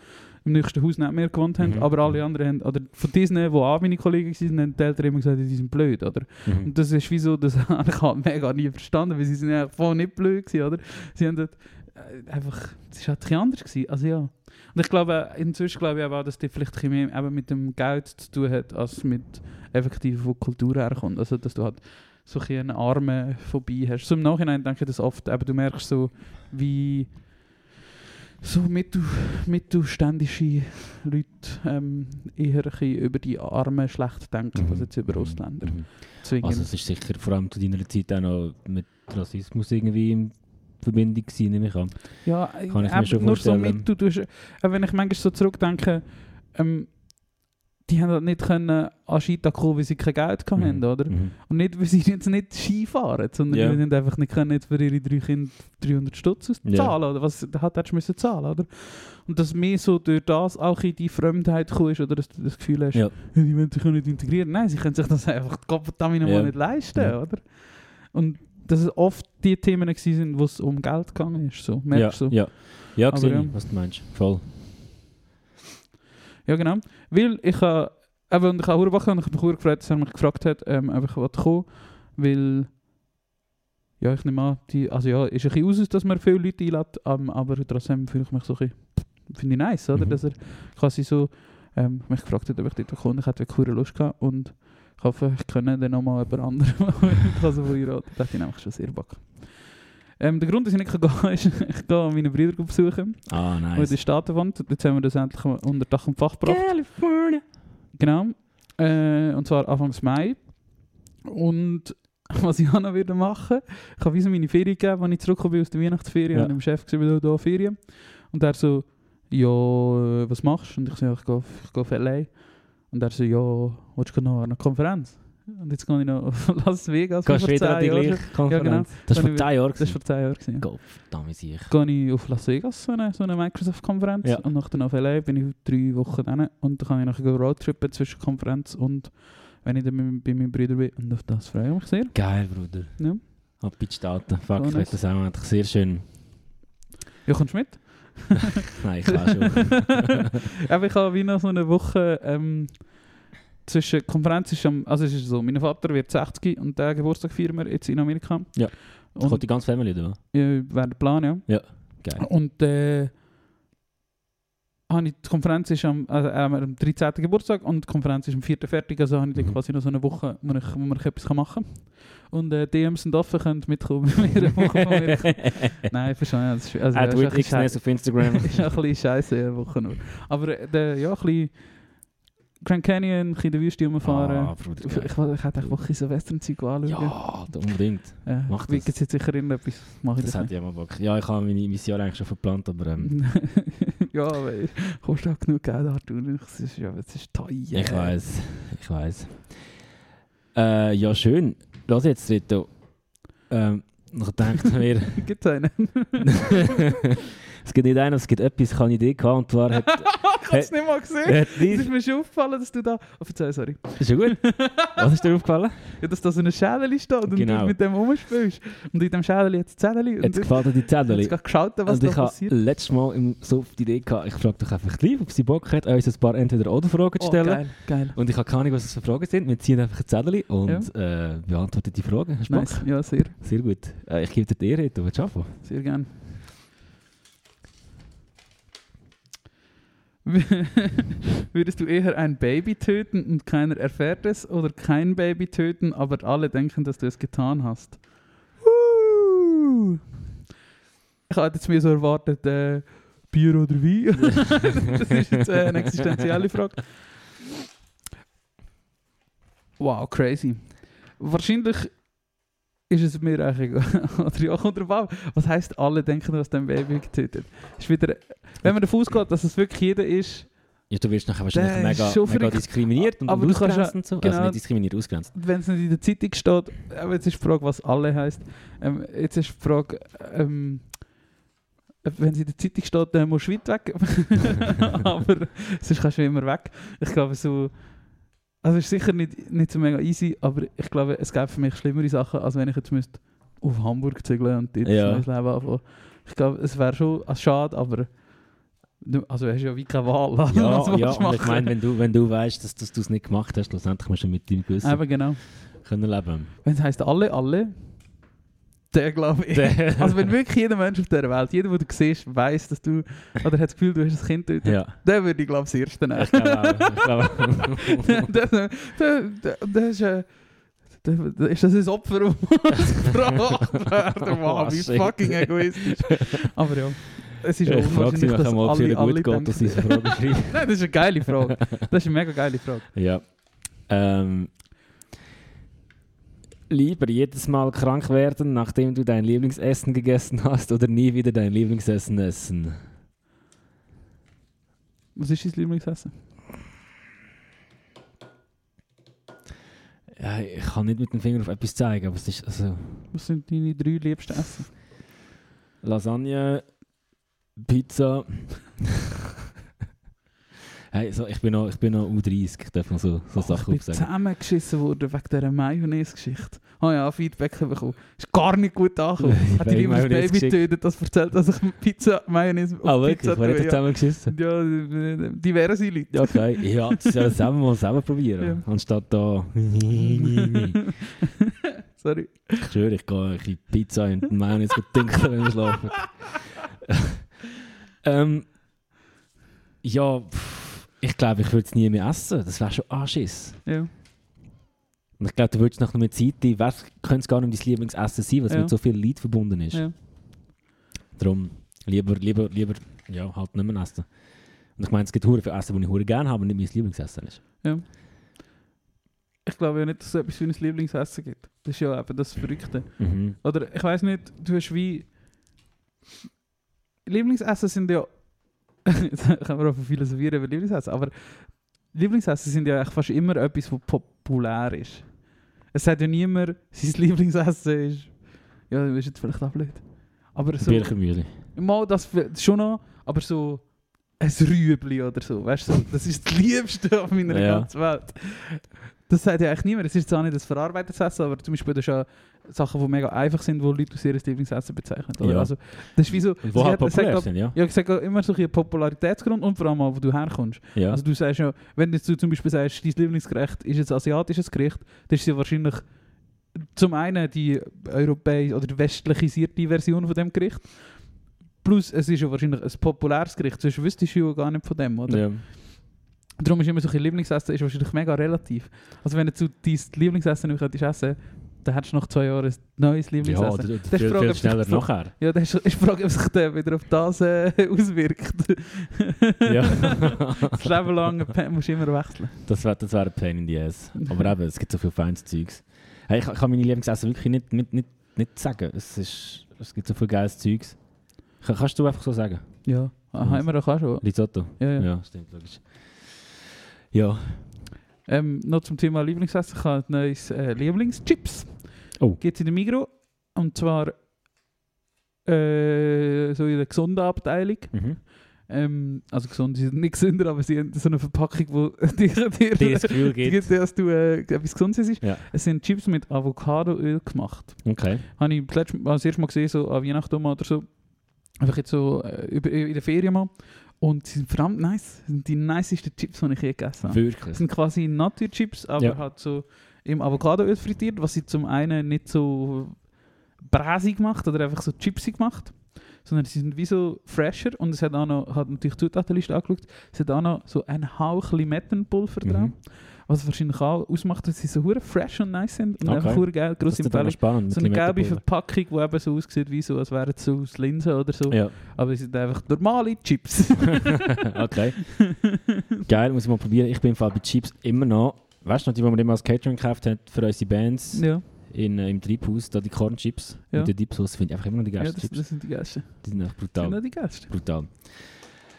[SPEAKER 2] im nächsten Haus nicht mehr gewohnt haben,
[SPEAKER 1] Mhm.
[SPEAKER 2] aber alle anderen haben, oder von diesen, die auch meine Kollegen waren, haben die Eltern immer gesagt, die sind blöd, oder?
[SPEAKER 1] Mhm.
[SPEAKER 2] Und das ist wie so, das habe ich halt mega nie verstanden, weil sie sind ja voll nicht blöd gewesen, oder? Sie haben dort, äh, einfach, es war halt ein anders gewesen, also ja. Und ich glaube, inzwischen glaube ich auch, dass das vielleicht ein mehr eben mit dem Geld zu tun hat, als mit effektiv, wo Kultur herkommt. Also, dass du halt so ein eine Arme vorbei hast. So im Nachhinein denke ich das oft, aber du merkst so, wie so mittel, mittelständische Leute ähm, eher über die Armen schlecht denken, als jetzt über
[SPEAKER 1] Mhm.
[SPEAKER 2] Ausländer.
[SPEAKER 1] Mhm. Also es ist sicher vor allem zu deiner Zeit auch noch mit Rassismus irgendwie in Verbindung gewesen, nehme ich an.
[SPEAKER 2] Ja,
[SPEAKER 1] Kann ich mir schon
[SPEAKER 2] nur so
[SPEAKER 1] vorstellen.
[SPEAKER 2] mit, du, tust, äh, wenn ich manchmal so zurückdenke, ähm, die haben halt nicht können an Skitag kommen, weil sie kein Geld
[SPEAKER 1] Mhm.
[SPEAKER 2] oder?
[SPEAKER 1] Mhm.
[SPEAKER 2] Und nicht, weil sie jetzt nicht Ski fahren, sondern
[SPEAKER 1] Ja.
[SPEAKER 2] weil sie einfach nicht können jetzt für ihre drei Kinder 300 Stutz
[SPEAKER 1] Ja.
[SPEAKER 2] zahlen, oder was hat hättest du müssen zahlen, oder? Und dass mehr so durch das auch in die Fremdheit gekommen ist, oder dass du das Gefühl hast,
[SPEAKER 1] Ja.
[SPEAKER 2] «Ja, die wollen sich ja nicht integrieren. Nein, sie können sich das einfach
[SPEAKER 1] Ja.
[SPEAKER 2] mal nicht leisten,
[SPEAKER 1] Ja.
[SPEAKER 2] oder? Und dass es oft die Themen sind, wo es um Geld gegangen ist, so,
[SPEAKER 1] Ja,
[SPEAKER 2] merkst du?
[SPEAKER 1] ja. Ja,
[SPEAKER 2] Aber
[SPEAKER 1] sehe
[SPEAKER 2] ja.
[SPEAKER 1] was du meinst. Voll.
[SPEAKER 2] Ja, genau. Weil ich habe, eben, und ich habe Urbacher und ich habe mich gefreut, dass er mich gefragt hat, ähm, ob ich wollte kommen weil, ja, ich nehme an, die, also ja, ist ein bisschen aus, dass man viele Leute einlädt, ähm, aber trotzdem fühle ich mich so ein bisschen, finde ich nice, oder,
[SPEAKER 1] Mhm.
[SPEAKER 2] dass er quasi so ähm, mich gefragt hat, ob ich dort komme. Ich hatte wirklich Lust gehabt und ich hoffe, ich kann dann nochmal jemand anderen also von heiraten. Das hätte ich nämlich schon sehr Bock. Ähm, der Grund, dass ich nicht gehen kann, ist, ich gehe meine Brüder besuchen,
[SPEAKER 1] Ah,
[SPEAKER 2] die in
[SPEAKER 1] nice.
[SPEAKER 2] den Staaten wohnt. Jetzt haben wir das endlich unter Dach und Fach gebracht.
[SPEAKER 1] California.
[SPEAKER 2] Genau. Äh, und zwar Anfang Mai. Und was ich auch noch wieder machen, ich habe wie so meine Ferien gegeben, als ich zurückgekommen bin aus der Weihnachtsferien.
[SPEAKER 1] Ja.
[SPEAKER 2] Und dem Chef gesagt, wir da Ferien. Und er so, ja, äh, was machst du? Und ich so, ja, ich gehe, ich gehe auf L.A. Und er so, ja, willst du noch an eine Konferenz? Und jetzt gehe ich noch auf Las Vegas.
[SPEAKER 1] Gehst du wieder an die
[SPEAKER 2] 10 Jahren
[SPEAKER 1] gleiche
[SPEAKER 2] schon.
[SPEAKER 1] Konferenz?
[SPEAKER 2] Ja, genau.
[SPEAKER 1] Das ist
[SPEAKER 2] Kann
[SPEAKER 1] vor
[SPEAKER 2] ich
[SPEAKER 1] 10 Jahren.
[SPEAKER 2] Das war vor 10 Jahren. Ja.
[SPEAKER 1] Gott, verdammt sich.
[SPEAKER 2] gehe ich auf Las Vegas, so eine, so eine Microsoft-Konferenz.
[SPEAKER 1] Ja.
[SPEAKER 2] Und nachher auf LA bin ich drei Wochen dann. Und dann kann ich nachher Roadtrippen zwischen Konferenz und wenn ich dann mit, bei meinen Brüdern bin. Und auf das freue ich mich sehr.
[SPEAKER 1] Geil, Bruder.
[SPEAKER 2] Ja.
[SPEAKER 1] Ab in die Staaten. Fuck, ich das auch eigentlich sehr schön.
[SPEAKER 2] Ja, kommst du mit?
[SPEAKER 1] Nein, ich kann schon.
[SPEAKER 2] Aber ich habe wie noch so eine Woche ähm, zwischen Konferenz ist am, also es ist so, mein Vater wird 60 und den Geburtstag feiern wir jetzt in Amerika.
[SPEAKER 1] Ja. Kommt
[SPEAKER 2] Und
[SPEAKER 1] die ganze Family, oder?
[SPEAKER 2] ja, wäre der Plan, ja.
[SPEAKER 1] Geil.
[SPEAKER 2] Und äh, habe ich, die Konferenz ist am, also, äh, am 13. Geburtstag und die Konferenz ist am 4. fertig, also habe ich
[SPEAKER 1] Mhm.
[SPEAKER 2] quasi noch so eine Woche, wo, ich, wo man etwas machen kann. Und äh, DMs sind offen, könnt mitkommen bei mir eine Woche von mir. Nein, verstehe ich. Also,
[SPEAKER 1] Add
[SPEAKER 2] ist
[SPEAKER 1] with
[SPEAKER 2] ein bisschen
[SPEAKER 1] auf Instagram.
[SPEAKER 2] ist ein bisschen scheiße, eine Woche nur. Aber äh, der, ja, ein bisschen Grand Canyon, ein bisschen in der Wüste rumfahren.
[SPEAKER 1] Ah, Bruder,
[SPEAKER 2] ich,
[SPEAKER 1] geil.
[SPEAKER 2] ich, ich hätte echt Woche Silvesternzeug anschauen.
[SPEAKER 1] Ja, unbedingt.
[SPEAKER 2] äh,
[SPEAKER 1] mach das.
[SPEAKER 2] Jetzt sicher irgendetwas? Mach ich
[SPEAKER 1] Das
[SPEAKER 2] das,
[SPEAKER 1] hätte ich auch mal Bock. Ja, ich habe meine Mission eigentlich schon verplant, aber ähm,
[SPEAKER 2] ja, aber kostet auch genug Geld, Arthur. Es ist, ja, es ist teuer.
[SPEAKER 1] ich weiß, ich weiß. Äh, ja, schön. Lass jetzt, Rito. Ähm, ich dachte mir,
[SPEAKER 2] Gibt es einen?
[SPEAKER 1] es gibt nicht einen, es gibt etwas, ich habe eine Idee gehabt, und zwar hat,
[SPEAKER 2] ich habe es nicht mal gesehen.
[SPEAKER 1] hat
[SPEAKER 2] Es ist mir schon aufgefallen, dass du da... Oh, verzeih, sorry.
[SPEAKER 1] ist ja gut. Was ist dir aufgefallen?
[SPEAKER 2] Ja, dass da so eine Schädel steht und
[SPEAKER 1] Genau.
[SPEAKER 2] du mit dem rumspielst. Und in dem Schädel jetzt Zettel. Und
[SPEAKER 1] Jetzt
[SPEAKER 2] ich
[SPEAKER 1] gefällt dir die
[SPEAKER 2] habe
[SPEAKER 1] Zettel.
[SPEAKER 2] jetzt gerade geschaut, was
[SPEAKER 1] Und
[SPEAKER 2] da
[SPEAKER 1] ich habe
[SPEAKER 2] passiert.
[SPEAKER 1] letztes Mal im, so auf die Idee gehabt, ich frage doch einfach live, ob sie Bock hat, uns ein paar Entweder-Oder-Fragen zu
[SPEAKER 2] Oh,
[SPEAKER 1] stellen.
[SPEAKER 2] geil, geil.
[SPEAKER 1] Und ich habe keine Ahnung, was das für Fragen sind. Wir ziehen einfach ein Zettel und äh, beantworten die Fragen. Hast du Bock?
[SPEAKER 2] Nice. Ja, sehr.
[SPEAKER 1] Sehr gut. Äh, ich gebe dir die Ehre, du willst anfangen.
[SPEAKER 2] Sehr gern. Würdest du eher ein Baby töten und keiner erfährt es oder kein Baby töten, aber alle denken, dass du es getan hast? Uh. Ich hatte jetzt mir so erwartet, äh, Bier oder Wein. das ist jetzt äh, eine existenzielle Frage. Wow, crazy. Wahrscheinlich ist es mir eigentlich egal. Oder ja, kommt drauf an. Was heisst, alle denken, dass dein Baby getötet ist wieder, Wenn man davon ausgeht, dass es wirklich jeder ist,
[SPEAKER 1] Ja, du wirst nachher wahrscheinlich
[SPEAKER 2] Der
[SPEAKER 1] mega, mega
[SPEAKER 2] verrückt.
[SPEAKER 1] diskriminiert und,
[SPEAKER 2] Aber
[SPEAKER 1] und ausgrenzt und so.
[SPEAKER 2] genau.
[SPEAKER 1] Also nicht diskriminiert, ausgrenzt.
[SPEAKER 2] wenn es nicht in der Zeitung steht, aber jetzt ist die Frage, was alle heisst. Ähm, jetzt ist die Frage, ähm, wenn es in der Zeitung steht, dann musst du weit weg. aber sonst kannst du immer weg. Ich glaube so, Also es ist sicher nicht, nicht so mega easy, aber ich glaube, es gäbe für mich schlimmere Sachen, als wenn ich jetzt müsste auf Hamburg zügeln und dort
[SPEAKER 1] Ja.
[SPEAKER 2] neues Leben anfangen. Ich glaube, es wäre schon also schade, aber du, also du hast ja wie keine Wahl.
[SPEAKER 1] Ja, ja und ich meine, wenn du, wenn du weißt, dass, dass du es nicht gemacht hast, schlussendlich musst du mit deinem Gewissen
[SPEAKER 2] Eben genau.
[SPEAKER 1] können leben.
[SPEAKER 2] Wenn es heisst alle, alle, der glaube ich.
[SPEAKER 1] Der-
[SPEAKER 2] Also wenn wirklich jeder Mensch auf dieser Welt, jeder, den du siehst, weiss, dass du, oder hat das Gefühl, du hast ein Kind tötet,
[SPEAKER 1] ja,
[SPEAKER 2] der würde ich glaube ich das erste nehmen.
[SPEAKER 1] ich glaube auch. Ich
[SPEAKER 2] ist, das, ein Opfer, das gefragt werden?
[SPEAKER 1] Oh,
[SPEAKER 2] wie fucking egoistisch. Aber ja, es ist
[SPEAKER 1] Ich frage sie nachher
[SPEAKER 2] dass
[SPEAKER 1] mal, ob ihr gut geht,
[SPEAKER 2] denken.
[SPEAKER 1] dass diese Frage schreibt.
[SPEAKER 2] Nein, das ist eine geile Frage. Das ist eine mega geile Frage.
[SPEAKER 1] Ja. Ähm, lieber jedes Mal krank werden, nachdem du dein Lieblingsessen gegessen hast, oder nie wieder dein Lieblingsessen essen?
[SPEAKER 2] Was ist dein Lieblingsessen?
[SPEAKER 1] Ja, ich kann nicht mit dem Finger auf etwas zeigen, aber es ist also
[SPEAKER 2] Was sind deine drei liebsten Essen?
[SPEAKER 1] Lasagne, Pizza. hey, so, ich bin noch, ich bin noch U30, ich darf noch so, so
[SPEAKER 2] Oh,
[SPEAKER 1] Sachen
[SPEAKER 2] ich bin zusammengeschissen worden wegen dieser Mayonnaise-Geschichte. Oh ja, Feedback bekommen. Ist gar nicht gut angekommen. Hat die
[SPEAKER 1] Wegen
[SPEAKER 2] lieber das Baby getötet, das erzählt, dass ich Pizza, Mayonnaise auf
[SPEAKER 1] Ah, wirklich?
[SPEAKER 2] Pizza tue. Ja,
[SPEAKER 1] zusammengeschissen?
[SPEAKER 2] ja die- diverse Leute.
[SPEAKER 1] Okay. Ja, das soll es selber mal selber probieren.
[SPEAKER 2] Ja.
[SPEAKER 1] Anstatt da.
[SPEAKER 2] Sorry.
[SPEAKER 1] Ich schwöre, ich gehe bisschen Pizza und Mayonnaise dünkeln, wenn ich schlafe. ähm, ja, pff, ich glaube, ich würde es nie mehr essen. Das wäre schon Anschiss.
[SPEAKER 2] Ja.
[SPEAKER 1] Und ich glaube, du würdest nach einer Zeit, die könnte es gar nicht dein Lieblingsessen sein, es
[SPEAKER 2] Ja.
[SPEAKER 1] mit so viel Leid verbunden ist.
[SPEAKER 2] ja.
[SPEAKER 1] Darum lieber, lieber, lieber, ja, halt nicht mehr essen. Und ich meine, es gibt hure viel Essen, das ich hure gerne habe, aber nicht mein Lieblingsessen ist.
[SPEAKER 2] Ich glaube ja nicht, dass es etwas wie ein Lieblingsessen gibt. Das ist ja eben das Verrückte.
[SPEAKER 1] Mhm.
[SPEAKER 2] Oder ich weiß nicht, du hast wie. Lieblingsessen sind ja. Jetzt können wir auch von philosophieren über Lieblingsessen, aber Lieblingsessen sind ja fast immer etwas, was populär ist. Es sagt ja niemand, sein Lieblingsessen ist. Ja, das ist jetzt vielleicht auch blöd. Aber so.
[SPEAKER 1] Birchermühle.
[SPEAKER 2] Mal das das schon noch, aber so. Ein Rüebli oder so, weißt du, so, das ist das Liebste auf meiner
[SPEAKER 1] Ja.
[SPEAKER 2] ganzen Welt. Das sagt ja eigentlich niemand. Es ist zwar nicht das verarbeitetes Essen, aber zum Beispiel das ist ja Sachen, die mega einfach sind, wo Leute aus ihrem Lieblingsessen bezeichnen. Oder?
[SPEAKER 1] Ja.
[SPEAKER 2] Also, das ist wie so.
[SPEAKER 1] Wo halt
[SPEAKER 2] sagt
[SPEAKER 1] populär
[SPEAKER 2] auch-
[SPEAKER 1] sind, ja.
[SPEAKER 2] Ja, ich sage immer so ein Popularitätsgrund und vor allem auch, wo du herkommst.
[SPEAKER 1] ja.
[SPEAKER 2] Also du sagst ja, wenn jetzt du zum Beispiel sagst, dein Lieblingsgericht ist ein asiatisches Gericht, dann ist ja wahrscheinlich zum einen die europäische oder die westlichisierte Version von dem Gericht. Plus es ist ja wahrscheinlich ein populäres Gericht, sonst wüsstest du ja gar nicht von dem, oder?
[SPEAKER 1] ja.
[SPEAKER 2] Darum ist immer so ein Lieblingsessen ist wahrscheinlich mega relativ. Also wenn du dein Lieblingsessen nicht könntest essen dann hättest du nach zwei Jahren ein neues
[SPEAKER 1] Ja,
[SPEAKER 2] Lieblingsessen.
[SPEAKER 1] oder
[SPEAKER 2] Das ist
[SPEAKER 1] viel, viel schneller
[SPEAKER 2] noch-
[SPEAKER 1] nachher.
[SPEAKER 2] Ja, das ist, die Frage, ob sich der wieder auf das äh, auswirkt.
[SPEAKER 1] Ja.
[SPEAKER 2] das Leben lang musst du immer wechseln.
[SPEAKER 1] Das wäre das wär ein Pain in the ass. Aber eben, es gibt so viel feines Zeugs. Hey, ich, ich kann meine Lieblingsessen wirklich nicht, nicht, nicht, nicht sagen. Es, ist, es gibt so viel geiles Zeugs. Ka- Kannst du einfach so sagen?
[SPEAKER 2] Ja, aha, immer auch schon.
[SPEAKER 1] Risotto?
[SPEAKER 2] Ja, ja.
[SPEAKER 1] Ja, stimmt, logisch. Ja.
[SPEAKER 2] Ähm, noch zum Thema Lieblingsessen. Ich habe ein neues äh, Lieblingschips.
[SPEAKER 1] Oh.
[SPEAKER 2] Gibt es in der Migro. Und zwar äh, so in der gesunden Abteilung.
[SPEAKER 1] Mhm.
[SPEAKER 2] Ähm, also gesund, sind nicht gesünder, aber sie haben so eine Verpackung, wo dir, dir,
[SPEAKER 1] Dir das Gefühl gibt.
[SPEAKER 2] dass du äh, etwas Gesundes ist.
[SPEAKER 1] Ja.
[SPEAKER 2] Es sind Chips mit Avocadoöl gemacht.
[SPEAKER 1] Okay.
[SPEAKER 2] Habe ich das erste Mal gesehen, so an Weihnachten oder so. Einfach jetzt so äh, in der Ferien mal. Und sie sind verdammt nice. Das sind die nicesten Chips, die ich je gegessen habe.
[SPEAKER 1] Wirklich.
[SPEAKER 2] Das sind quasi Naturchips, aber
[SPEAKER 1] Ja.
[SPEAKER 2] halt so im Avocadoöl frittiert, was sie zum einen nicht so bräsig macht oder einfach so chipsig macht, sondern sie sind wie so fresher und es hat auch noch, hat natürlich die Zutatenliste angeschaut, es hat auch noch so ein Hauch Limettenpulver dran,
[SPEAKER 1] Mhm.
[SPEAKER 2] Was wahrscheinlich auch ausmacht, dass sie so hure fresh und nice sind und
[SPEAKER 1] Okay.
[SPEAKER 2] einfach hure geil,
[SPEAKER 1] Das
[SPEAKER 2] grosse Empfehlung.
[SPEAKER 1] spannend.
[SPEAKER 2] So eine gelbe. Verpackung, die eben so aussieht, wie so, als wären es so aus Linsen oder so.
[SPEAKER 1] Ja.
[SPEAKER 2] Aber sie sind einfach normale Chips.
[SPEAKER 1] okay. Geil, muss ich mal probieren. Ich bin im Fall bei Chips immer noch. Weißt du noch, die, die wir immer als Catering gekauft haben für unsere Bands
[SPEAKER 2] ja,
[SPEAKER 1] in, äh, im Treibhaus, da die Cornchips
[SPEAKER 2] Ja.
[SPEAKER 1] mit der Dipsauce, finde ich einfach immer noch die
[SPEAKER 2] ja
[SPEAKER 1] geilsten
[SPEAKER 2] das,
[SPEAKER 1] Chips.
[SPEAKER 2] das sind die geilsten.
[SPEAKER 1] Die sind
[SPEAKER 2] Das sind
[SPEAKER 1] brutal.
[SPEAKER 2] auch die geilsten.
[SPEAKER 1] brutal.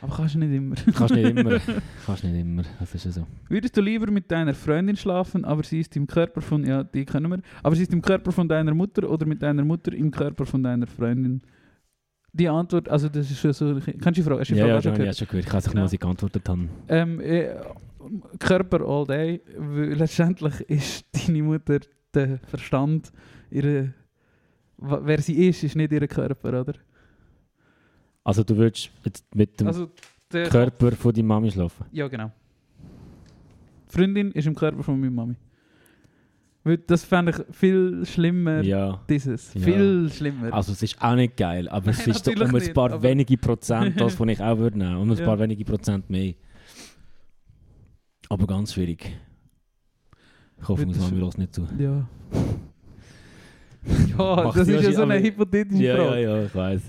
[SPEAKER 2] Aber kannst du nicht immer.
[SPEAKER 1] Kannst nicht immer. Kannst nicht immer. Das ist ja so.
[SPEAKER 2] Würdest du lieber mit deiner Freundin schlafen, aber sie ist im Körper von, ja, die können wir, aber sie ist im Körper von deiner Mutter oder mit deiner Mutter im Körper von deiner Freundin? Die Antwort, also das ist schon so, kannst du die Frage, hast du die
[SPEAKER 1] Ja,
[SPEAKER 2] Frage
[SPEAKER 1] ja,
[SPEAKER 2] schon
[SPEAKER 1] schon, ja,
[SPEAKER 2] gehört?
[SPEAKER 1] schon gehört. Ich weiß nicht mehr, was ich geantwortet habe.
[SPEAKER 2] Ähm, äh, Körper all day, letztendlich ist deine Mutter der Verstand, ihre, wer sie ist, ist nicht ihr Körper, oder?
[SPEAKER 1] Also du würdest jetzt mit dem
[SPEAKER 2] Also der
[SPEAKER 1] Körper von deiner Mami schlafen?
[SPEAKER 2] Ja, genau. Die Freundin ist im Körper von meiner Mami. Weil Das fände ich viel schlimmer,
[SPEAKER 1] Ja.
[SPEAKER 2] dieses.
[SPEAKER 1] Ja.
[SPEAKER 2] Viel schlimmer.
[SPEAKER 1] Also es ist auch nicht geil, aber es
[SPEAKER 2] Nein,
[SPEAKER 1] ist so um ein
[SPEAKER 2] nicht,
[SPEAKER 1] paar wenige Prozent, das von ich auch würde nehmen, um ein
[SPEAKER 2] Ja.
[SPEAKER 1] paar wenige Prozent mehr. Aber ganz schwierig. Ich hoffe, meine Mami lässt nicht zu.
[SPEAKER 2] Ja. ja, das ist ja so eine hypothetische
[SPEAKER 1] Ja, ja,
[SPEAKER 2] Frage.
[SPEAKER 1] ja, ich weiß.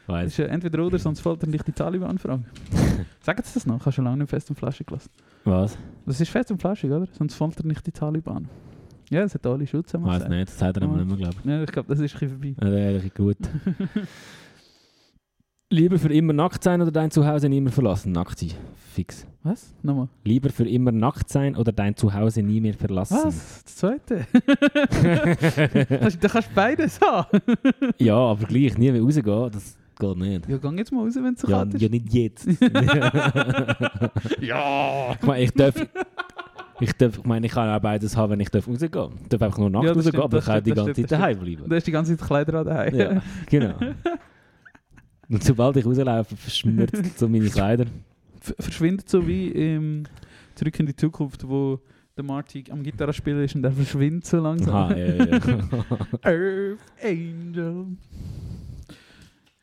[SPEAKER 1] Ich
[SPEAKER 2] Das
[SPEAKER 1] weiß.
[SPEAKER 2] ist ja entweder oder, sonst fällt dann nicht die Taliban-Frage. Sagen Sie das noch? Ich habe schon lange nicht fest und flashig gelassen.
[SPEAKER 1] Was?
[SPEAKER 2] Das ist fest und flashig, oder? Sonst fällt er nicht die Taliban. Ja, das hat alle Schutz. wir
[SPEAKER 1] Weiß nicht, das sagt er
[SPEAKER 2] Ja.
[SPEAKER 1] nicht mehr, glaube ich.
[SPEAKER 2] Ja, ich glaube, das ist ein bisschen vorbei.
[SPEAKER 1] Ja, das bisschen gut. Lieber für immer nackt sein oder dein Zuhause nie mehr verlassen? Nackt sein. Fix.
[SPEAKER 2] Was? Nochmal.
[SPEAKER 1] Lieber für immer nackt sein oder dein Zuhause nie mehr verlassen?
[SPEAKER 2] Was? Das zweite? da kannst du beides haben.
[SPEAKER 1] Ja, aber gleich nie mehr rausgehen, das geht nicht.
[SPEAKER 2] Ja, geh jetzt mal raus, wenn es so
[SPEAKER 1] Ja,
[SPEAKER 2] kalt ist.
[SPEAKER 1] ja nicht jetzt.
[SPEAKER 2] ja.
[SPEAKER 1] ich meine, ich darf, ich darf, ich meine, ich kann auch beides haben, wenn ich darf rausgehen darf. Ich darf einfach nur nackt
[SPEAKER 2] Ja,
[SPEAKER 1] rausgehen,
[SPEAKER 2] stimmt,
[SPEAKER 1] aber ich kann die ganze
[SPEAKER 2] stimmt,
[SPEAKER 1] Zeit daheim bleiben.
[SPEAKER 2] Da ist die ganze Zeit Kleider an daheim.
[SPEAKER 1] Ja, genau. Und sobald ich rauslaufe, verschmürzt so meine Kleider.
[SPEAKER 2] Verschwindet so wie im Zurück in die Zukunft, wo der Marty am Gitarre spielen ist und er verschwindet so langsam.
[SPEAKER 1] Aha, ja, ja.
[SPEAKER 2] Earth Angel.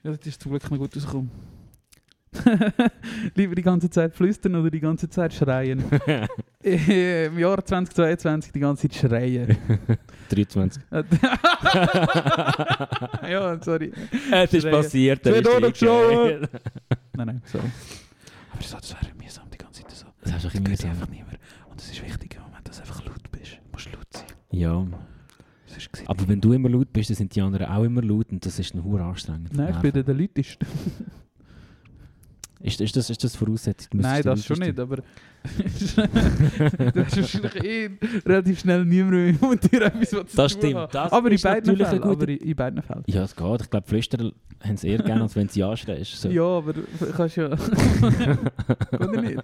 [SPEAKER 2] Ja, das ist zum Glück noch gut rausgekommen. Lieber die ganze Zeit flüstern oder die ganze Zeit schreien? Im Jahr 2022 die ganze Zeit schreien.
[SPEAKER 1] 23.
[SPEAKER 2] ja, sorry.
[SPEAKER 1] Es ist
[SPEAKER 2] Schreien.
[SPEAKER 1] passiert.
[SPEAKER 2] Es wird auch noch
[SPEAKER 1] eingegangen.
[SPEAKER 2] Nein, nein, sorry. Aber so, das wäre mühsam die ganze Zeit so.
[SPEAKER 1] Das hast du
[SPEAKER 2] einfach nicht mehr. Und es ist wichtig im Moment, dass du einfach laut bist. Du musst laut sein.
[SPEAKER 1] Ja.
[SPEAKER 2] Ist gewesen.
[SPEAKER 1] Aber wenn du immer laut bist, dann sind die anderen auch immer laut und das ist ein hure anstrengend.
[SPEAKER 2] Nein, ich bin der, lauteste.
[SPEAKER 1] Ist, ist, das, ist das Voraussetzung?
[SPEAKER 2] Nein, das schon nicht, aber du hast wahrscheinlich eh relativ schnell niemand mehr im Mund dir etwas was zu
[SPEAKER 1] Das
[SPEAKER 2] tun
[SPEAKER 1] stimmt. Das
[SPEAKER 2] aber in beiden Fällen. Aber in, in beiden Fällen.
[SPEAKER 1] Ja, es geht. Ich glaube, Flüsterer haben es eher gerne, als wenn sie anschreist. So.
[SPEAKER 2] Ja, aber du kannst ja... Oder nicht?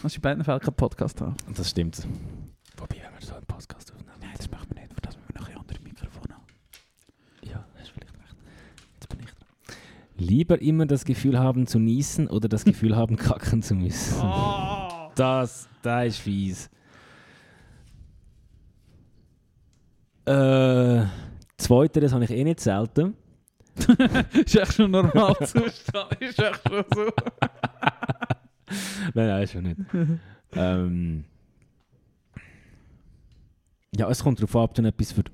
[SPEAKER 2] Kannst in beiden Fällen keinen Podcast haben.
[SPEAKER 1] Das stimmt. Wobei, wenn wir so einen Podcast aufnehmen.
[SPEAKER 2] Nein, das machen wir nicht, für das müssen wir noch ein anderes Mikrofon haben.
[SPEAKER 1] Ja, hast vielleicht recht. Jetzt bin ich dran. Lieber immer das Gefühl haben zu niesen oder das Gefühl haben kacken zu müssen.
[SPEAKER 2] Oh.
[SPEAKER 1] Das, das ist fies. Äh, zweiteres habe ich eh nicht selten.
[SPEAKER 2] ist echt schon normal Zustand. Ist echt schon so.
[SPEAKER 1] Nein, nein, schon nicht. ähm, ja, es kommt darauf ab, ob du etwas für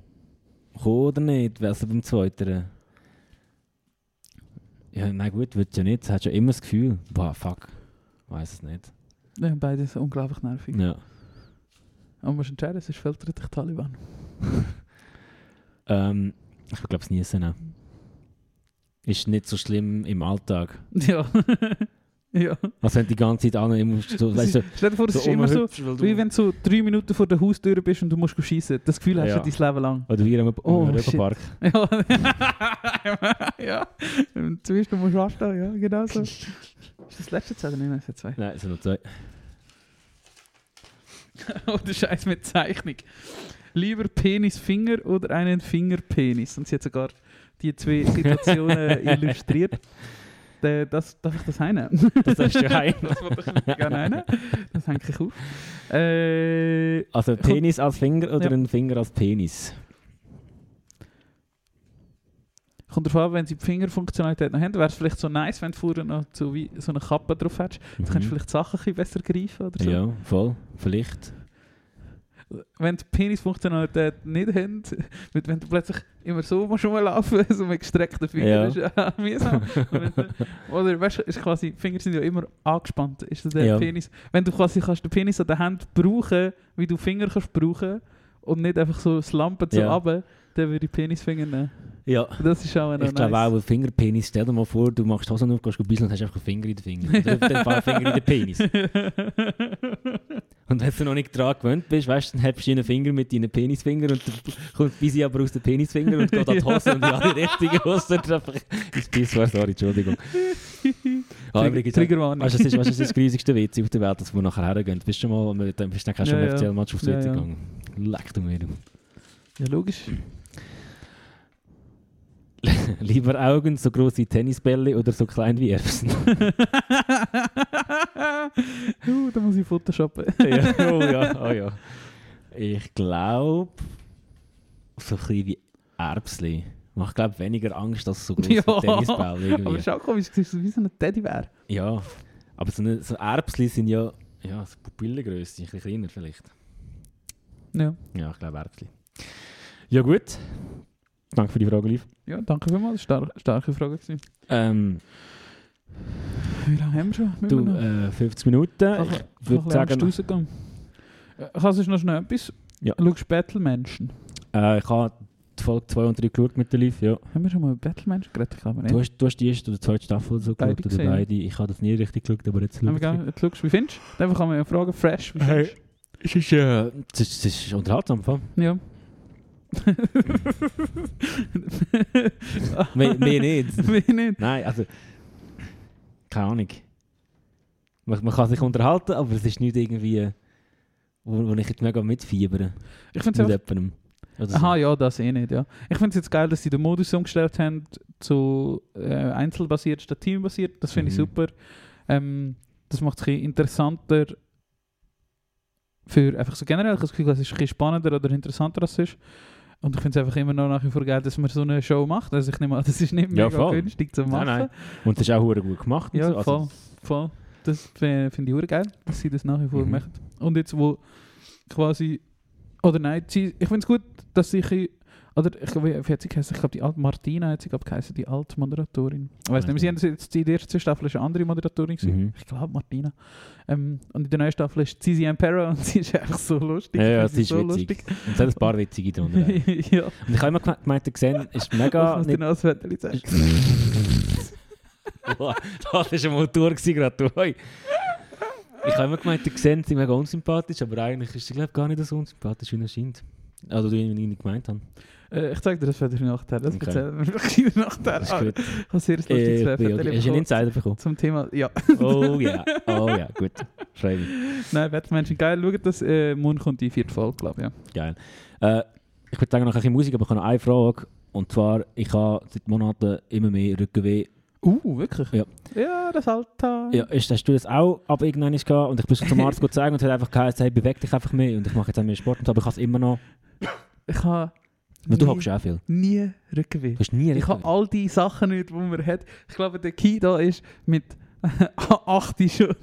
[SPEAKER 1] oder nicht. Also beim zweiten. Ja, nein, gut, wird ja nicht. Du hast ja immer das Gefühl, boah, fuck, weiß es nicht.
[SPEAKER 2] Ja, beides unglaublich nervig.
[SPEAKER 1] Ja.
[SPEAKER 2] Aber musst entscheiden, sonst filtert dich Taliban.
[SPEAKER 1] Ähm, ich glaube, es auch. Ist nicht so schlimm im Alltag.
[SPEAKER 2] Ja. Ja.
[SPEAKER 1] Also wenn du die ganze Zeit an immer so,
[SPEAKER 2] Das
[SPEAKER 1] weißt du,
[SPEAKER 2] stell dir vor, es
[SPEAKER 1] so
[SPEAKER 2] ist immer so,
[SPEAKER 1] du-
[SPEAKER 2] wie wenn du so drei Minuten vor der Haustür bist und du musst schießen. Das Gefühl hast
[SPEAKER 1] Ja.
[SPEAKER 2] du dein Leben lang.
[SPEAKER 1] Oder hier am
[SPEAKER 2] Oh.
[SPEAKER 1] Röberpark.
[SPEAKER 2] Ja. ja. Zuerst du musst anstehen, ja, genau so. Ist das das letzte Zeit oder nicht? Nein, es sind zwei.
[SPEAKER 1] Nein, es sind noch zwei.
[SPEAKER 2] Oh, der Scheiß mit Zeichnung. Lieber Penisfinger oder einen Fingerpenis? Und sie hat sogar die zwei Situationen illustriert. Äh, Das, darf ich das heimnehmen?
[SPEAKER 1] Das darfst du heim.
[SPEAKER 2] das wollte ich gerne heimnehmen. Das hänge ich auf. Äh,
[SPEAKER 1] Also Penis als Finger oder
[SPEAKER 2] Ja.
[SPEAKER 1] ein Finger als Penis?
[SPEAKER 2] kommt darauf an, wenn sie die Fingerfunktionalität noch haben, wäre es vielleicht so nice, wenn du vorher noch so, wie so eine Kappe drauf hättest. Dann kannst du
[SPEAKER 1] Mhm.
[SPEAKER 2] vielleicht Sachen ein bisschen besser greifen oder so.
[SPEAKER 1] Ja, voll. Vielleicht.
[SPEAKER 2] Wenn die Penisfunktionalität nicht haben, wenn du plötzlich immer so musst rumlaufen, so mit gestreckten Fingern,
[SPEAKER 1] Ja.
[SPEAKER 2] ist ja mühsam. Oder weißt du, ist quasi, Finger sind ja immer angespannt. Ist das der
[SPEAKER 1] Ja.
[SPEAKER 2] Penis. Wenn du quasi kannst den Penis an der Hand brauchen, wie du Finger kannst brauchen und nicht einfach so das Lampen so
[SPEAKER 1] Ja.
[SPEAKER 2] runter, dann würde ich Penisfinger nehmen.
[SPEAKER 1] Ja.
[SPEAKER 2] Das ist auch noch
[SPEAKER 1] Ich glaube
[SPEAKER 2] nice.
[SPEAKER 1] auch, ein Fingerpenis, stell dir mal vor, du machst Hosen auf, gehst ein bisschen und hast einfach einen Finger in den Finger. Oder den Fall Finger in den Penis. Und wenn du noch nicht dran gewöhnt bist, weißt du, dann hebst du einen Finger mit deinen Penisfinger und dann kommt Bisi aber aus den Penisfinger und geht an die Hose und in alle Richtungen Hose und einfach ins Pissoir, sorry, Entschuldigung. Ah, übrigens,
[SPEAKER 2] Triggerwarnung.
[SPEAKER 1] Weißt du, das ist, weißt, das ist das grusigste Witz auf der Welt, dass wir nachher hergehen. Bist du mal mit dem bist du dann schon
[SPEAKER 2] Ja,
[SPEAKER 1] ja,
[SPEAKER 2] ja.
[SPEAKER 1] FCL Match aufs
[SPEAKER 2] Ja,
[SPEAKER 1] WC
[SPEAKER 2] ja.
[SPEAKER 1] gegangen? Leck du mir.
[SPEAKER 2] Ja, logisch.
[SPEAKER 1] Lieber Augen so groß wie Tennisbälle oder so klein wie Erbsen?
[SPEAKER 2] uh, da muss ich Photoshoppen.
[SPEAKER 1] ja, oh ja, oh ja. Ich glaube, so klein wie Erbsli. Macht glaube weniger Angst als so große
[SPEAKER 2] Ja,
[SPEAKER 1] Tennisbälle
[SPEAKER 2] Aber
[SPEAKER 1] irgendwie.
[SPEAKER 2] schau komisch, du siehst so wie so ein Teddybär.
[SPEAKER 1] Ja, aber so, eine, so Erbsli sind ja, ja so Pupillengröße, ein bisschen kleiner vielleicht.
[SPEAKER 2] Ja.
[SPEAKER 1] Ja, ich glaube Erbsli. Ja gut. Danke für die Frage, Liv.
[SPEAKER 2] ja, danke vielmals. Star starke Frage gewesen.
[SPEAKER 1] Ähm,
[SPEAKER 2] Wie lange haben wir schon? Müssen
[SPEAKER 1] du,
[SPEAKER 2] wir
[SPEAKER 1] äh, 50 Minuten.
[SPEAKER 2] Kann
[SPEAKER 1] Ich
[SPEAKER 2] ich
[SPEAKER 1] würde sagen,
[SPEAKER 2] rausgehen. Kannst du noch schnell etwas?
[SPEAKER 1] Ja.
[SPEAKER 2] Schaust du Battlemenschen?
[SPEAKER 1] äh, ich habe die Folge 2 und 3 geschaut mit der Liv. Ja.
[SPEAKER 2] Haben wir schon mal Battlemenschen geredet? Ich glaube nicht.
[SPEAKER 1] Du, hast, du hast die erste oder zweite Staffel so
[SPEAKER 2] Beide
[SPEAKER 1] geschaut oder beide. Ich habe das nie richtig geschaut, aber jetzt schaue
[SPEAKER 2] gerne- Jetzt du, wie findest du? Dann kann man ja fragen, fresh, wie
[SPEAKER 1] Hey.
[SPEAKER 2] findest
[SPEAKER 1] Es ist, äh, es ist, es ist unterhaltsam.
[SPEAKER 2] Du? Ja.
[SPEAKER 1] Mehr, mehr nicht.
[SPEAKER 2] Mehr nicht.
[SPEAKER 1] Nein, also... Keine Ahnung. Man, man kann sich unterhalten, aber es ist nicht irgendwie... Wo, wo ich jetzt mega mitfiebere.
[SPEAKER 2] Ich finde es
[SPEAKER 1] Mit jemandem. So.
[SPEAKER 2] Aha, ja, das eh nicht, ja. Ich finde es jetzt geil, dass sie den Modus umgestellt haben zu äh, einzelbasiert statt teambasiert. Das finde ich
[SPEAKER 1] Mhm.
[SPEAKER 2] super. Ähm, das macht es ein interessanter für einfach so generell. Ich habe das Gefühl, es ist ein spannender oder interessanter als es ist. Und ich finde es einfach immer noch nach wie vor geil, dass man so eine Show macht. Also ich nehme an, das ist nicht
[SPEAKER 1] Ja,
[SPEAKER 2] mega
[SPEAKER 1] voll.
[SPEAKER 2] günstig zu
[SPEAKER 1] Nein,
[SPEAKER 2] machen.
[SPEAKER 1] nein. Und das ist auch gut gemacht.
[SPEAKER 2] Ja,
[SPEAKER 1] so. Also,
[SPEAKER 2] voll, voll. Das fi- finde ich auch geil, dass sie das nach wie vor
[SPEAKER 1] Mhm.
[SPEAKER 2] machen. Und jetzt, wo quasi, oder nein, ich finde es gut, dass bisschen- oder ich glaube, wie hat sie geheißen? Ich glaube, die alte Martina hat sie glaub, geheißen, die alte Moderatorin. Ich weiß nicht, mehr, sie haben jetzt die erste Staffel ist eine andere Moderatorin gewesen.
[SPEAKER 1] Mhm.
[SPEAKER 2] Ich glaube, Martina. Ähm, und in der neuen Staffel ist Zizi Ampera und sie ist einfach so lustig.
[SPEAKER 1] Ja, ja, sie ist witzig. Und es hat ein paar witzige drunter.
[SPEAKER 2] ja,
[SPEAKER 1] Und ich habe immer geme- gemeint, gesehen, ist mega...
[SPEAKER 2] muss dir
[SPEAKER 1] nicht,
[SPEAKER 2] noch.
[SPEAKER 1] Boah, das war ein Motor gerade du. Hoi. Ich habe immer gemeint, gesehen, sie mega unsympathisch, aber eigentlich ist sie glaube gar nicht so unsympathisch, wie er scheint. Also, wie ich ihn gemeint habe.
[SPEAKER 2] Äh, ich zeige dir das Wetter nachher. Das
[SPEAKER 1] Okay.
[SPEAKER 2] erzählen wir wirklich nachher.
[SPEAKER 1] Das ist
[SPEAKER 2] Ah,
[SPEAKER 1] gut.
[SPEAKER 2] Ich habe sehr lustiges
[SPEAKER 1] Äh, bin, okay. Hast du einen. Insider bekommen?
[SPEAKER 2] Zum Thema, ja.
[SPEAKER 1] Oh ja, oh ja, gut. Freue mich.
[SPEAKER 2] Nein, Batman geil. Schaut das, äh, morgen kommt die vierte Folge, glaube ich. Ja.
[SPEAKER 1] Geil. Äh, ich würde sagen, noch ein bisschen Musik, aber ich habe noch eine Frage. Und zwar, ich habe seit Monaten immer mehr Rückenweh.
[SPEAKER 2] Uh, wirklich?
[SPEAKER 1] Ja.
[SPEAKER 2] Ja, das Alltag.
[SPEAKER 1] Ja, ist, hast du das auch ab irgendwann gehabt? Und ich bin schon zum Arzt gut sagen und er hat einfach gesagt, hey, beweg dich einfach mehr. Und ich mache jetzt auch mehr Sport, und so, aber ich habe es immer noch.
[SPEAKER 2] Ich habe
[SPEAKER 1] Weil du hockst auch viel.
[SPEAKER 2] nie Rückenweh.
[SPEAKER 1] Du hast nie
[SPEAKER 2] Ich habe
[SPEAKER 1] Rückenweh.
[SPEAKER 2] all die Sachen nicht, die man hat. Ich glaube, der Key da ist mit 8 schon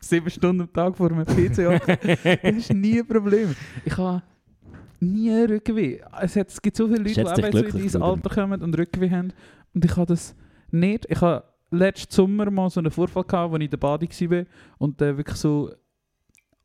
[SPEAKER 2] 7 Stunden am Tag vor einem PC. Das ist nie ein Problem. Ich habe nie Rückenweh. Es, hat, es gibt so viele Leute,
[SPEAKER 1] Schätz
[SPEAKER 2] die auch so in dieses
[SPEAKER 1] Bruder.
[SPEAKER 2] Alter kommen und Rückenweh haben. Und ich habe das nicht. Ich habe letzten Sommer mal so einen Vorfall gehabt, wo ich in der Bade war und äh, wirklich so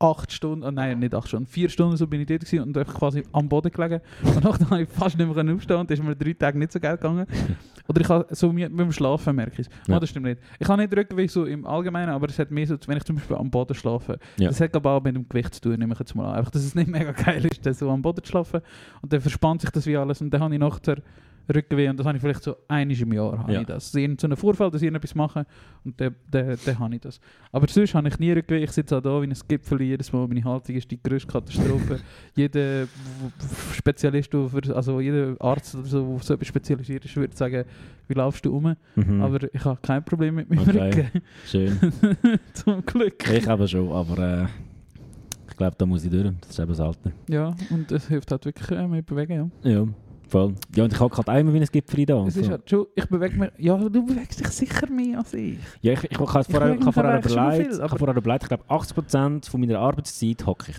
[SPEAKER 2] 8 Stunden, oh nein, nicht 8 Stunden, 4 Stunden so bin ich dort gewesen und einfach quasi am Boden gelegen. Und dann habe ich fast nicht mehr aufstehen und das ist mir drei Tage nicht so geil gegangen. Oder ich habe so mit, mit dem Schlafen merke ich es.
[SPEAKER 1] Ja.
[SPEAKER 2] Oh, das stimmt nicht. Ich habe nicht Rückenweh so im Allgemeinen, aber es hat mehr so, wenn ich zum Beispiel am Boden schlafe.
[SPEAKER 1] Ja.
[SPEAKER 2] Das hat aber auch mit dem Gewicht zu tun, nehme ich jetzt mal an. Einfach, dass es nicht mega geil ist, so am Boden zu schlafen. Und dann verspannt sich das wie alles. Und dann habe ich nachher Rückenweh und das habe ich vielleicht so einmal im Jahr. Habe
[SPEAKER 1] Ja.
[SPEAKER 2] ich das. Irgend so einen Vorfall, dass ich etwas mache und dann, dann, dann habe ich das. Aber sonst habe ich nie Rückenweh. Ich sitze auch da wie ein Gipfel jedes Mal. Meine Haltung ist die grösste Katastrophe. jeder Spezialist, der also jeder Arzt oder so, der so etwas spezialisiert ist, würde sagen, wie laufst du um?
[SPEAKER 1] Mhm.
[SPEAKER 2] Aber ich habe kein Problem mit meinem
[SPEAKER 1] Okay.
[SPEAKER 2] Rücken.
[SPEAKER 1] Schön.
[SPEAKER 2] Zum Glück.
[SPEAKER 1] Ich aber schon, aber äh, ich glaube, da muss ich durch. Das ist eben das Alter.
[SPEAKER 2] Ja, und es hilft halt wirklich äh, mit Bewegen. Ja.
[SPEAKER 1] Ja, voll. Ja, und ich habe gerade einmal wie ein Gipfel da. und
[SPEAKER 2] Es ist halt schon, ich bewege mich, ja, du bewegst dich sicher mehr als ich.
[SPEAKER 1] Ja, ich, ich, ich, habe vorher, ich vorher überlegt, ich vorher überlegt, ich glaube 80% von meiner Arbeitszeit hocke ich.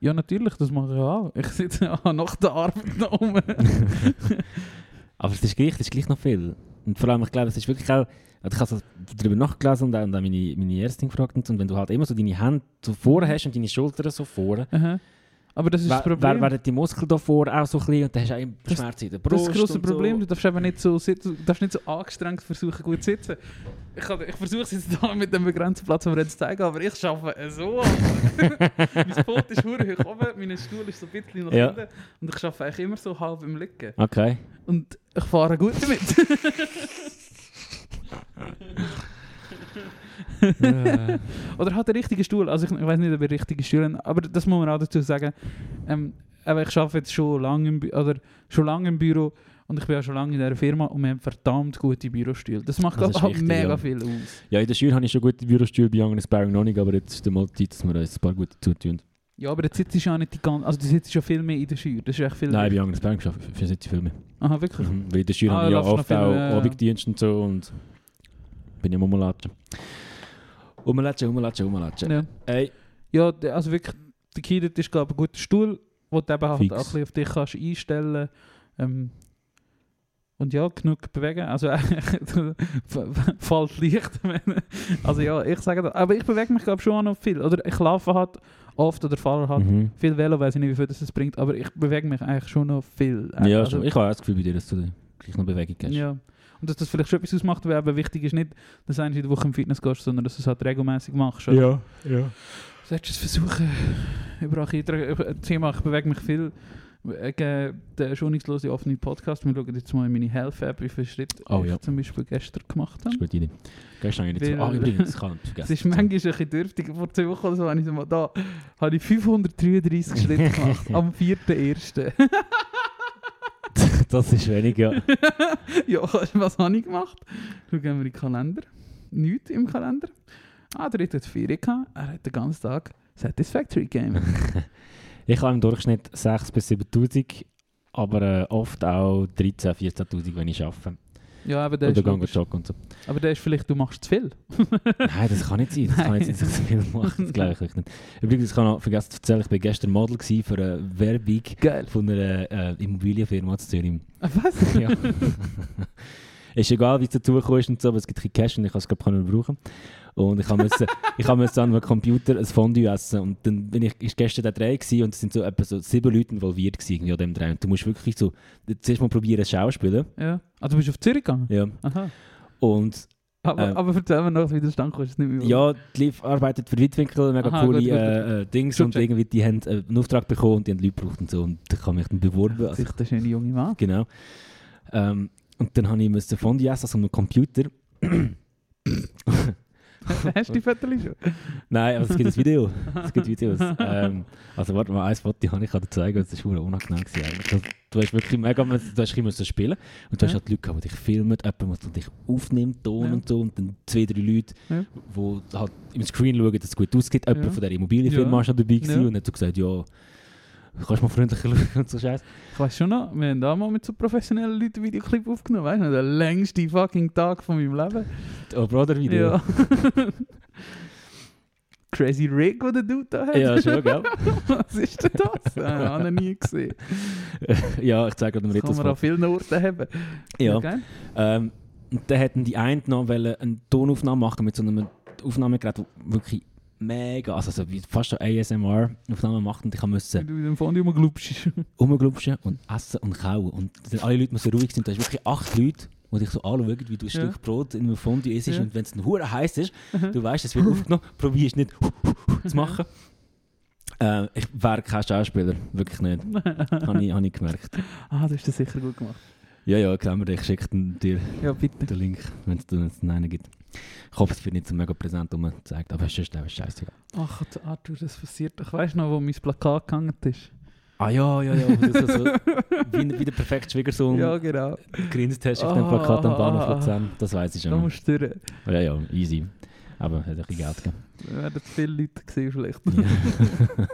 [SPEAKER 2] Ja, natürlich, das mache ich auch. Ich sitze ja nach der Arbeit noch rum.
[SPEAKER 1] Aber es ist gleich, es ist gleich noch viel. Und vor allem, ich glaube, es ist wirklich auch, ich habe darüber nachgelesen und auch, und auch meine, meine Ärztin gefragt und, wenn du halt immer so deine Hände so vorne hast und deine Schultern so vorne,
[SPEAKER 2] Aha. Aber das ist das Problem.
[SPEAKER 1] wer- werden die Muskeln da vorne auch so klein und dann hast du auch
[SPEAKER 2] Das-
[SPEAKER 1] Schmerzen in der
[SPEAKER 2] das
[SPEAKER 1] Brust
[SPEAKER 2] ist das grosse Problem.
[SPEAKER 1] So.
[SPEAKER 2] Du darfst eben nicht so, sitzen, du darfst nicht so angestrengt versuchen, gut zu sitzen. Ich, kann- ich versuche es jetzt da mit dem begrenzten Platz, den wir jetzt zeigen, aber ich schaffe es so. mein Pult ist hure hoch oben, mein Stuhl ist so ein bisschen nach
[SPEAKER 1] Ja.
[SPEAKER 2] hinten und ich schaffe eigentlich immer so halb im Liegen.
[SPEAKER 1] Okay.
[SPEAKER 2] Und ich fahre gut damit.
[SPEAKER 1] Äh,
[SPEAKER 2] Oder hat einen richtigen Stuhl. Also ich, ich weiß nicht, ob er richtige Stuhl hat, aber das muss man auch dazu sagen. Ähm, aber ich arbeite jetzt schon lange im, Bü- oder schon lange im Büro und ich bin auch schon lange in dieser Firma und wir haben verdammt gute Bürostühle. Das macht
[SPEAKER 1] Das
[SPEAKER 2] halt
[SPEAKER 1] wichtig,
[SPEAKER 2] mega
[SPEAKER 1] ja.
[SPEAKER 2] viel aus.
[SPEAKER 1] ja, in der Schule habe ich schon gute Bürostühle, bei anderen Sparring noch nicht, aber jetzt ist der mal Zeit, dass wir uns ein paar gute zutun.
[SPEAKER 2] Ja, aber der sitzt ja nicht die ganze... Also du sitzt schon viel mehr in der Schür. Das ist echt viel...
[SPEAKER 1] Nein, bei geschafft, für sitze ich viel mehr.
[SPEAKER 2] Aha, wirklich?
[SPEAKER 1] Mhm. Weil in der Schule
[SPEAKER 2] Ah,
[SPEAKER 1] habe ich ja oft auch
[SPEAKER 2] ja, ja.
[SPEAKER 1] Abenddienst und so und bin ja am Rumlatschen. Rumlatschen, rumlatschen, rumlatschen.
[SPEAKER 2] Ja.
[SPEAKER 1] Ey,
[SPEAKER 2] Ja, der- also wirklich, der Key dort ist glaube ich ein guter Stuhl, wo du eben halt auch
[SPEAKER 1] Fix.
[SPEAKER 2] ein bisschen auf dich kannst einstellen ähm, und ja, genug bewegen. Also fällt leicht. also ja, ich sage das. Aber ich bewege mich glaube schon auch noch viel. Oder ich laufe halt oft oder fahre halt
[SPEAKER 1] mhm.
[SPEAKER 2] viel Velo, weiß ich nicht, wie viel das es bringt, aber ich bewege mich eigentlich schon noch viel.
[SPEAKER 1] Ja,
[SPEAKER 2] also,
[SPEAKER 1] schon. ich habe auch das Gefühl bei dir, dass du gleich noch Bewegung hast.
[SPEAKER 2] Ja. Und dass das vielleicht schon etwas ausmacht, weil eben wichtig ist nicht, dass du in der Woche im Fitness gehst, sondern dass du es halt regelmäßig machst. oder?
[SPEAKER 1] ja. ja.
[SPEAKER 2] Solltest du es versuchen, überall jeder Thema, ich bewege mich viel wegen der schonungslose offene Podcast. Wir schauen jetzt mal in meine Health-App, wie viele Schritte
[SPEAKER 1] Oh
[SPEAKER 2] ich
[SPEAKER 1] ja.
[SPEAKER 2] zum Beispiel gestern gemacht
[SPEAKER 1] Das ist
[SPEAKER 2] habe.
[SPEAKER 1] eine gute Idee. Gestern habe ich nicht
[SPEAKER 2] Weil-
[SPEAKER 1] so... Übrigens, ich kann nicht
[SPEAKER 2] Es ist manchmal ein bisschen dürftig. Vor zwei Wochen oder so habe ich so mal da, habe ich 533 Schritte gemacht, am 4.1.
[SPEAKER 1] das ist wenig, ja.
[SPEAKER 2] ja, was habe ich gemacht? Schauen wir in den Kalender. Nichts im Kalender. Ah, der hat Ferien gehabt. Er hat den ganzen Tag Satisfactory Game.
[SPEAKER 1] Ich habe im Durchschnitt 6'000 bis 7'000, aber äh, oft auch 13'000, 14'000, wenn ich arbeite.
[SPEAKER 2] Ja, aber der
[SPEAKER 1] Oder
[SPEAKER 2] ist, logisch.
[SPEAKER 1] joggen und so.
[SPEAKER 2] aber der ist vielleicht, du machst zu viel.
[SPEAKER 1] Nein, das kann nicht sein. Das kann nicht sein, dass ich so viel mache. Das glaube ich nicht. Übrigens, ich habe noch vergessen zu erzählen, ich war gestern Model für eine Werbung
[SPEAKER 2] Geil.
[SPEAKER 1] von einer äh, Immobilienfirma zu Zürich.
[SPEAKER 2] Was?
[SPEAKER 1] Ja. ist egal, wie es dazu gekommen ist und so, aber es gibt kein Cash und ich kann es ich brauchen. Und ich musste ich musste an einem Computer ein Fondue essen und dann bin ich ist gestern der Dreh gewesen und es sind so etwa so sieben Leute involviert gewesen irgendwie an dem Dreh. Und du musst wirklich so zuerst mal probieren Schauspielen.
[SPEAKER 2] Ja. Ah, du bist auf Zürich gegangen?
[SPEAKER 1] Ja.
[SPEAKER 2] Aha.
[SPEAKER 1] Und
[SPEAKER 2] Aber,
[SPEAKER 1] Ähm.
[SPEAKER 2] aber erzähl mir noch, wie der Stand ist. Nicht mehr
[SPEAKER 1] ja, die Liv arbeitet für Weitwinkel, mega
[SPEAKER 2] Aha,
[SPEAKER 1] coole
[SPEAKER 2] gut, gut, gut.
[SPEAKER 1] Äh, äh, Dings
[SPEAKER 2] Schon
[SPEAKER 1] und
[SPEAKER 2] check.
[SPEAKER 1] irgendwie die haben äh, einen Auftrag bekommen und die haben Leute gebraucht und so und da habe ich mich dann beworben. Also,
[SPEAKER 2] Sich der schöne junge Mann.
[SPEAKER 1] genau. Ähm, und dann habe ich müssen Fondue essen, also am Computer.
[SPEAKER 2] Hast du die Fotos schon?
[SPEAKER 1] Nein, aber es gibt ein Video. Es gibt Videos. ähm, also warte mal, ein Foto habe ich dir zeigen, das war unangenehm. Gewesen, eigentlich. Du, hast wirklich mega du hast bisschen spielen und du hast halt Leute gehabt, die dich filmen, jemand, der dich aufnimmt, Ton
[SPEAKER 2] Ja.
[SPEAKER 1] und so und dann zwei, drei Leute,
[SPEAKER 2] Ja.
[SPEAKER 1] die halt im Screen schauen, dass es gut aussieht. Jemand
[SPEAKER 2] Ja.
[SPEAKER 1] von der Immobilienfirma
[SPEAKER 2] Ja.
[SPEAKER 1] war schon dabei gewesen und hat so gesagt, ja, kannst mal freundlicher schauen und so Scheiß.
[SPEAKER 2] Ich weiß schon noch, wir haben da mal mit so professionellen Leuten Videoclip aufgenommen. Weißt du, der längste fucking Tag von meinem Leben.
[SPEAKER 1] Oh Brother Video.
[SPEAKER 2] Ja. Crazy Rig, den der Dude da hat.
[SPEAKER 1] Ja, schon, gell?
[SPEAKER 2] Was ist denn das? Habe ich nie gesehen.
[SPEAKER 1] ja, ich zeige mal
[SPEAKER 2] Das kann man an vielen Orten haben.
[SPEAKER 1] Ja.
[SPEAKER 2] geil.
[SPEAKER 1] Ähm, und dann hätten die einen noch eine Tonaufnahme machen mit so einem Aufnahmegerät, das wirklich mega, also so wie fast eine ASMR-Aufnahme macht und ich
[SPEAKER 2] Wenn
[SPEAKER 1] musste
[SPEAKER 2] du in dem Fondue mal glubst.
[SPEAKER 1] rumglubschen und essen und kauen. Und alle Leute müssen ruhig sein. Da ist wirklich acht Leute, die dich so anschauen, wie du ein
[SPEAKER 2] Ja.
[SPEAKER 1] Stück Brot in einem Fondue isst
[SPEAKER 2] Ja.
[SPEAKER 1] und wenn es dann hure heiß ist, du weißt, es wird aufgenommen, probierst nicht zu machen. Äh, ich wäre kein Schauspieler, wirklich nicht. Habe ich, hab ich gemerkt.
[SPEAKER 2] ah, du hast das sicher gut gemacht.
[SPEAKER 1] Ja, ja, mir, ich schicke dir
[SPEAKER 2] Ja, bitte.
[SPEAKER 1] den Link, wenn es einen gibt. Ich hoffe, es wird nicht so mega präsent umgezeigt, aber es ist scheiße.
[SPEAKER 2] Ach, Arthur, das passiert. Ich weiss noch, wo mein Plakat gehangen ist.
[SPEAKER 1] Ah ja, ja, ja, wo du so, so, wie, wie der perfekte Schwiegersohn
[SPEAKER 2] Ja, genau.
[SPEAKER 1] gegrinst hast auf dem Plakat am Bahnhof
[SPEAKER 2] ah.
[SPEAKER 1] Luzern. Das weiß ich
[SPEAKER 2] Da
[SPEAKER 1] schon.
[SPEAKER 2] musst du durch.
[SPEAKER 1] Ja, ja, easy. Aber hat ein bisschen Geld gegeben.
[SPEAKER 2] Da werden viele Leute gesehen vielleicht.
[SPEAKER 1] Ja.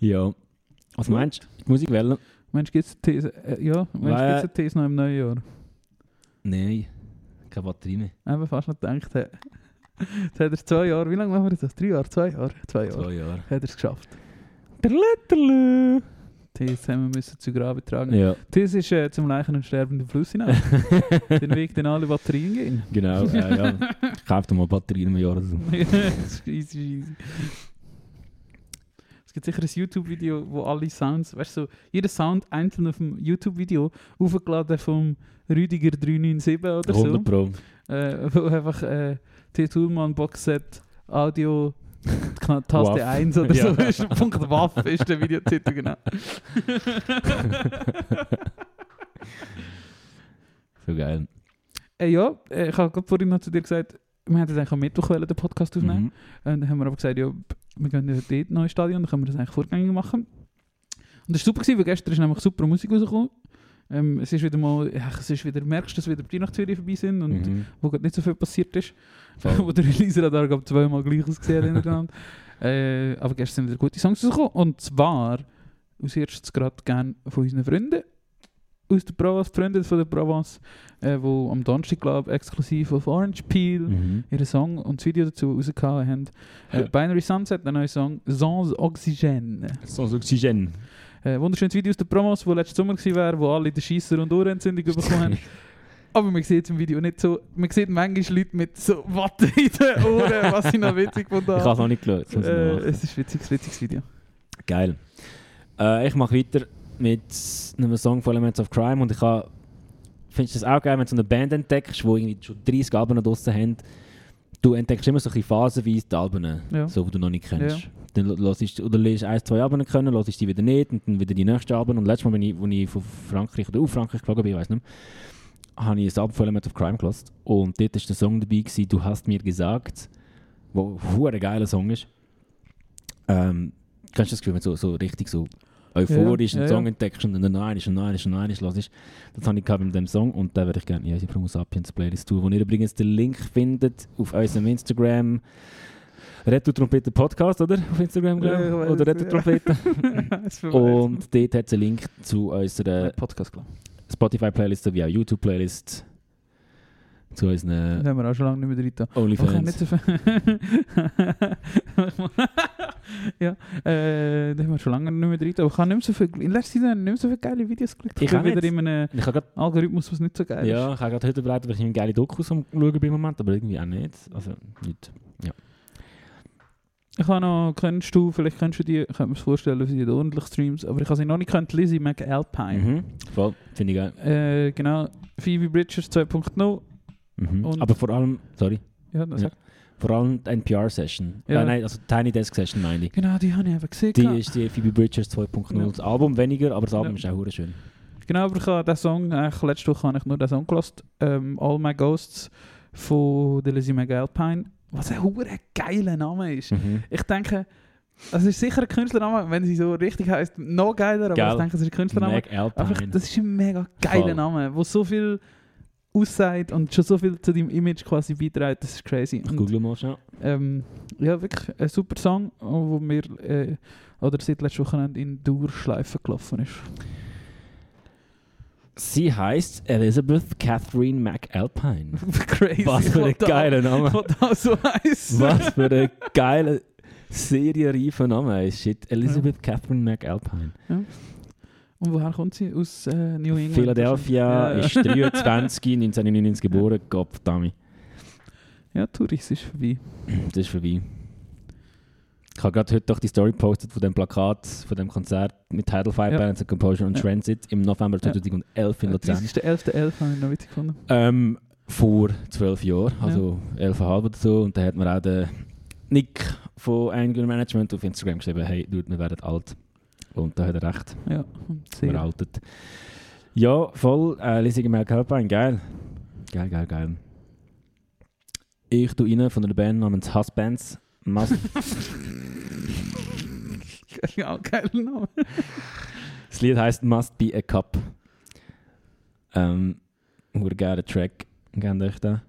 [SPEAKER 1] ja. Was meinst du? Die Musik wählen?
[SPEAKER 2] Mensch, gibt es These? Äh, ja, Mensch,
[SPEAKER 1] Weil-
[SPEAKER 2] gibt es eine These noch im neuen Jahr?
[SPEAKER 1] Nein, keine Batterie mehr.
[SPEAKER 2] Eben fast noch gedacht. hey. Jetzt hat er zwei Jahre, wie lange machen wir das? Drei Jahre? Zwei Jahre? Zwei Jahre.
[SPEAKER 1] Zwei Jahre.
[SPEAKER 2] Hat er es geschafft.
[SPEAKER 1] Tralala.
[SPEAKER 2] These haben wir müssen zu Grabe tragen.
[SPEAKER 1] Ja.
[SPEAKER 2] These ist äh, zum Leichen und sterbenden Fluss hinaus. Den Weg, den alle Batterien gehen.
[SPEAKER 1] genau, äh, ja. Kauf dir mal Batterien im Jahr. oder so.
[SPEAKER 2] das ist easy, easy. Es gibt sicher ein YouTube-Video, wo alle Sounds, weißt du, so, jeder Sound einzeln auf dem YouTube-Video aufgeladen vom Rüdiger 397 oder
[SPEAKER 1] 100
[SPEAKER 2] so.
[SPEAKER 1] Pro.
[SPEAKER 2] Äh, wo einfach äh, T. Thulmann Boxset Audio Taste
[SPEAKER 1] Waff.
[SPEAKER 2] 1 oder so. Ist Punkt Waff ist der Videotitel, genau.
[SPEAKER 1] So geil.
[SPEAKER 2] äh, ja, äh, ich habe gerade vorhin noch zu dir gesagt, wir hatten eigentlich am Mittwoch den Podcast aufnehmen.
[SPEAKER 1] Mhm.
[SPEAKER 2] Und dann haben wir aber gesagt, ja, wir gehen ja dort ins neue Stadion, dann können wir das eigentlich vorgängig machen. Und das war super, gewesen, weil gestern ist nämlich super Musik rausgekommen. Ähm, es ist wieder mal, ja, es ist wieder, merkst du, dass wieder die Weihnachtsferien vorbei sind und
[SPEAKER 1] Mhm.
[SPEAKER 2] wo gerade nicht so viel passiert ist. Wo der Release-Radar glaub, zweimal gleich ausgesehen hat hintereinander. äh, aber gestern sind wieder gute Songs rausgekommen. Und zwar, aus erstes gerade gerne von unseren Freunden aus der Provence, die Freunde von der Provence, äh, wo am Donnerstag, glaube exklusiv auf Orange Peel
[SPEAKER 1] Mhm.
[SPEAKER 2] ihren Song und das Video dazu rausgehauen haben. Äh. Binary Sunset, der neue Song «Sans Oxygène».
[SPEAKER 1] So Oxygen.
[SPEAKER 2] Äh, wunderschönes Video aus der Promos, wo letzten Sommer wäre, wo alle den Scheisser und Ohrenentzündung bekommen haben. Aber man sieht es im Video nicht so. Man sieht manchmal Leute mit so Watte in den Ohren, was ich noch witzig fand.
[SPEAKER 1] Ich habe es noch nicht geschaut.
[SPEAKER 2] Äh, es ist ein witziges, witziges Video.
[SPEAKER 1] Geil. Äh, ich mache weiter mit einem Song von Elements of Crime und ich habe findest du das auch geil, wenn du so eine Band entdeckst, die irgendwie schon 30 Alben noch draussen haben. Du entdeckst immer so ein phasenweise die Alben,
[SPEAKER 2] Ja.
[SPEAKER 1] so, die du noch nicht kennst. Dann hörst du, oder lest ein, zwei Alben können, hörst die wieder nicht und dann wieder die nächsten Alben. Und letztes Mal, wenn ich, als ich von Frankreich oder auf Frankreich geflogen bin, ich weiß nicht mehr, habe ich ein Album von Elements of Crime gehört. Und dort war der Song dabei, gewesen, «Du hast mir gesagt», wo ein geiler Song ist. Ähm, kennst du das Gefühl, wenn so, so richtig so euphorisch
[SPEAKER 2] Ja,
[SPEAKER 1] einen
[SPEAKER 2] ja,
[SPEAKER 1] Song
[SPEAKER 2] ja.
[SPEAKER 1] entdeckst und dann noch einmal und einmal und einmal hörst? Das habe ich mit dem Song und da würde ich gerne in unsere Promo Sapiens Playlist tun, wo ihr übrigens den Link findet auf unserem Instagram. Retro Trompete Podcast, oder? Auf Instagram,
[SPEAKER 2] Ja,
[SPEAKER 1] glaube
[SPEAKER 2] ich weiss,
[SPEAKER 1] Oder Retro
[SPEAKER 2] ja.
[SPEAKER 1] Trompete.
[SPEAKER 2] Verwirrt
[SPEAKER 1] und dort hat es einen Link zu unserer
[SPEAKER 2] Podcast.
[SPEAKER 1] Spotify-Playlist sowie auch YouTube-Playlist. Zu unseren
[SPEAKER 2] Da haben wir auch schon lange nicht mehr drin.
[SPEAKER 1] OnlyFans.
[SPEAKER 2] nicht so ja, äh, da haben wir schon lange nicht mehr drin. Aber ich habe nicht so viel, in letzter Zeit nicht mehr so viele geile Videos geklickt.
[SPEAKER 1] Ich
[SPEAKER 2] bin
[SPEAKER 1] auch
[SPEAKER 2] wieder in einem
[SPEAKER 1] Ich habe gerade
[SPEAKER 2] Algorithmus, was nicht so geil
[SPEAKER 1] Ja,
[SPEAKER 2] ist.
[SPEAKER 1] ich habe gerade heute bereit, dass ich eine geile Dokus am schauen bin im Moment, aber irgendwie auch nicht. Also nicht.
[SPEAKER 2] Ich habe noch, kennst du, vielleicht kennst du die, ich könnte mir das vorstellen, sie hat ordentlich Streams, aber ich habe sie noch nicht kennt, Lizzie McAlpine.
[SPEAKER 1] Mhm. Voll, finde ich geil.
[SPEAKER 2] Äh, genau, Phoebe Bridgers 2.0.
[SPEAKER 1] Mhm. Aber vor allem, sorry,
[SPEAKER 2] Ja,
[SPEAKER 1] Ja. vor allem die NPR-Session.
[SPEAKER 2] Ja.
[SPEAKER 1] Äh, nein, also Tiny Desk Session meine ich.
[SPEAKER 2] Genau, die habe ich eben gesehen.
[SPEAKER 1] Die ist die Phoebe Bridgers 2.0.
[SPEAKER 2] Ja.
[SPEAKER 1] Das Album weniger, aber das Album ist auch schön.
[SPEAKER 2] Genau, aber ich habe den Song, eigentlich letzte Woche habe ich nur den Song gehört, ähm, All My Ghosts von der Lizzie McAlpine, was ein hure geiler Name ist.
[SPEAKER 1] Mhm.
[SPEAKER 2] Ich denke, das ist sicher ein Künstlername, wenn sie so richtig heißt, noch geiler, aber
[SPEAKER 1] Geil.
[SPEAKER 2] ich denke, es ist ein Künstlername.
[SPEAKER 1] Mac
[SPEAKER 2] Einfach, das ist ein mega geiler
[SPEAKER 1] Voll.
[SPEAKER 2] Name, wo so viel aussagt und schon so viel zu deinem Image quasi beiträgt, das ist crazy.
[SPEAKER 1] Ich
[SPEAKER 2] Und,
[SPEAKER 1] google mal schnell.
[SPEAKER 2] ähm, ja, wirklich ein super Song, wo mir äh, oder seit letztem Wochenende in Dauerschleife gelaufen ist.
[SPEAKER 1] Sie heißt Elizabeth Catherine McAlpine.
[SPEAKER 2] crazy.
[SPEAKER 1] Was für ein geiler Name.
[SPEAKER 2] So.
[SPEAKER 1] Was für ein geiler, serienreifer Name ist. Shit, Elizabeth Catherine McAlpine.
[SPEAKER 2] Und woher kommt sie? Aus äh, New England?
[SPEAKER 1] Philadelphia,
[SPEAKER 2] Ja.
[SPEAKER 1] ist 23, 1999 geboren. Gott, verdammt.
[SPEAKER 2] Ja, Tourist ist vorbei.
[SPEAKER 1] Das ist vorbei. Ich habe gerade heute doch die Story gepostet von dem Plakat, von dem Konzert mit Tidal Fire
[SPEAKER 2] Ja.
[SPEAKER 1] Balance and Composure und
[SPEAKER 2] Ja.
[SPEAKER 1] Transit im November
[SPEAKER 2] Ja.
[SPEAKER 1] 2011 in Luzern.
[SPEAKER 2] 30.11.11 habe ich noch witzig gefunden.
[SPEAKER 1] Ähm, vor zwölf Jahren, also elfeinhalb oder so. Und da hat mir auch der Nick von Angular Management auf Instagram geschrieben, hey, dude, wir werden alt. Und da hat er recht,
[SPEAKER 2] Ja, sehr.
[SPEAKER 1] veraltet. Ja, voll, äh, Lizzie McAlpine, geil. Geil, geil, geil. Ich tue rein von einer Band namens Husbands. Must,
[SPEAKER 2] Ja, geiler Name.
[SPEAKER 1] das Lied heißt Must Be a Cup. Ähm, geiler Track. Kennt euch den?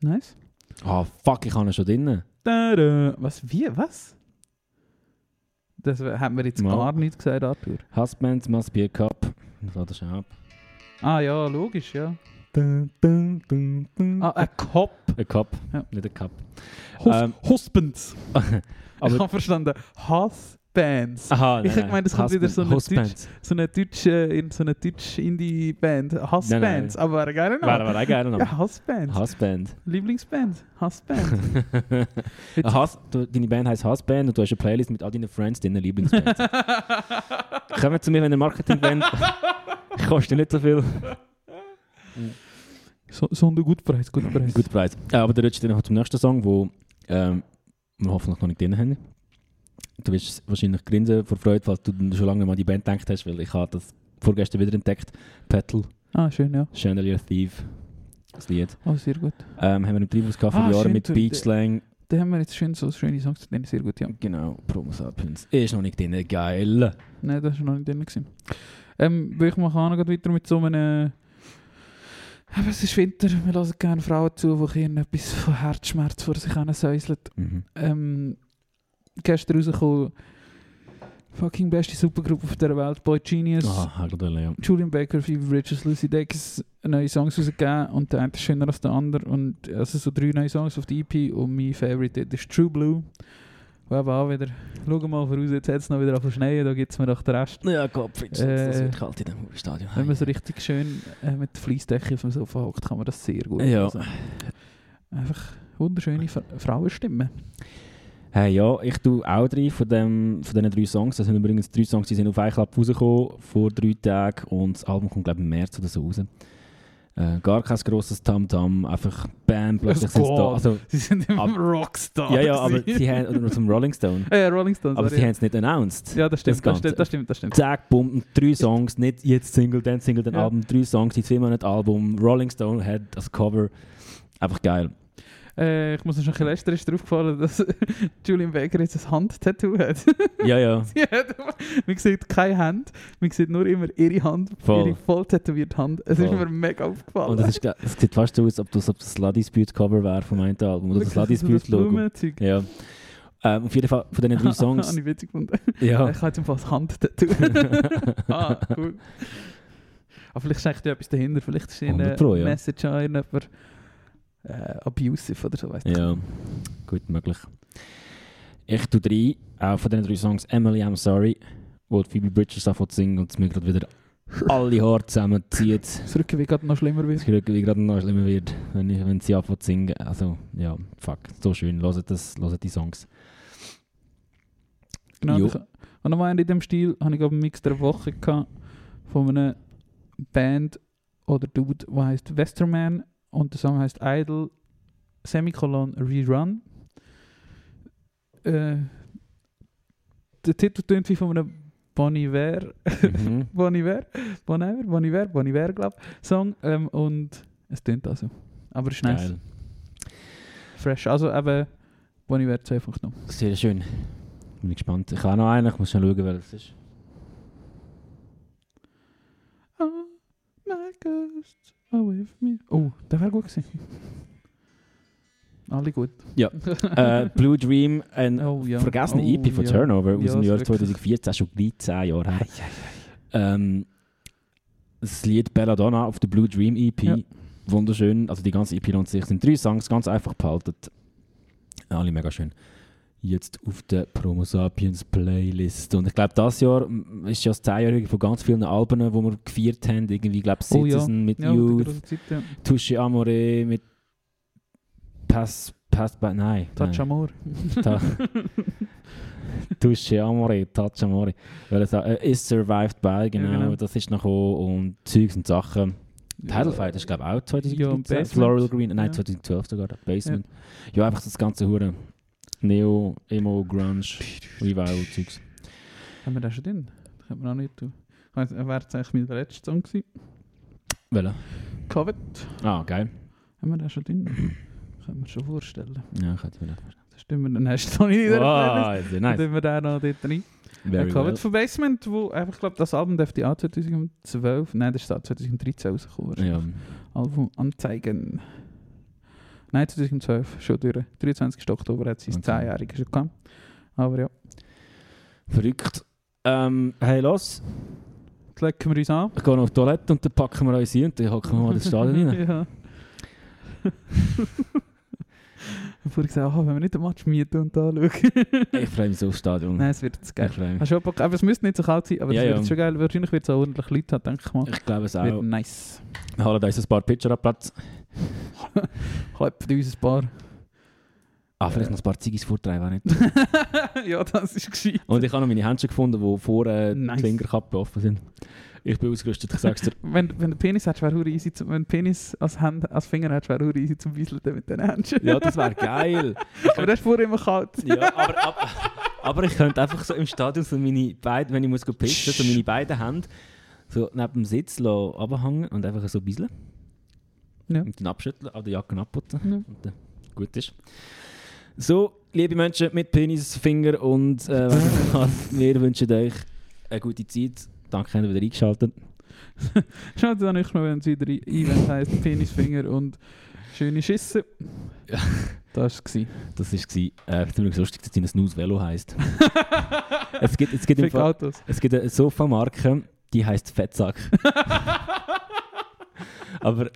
[SPEAKER 2] Nice.
[SPEAKER 1] Ah, fuck, ich habe ihn schon drin.
[SPEAKER 2] Was? Wie? Was? Das haben wir jetzt
[SPEAKER 1] Mal.
[SPEAKER 2] gar nicht gesagt, Arthur.
[SPEAKER 1] Husbands Must Be a Cup. Lade das schon ab.
[SPEAKER 2] Ah ja, logisch, ja.
[SPEAKER 1] Dun, dun, dun, dun.
[SPEAKER 2] Ah, ein Cop.
[SPEAKER 1] Ein Cup,
[SPEAKER 2] Ja.
[SPEAKER 1] nicht ein Cup.
[SPEAKER 2] Hus
[SPEAKER 1] Ähm,
[SPEAKER 2] Husbands. ich habe verstanden. Husbands.
[SPEAKER 1] aha,
[SPEAKER 2] Ich hab gemeint, es kommt wieder so eine
[SPEAKER 1] Husbands.
[SPEAKER 2] So eine deutsche, in so eine deutsche Indie-Band. Husbands.
[SPEAKER 1] Nein,
[SPEAKER 2] Aber
[SPEAKER 1] Wäre
[SPEAKER 2] Name.
[SPEAKER 1] aber auch geil.
[SPEAKER 2] Ja, Husbands.
[SPEAKER 1] Husband.
[SPEAKER 2] Lieblingsband. Husband.
[SPEAKER 1] Ein Hass, du, deine Band heisst Husband und du hast eine Playlist mit all deinen Friends, deinen Lieblingsbands. Kommen zu mir, wenn ihr Marketing wollt. Kostet nicht so viel.
[SPEAKER 2] so, so ein guter Preis, guter Preis.
[SPEAKER 1] Guter Preis. Äh, aber der rutscht dann noch zum nächsten Song, wo ähm, wir hoffentlich noch nicht drin haben. Du wirst wahrscheinlich grinsen vor Freude, falls du schon lange mal die Band gedacht hast, weil ich habe das vorgestern wieder entdeckt. Petal,
[SPEAKER 2] Ah, schön, ja.
[SPEAKER 1] Chandelier Thief. das Lied.
[SPEAKER 2] Oh, sehr gut.
[SPEAKER 1] Ähm, haben wir im Treibhaus gehabt vor
[SPEAKER 2] Ah,
[SPEAKER 1] Jahren mit Beach Slang.
[SPEAKER 2] Da haben wir jetzt schön so schöne Songs drin, sehr gut, ja.
[SPEAKER 1] Genau, Promo Sapiens. Ist noch nicht drin, geil.
[SPEAKER 2] Nein, das war noch nicht drin. Gewesen. Ähm, ich mache auch noch weiter mit so einem... Aber es ist Winter, wir hören gerne Frauen zu, die etwas von Herzschmerz vor sich hin säuseln.
[SPEAKER 1] Mhm.
[SPEAKER 2] Ähm, gestern rausgekommen, fucking beste Supergruppe auf der Welt, Boy Genius.
[SPEAKER 1] Ah, gerade ja.
[SPEAKER 2] Julian Baker, Phoebe Bridges, Lucy Dacus neue Songs rausgegeben und der eine ist schöner als der andere. Und also so drei neue Songs auf die EP und mein Favorite ist True Blue. Wo eben auch wieder, schau mal voraus, jetzt hat es noch wieder auf Schnee, da gibt es mir doch den Rest.
[SPEAKER 1] Ja, Gottfried,
[SPEAKER 2] Äh,
[SPEAKER 1] das wird kalt in dem Stadion.
[SPEAKER 2] Wenn man so richtig schön äh, mit der Fleissdecke auf dem Sofa hockt, kann man das sehr gut
[SPEAKER 1] Ja.
[SPEAKER 2] hören. Einfach wunderschöne Fra Frauenstimmen.
[SPEAKER 1] Hey, ja, ich tue auch drei von, dem, von diesen drei Songs. Das sind übrigens drei Songs, die sind auf iClub rausgekommen vor drei Tagen und das Album kommt, glaube ich, im März oder so raus. Äh, gar kein grosses Tamtam, einfach Bam, plötzlich sind sie da. Also,
[SPEAKER 2] Sie sind immer
[SPEAKER 1] Ab-
[SPEAKER 2] Rockstar.
[SPEAKER 1] ja, ja, aber sie haben, oder zum Rolling Stone,
[SPEAKER 2] Ja, ja, Rolling Stones.
[SPEAKER 1] aber
[SPEAKER 2] sorry.
[SPEAKER 1] sie haben es nicht announced.
[SPEAKER 2] Ja, das stimmt,
[SPEAKER 1] das
[SPEAKER 2] das, stimmt, das stimmt, das stimmt.
[SPEAKER 1] Zack, bumm, drei Songs, nicht jetzt Single, dann Single, dann
[SPEAKER 2] Ja.
[SPEAKER 1] Album, drei Songs, die zwei Monate Album. Rolling Stone hat das Cover. Einfach geil.
[SPEAKER 2] Äh, ich muss noch ein bisschen lästern, ist dir aufgefallen, dass Julian Baker jetzt ein Handtattoo hat.
[SPEAKER 1] Ja, ja.
[SPEAKER 2] Sie hat man sieht keine Hand, man sieht nur immer ihre Hand,
[SPEAKER 1] Voll.
[SPEAKER 2] ihre voll tätowierte Hand. Es ist mir mega aufgefallen.
[SPEAKER 1] Und es, ist, ge- es sieht fast so aus, ob das, ob das Slutty Dispute Cover wäre vom einen Album. Oder das Slutty
[SPEAKER 2] Wirklich,
[SPEAKER 1] Dispute Logo.
[SPEAKER 2] Blumenzeug.
[SPEAKER 1] Ja. Ähm, auf jeden Fall von diesen drei Songs.
[SPEAKER 2] Habe ich witzig gefunden.
[SPEAKER 1] ja.
[SPEAKER 2] Ich habe jetzt im Fall das Handtattoo. ah, cool. Aber vielleicht steckt ja etwas dahinter. Vielleicht ist eine
[SPEAKER 1] 100 Pro, ja.
[SPEAKER 2] Message an irgendjemand äh, abusive oder so. Weißt du.
[SPEAKER 1] ja, gut möglich. Ich tue drei, auch von diesen drei Songs Emily, I'm Sorry, wo die Phoebe Bridgers anfängt zu singen und es mir gerade wieder alle Haare zusammenzieht.
[SPEAKER 2] Das Rücken wie gerade noch schlimmer wird.
[SPEAKER 1] Das Rücken wie gerade noch schlimmer wird, wenn, ich, wenn sie anfängt zu singen. Also, ja, fuck, so schön. Hört, das, hört die Songs.
[SPEAKER 2] Genau.
[SPEAKER 1] Jo.
[SPEAKER 2] ich- Und nochmal in dem Stil habe ich glaube einen Mix der Woche gehabt von einer Band oder Dude, der heißt Westerman und der Song heißt Idol Semicolon Rerun. Äh, der Titel tönt wie von einem Bon Iver,
[SPEAKER 1] Mhm.
[SPEAKER 2] Bon Iver, Bon Iver, Bon Iver, Bon Iver, glaube Song ähm, und es tönt also. Aber es ist nice,
[SPEAKER 1] Geil.
[SPEAKER 2] fresh. Also eben Bon Iver 2.0.
[SPEAKER 1] Sehr schön. Bin ich gespannt. Ich habe noch einen, ich muss schon schauen, das ist.
[SPEAKER 2] Oh, my ghost are with me. Oh, der wäre gut gewesen. Alle gut.
[SPEAKER 1] Ja. äh, Blue Dream, ein
[SPEAKER 2] Oh ja.
[SPEAKER 1] vergessene
[SPEAKER 2] oh,
[SPEAKER 1] EP von
[SPEAKER 2] ja.
[SPEAKER 1] Turnover aus
[SPEAKER 2] Ja,
[SPEAKER 1] dem Jahr
[SPEAKER 2] wirklich.
[SPEAKER 1] 2014, schon gleich 10 Jahre her. Ähm, das Lied Belladonna auf der Blue Dream EP, wunderschön. Also die ganze EP an sich sind drei Songs, ganz einfach behalten. Alle mega schön. Jetzt auf der Promo Sapiens Playlist. Und ich glaube, das Jahr ist ja das 10-Jährige von ganz vielen Alben, die wir gefeiert haben. Irgendwie, ich glaube,
[SPEAKER 2] Oh ja.
[SPEAKER 1] Citizen mit
[SPEAKER 2] Ja, mit der
[SPEAKER 1] Youth,
[SPEAKER 2] Zeit, ja.
[SPEAKER 1] Touche Amore mit Pass, Pass by, nein.
[SPEAKER 2] Touch
[SPEAKER 1] nein.
[SPEAKER 2] Amor.
[SPEAKER 1] Ta- Touche Amore, Touch Amore. Weil es äh, Is Survived By, genau,
[SPEAKER 2] genau.
[SPEAKER 1] das ist noch und Zeugs und Sachen. Title Fight ist glaube ich auch 2013.
[SPEAKER 2] Ja.
[SPEAKER 1] Floral Green, nein
[SPEAKER 2] Ja.
[SPEAKER 1] 2012 sogar, Basement. Ja, einfach das ganze Hure Neo, Emo, Grunge, Revival Zeugs.
[SPEAKER 2] Haben wir das schon drin? Das könnte man auch nicht tun. Weiss, Wäre jetzt eigentlich mein letzter Song gewesen.
[SPEAKER 1] Welcher?
[SPEAKER 2] Covet.
[SPEAKER 1] Ah, geil.
[SPEAKER 2] Haben wir das schon drin? Können wir schon vorstellen.
[SPEAKER 1] Ja, ich hätte mir nicht vorstellen.
[SPEAKER 2] Das stimmt, dann hast du noch nicht in der Playlist.
[SPEAKER 1] Wow, sehr
[SPEAKER 2] Dann
[SPEAKER 1] nice.
[SPEAKER 2] tun wir den noch dort rein.
[SPEAKER 1] Very
[SPEAKER 2] Covet
[SPEAKER 1] well.
[SPEAKER 2] von Basement, wo einfach, ich glaube, das Album dürfte auch 2012, nein, das ist auch 2013 rausgekommen.
[SPEAKER 1] Ja.
[SPEAKER 2] Album anzeigen. Nein, 2012, schon durch. 23. Oktober hat sie
[SPEAKER 1] Okay.
[SPEAKER 2] 10-Jährige schon gehabt. Aber ja,
[SPEAKER 1] Verrückt. Ähm, hey, los.
[SPEAKER 2] jetzt legen wir uns an.
[SPEAKER 1] Ich gehe noch auf die Toilette und dann packen wir uns ein und dann hocken wir mal ins Stadion rein.
[SPEAKER 2] ja. Bevor ich gesagt habe, wenn wir nicht den Match mieten und anschauen.
[SPEAKER 1] Ich freue mich so aufs Stadion.
[SPEAKER 2] Nein, es wird jetzt geil.
[SPEAKER 1] Ich freue mich.
[SPEAKER 2] Bock? Aber es müsste nicht so kalt sein, aber
[SPEAKER 1] Ja,
[SPEAKER 2] es wird
[SPEAKER 1] ja.
[SPEAKER 2] schon geil. Wahrscheinlich wird es auch ordentlich Leute haben, denke ich mal.
[SPEAKER 1] Ich glaube es
[SPEAKER 2] Wird
[SPEAKER 1] auch.
[SPEAKER 2] nice.
[SPEAKER 1] Wir holen uns ein paar Pitcher an Platz.
[SPEAKER 2] Klopft uns ein paar.
[SPEAKER 1] Ah, vielleicht noch ein paar Ziggis vortreiben, auch nicht.
[SPEAKER 2] ja, das ist gescheit.
[SPEAKER 1] Und ich habe noch meine Händchen gefunden, die vor äh,
[SPEAKER 2] Nice.
[SPEAKER 1] die Fingerkappe offen sind. Ich bin ausgerüstet, ich sag's dir.
[SPEAKER 2] Wenn, wenn du Penis hättest, wäre easy. Zum, wenn Penis als, Hand, als Finger hättest, wäre easy zum Wieseln mit den Händchen.
[SPEAKER 1] Ja, das wäre geil.
[SPEAKER 2] aber das ist vorher immer kalt.
[SPEAKER 1] Ja, aber, aber, aber ich könnte einfach so im Stadion so meine beiden, wenn ich muss pissen, so meine beiden Hände so neben dem Sitz runterhängen und einfach so ein bisschen.
[SPEAKER 2] Ja.
[SPEAKER 1] Und dann abschütteln, an der Jacke abputzen.
[SPEAKER 2] Ja.
[SPEAKER 1] Und dann gut ist. So, liebe Menschen mit Penisfinger und äh, wir wünschen euch eine gute Zeit. Danke, dass ihr wieder eingeschaltet
[SPEAKER 2] Schaut dann nächstes Mal, wenn es wieder Event heisst, Penisfinger und schöne Schisse.
[SPEAKER 1] Ja.
[SPEAKER 2] Das war es.
[SPEAKER 1] Das war äh, ziemlich lustig, dass es Snooze Velo heisst. es gibt, es gibt, im Fall, es gibt eine Sofamarke, die heisst Fettsack. Aber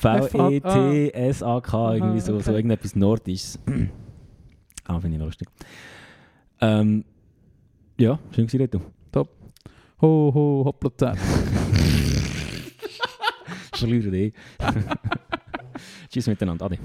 [SPEAKER 1] V-E-T-S-A-K, irgendwie so, so irgendetwas Nordisches. ah, finde ich lustig. Ähm, ja, schön gewesen, Reto.
[SPEAKER 2] Ho, ho, hoppla, zäh.
[SPEAKER 1] Verlieren eh. Tschüss miteinander, Adi.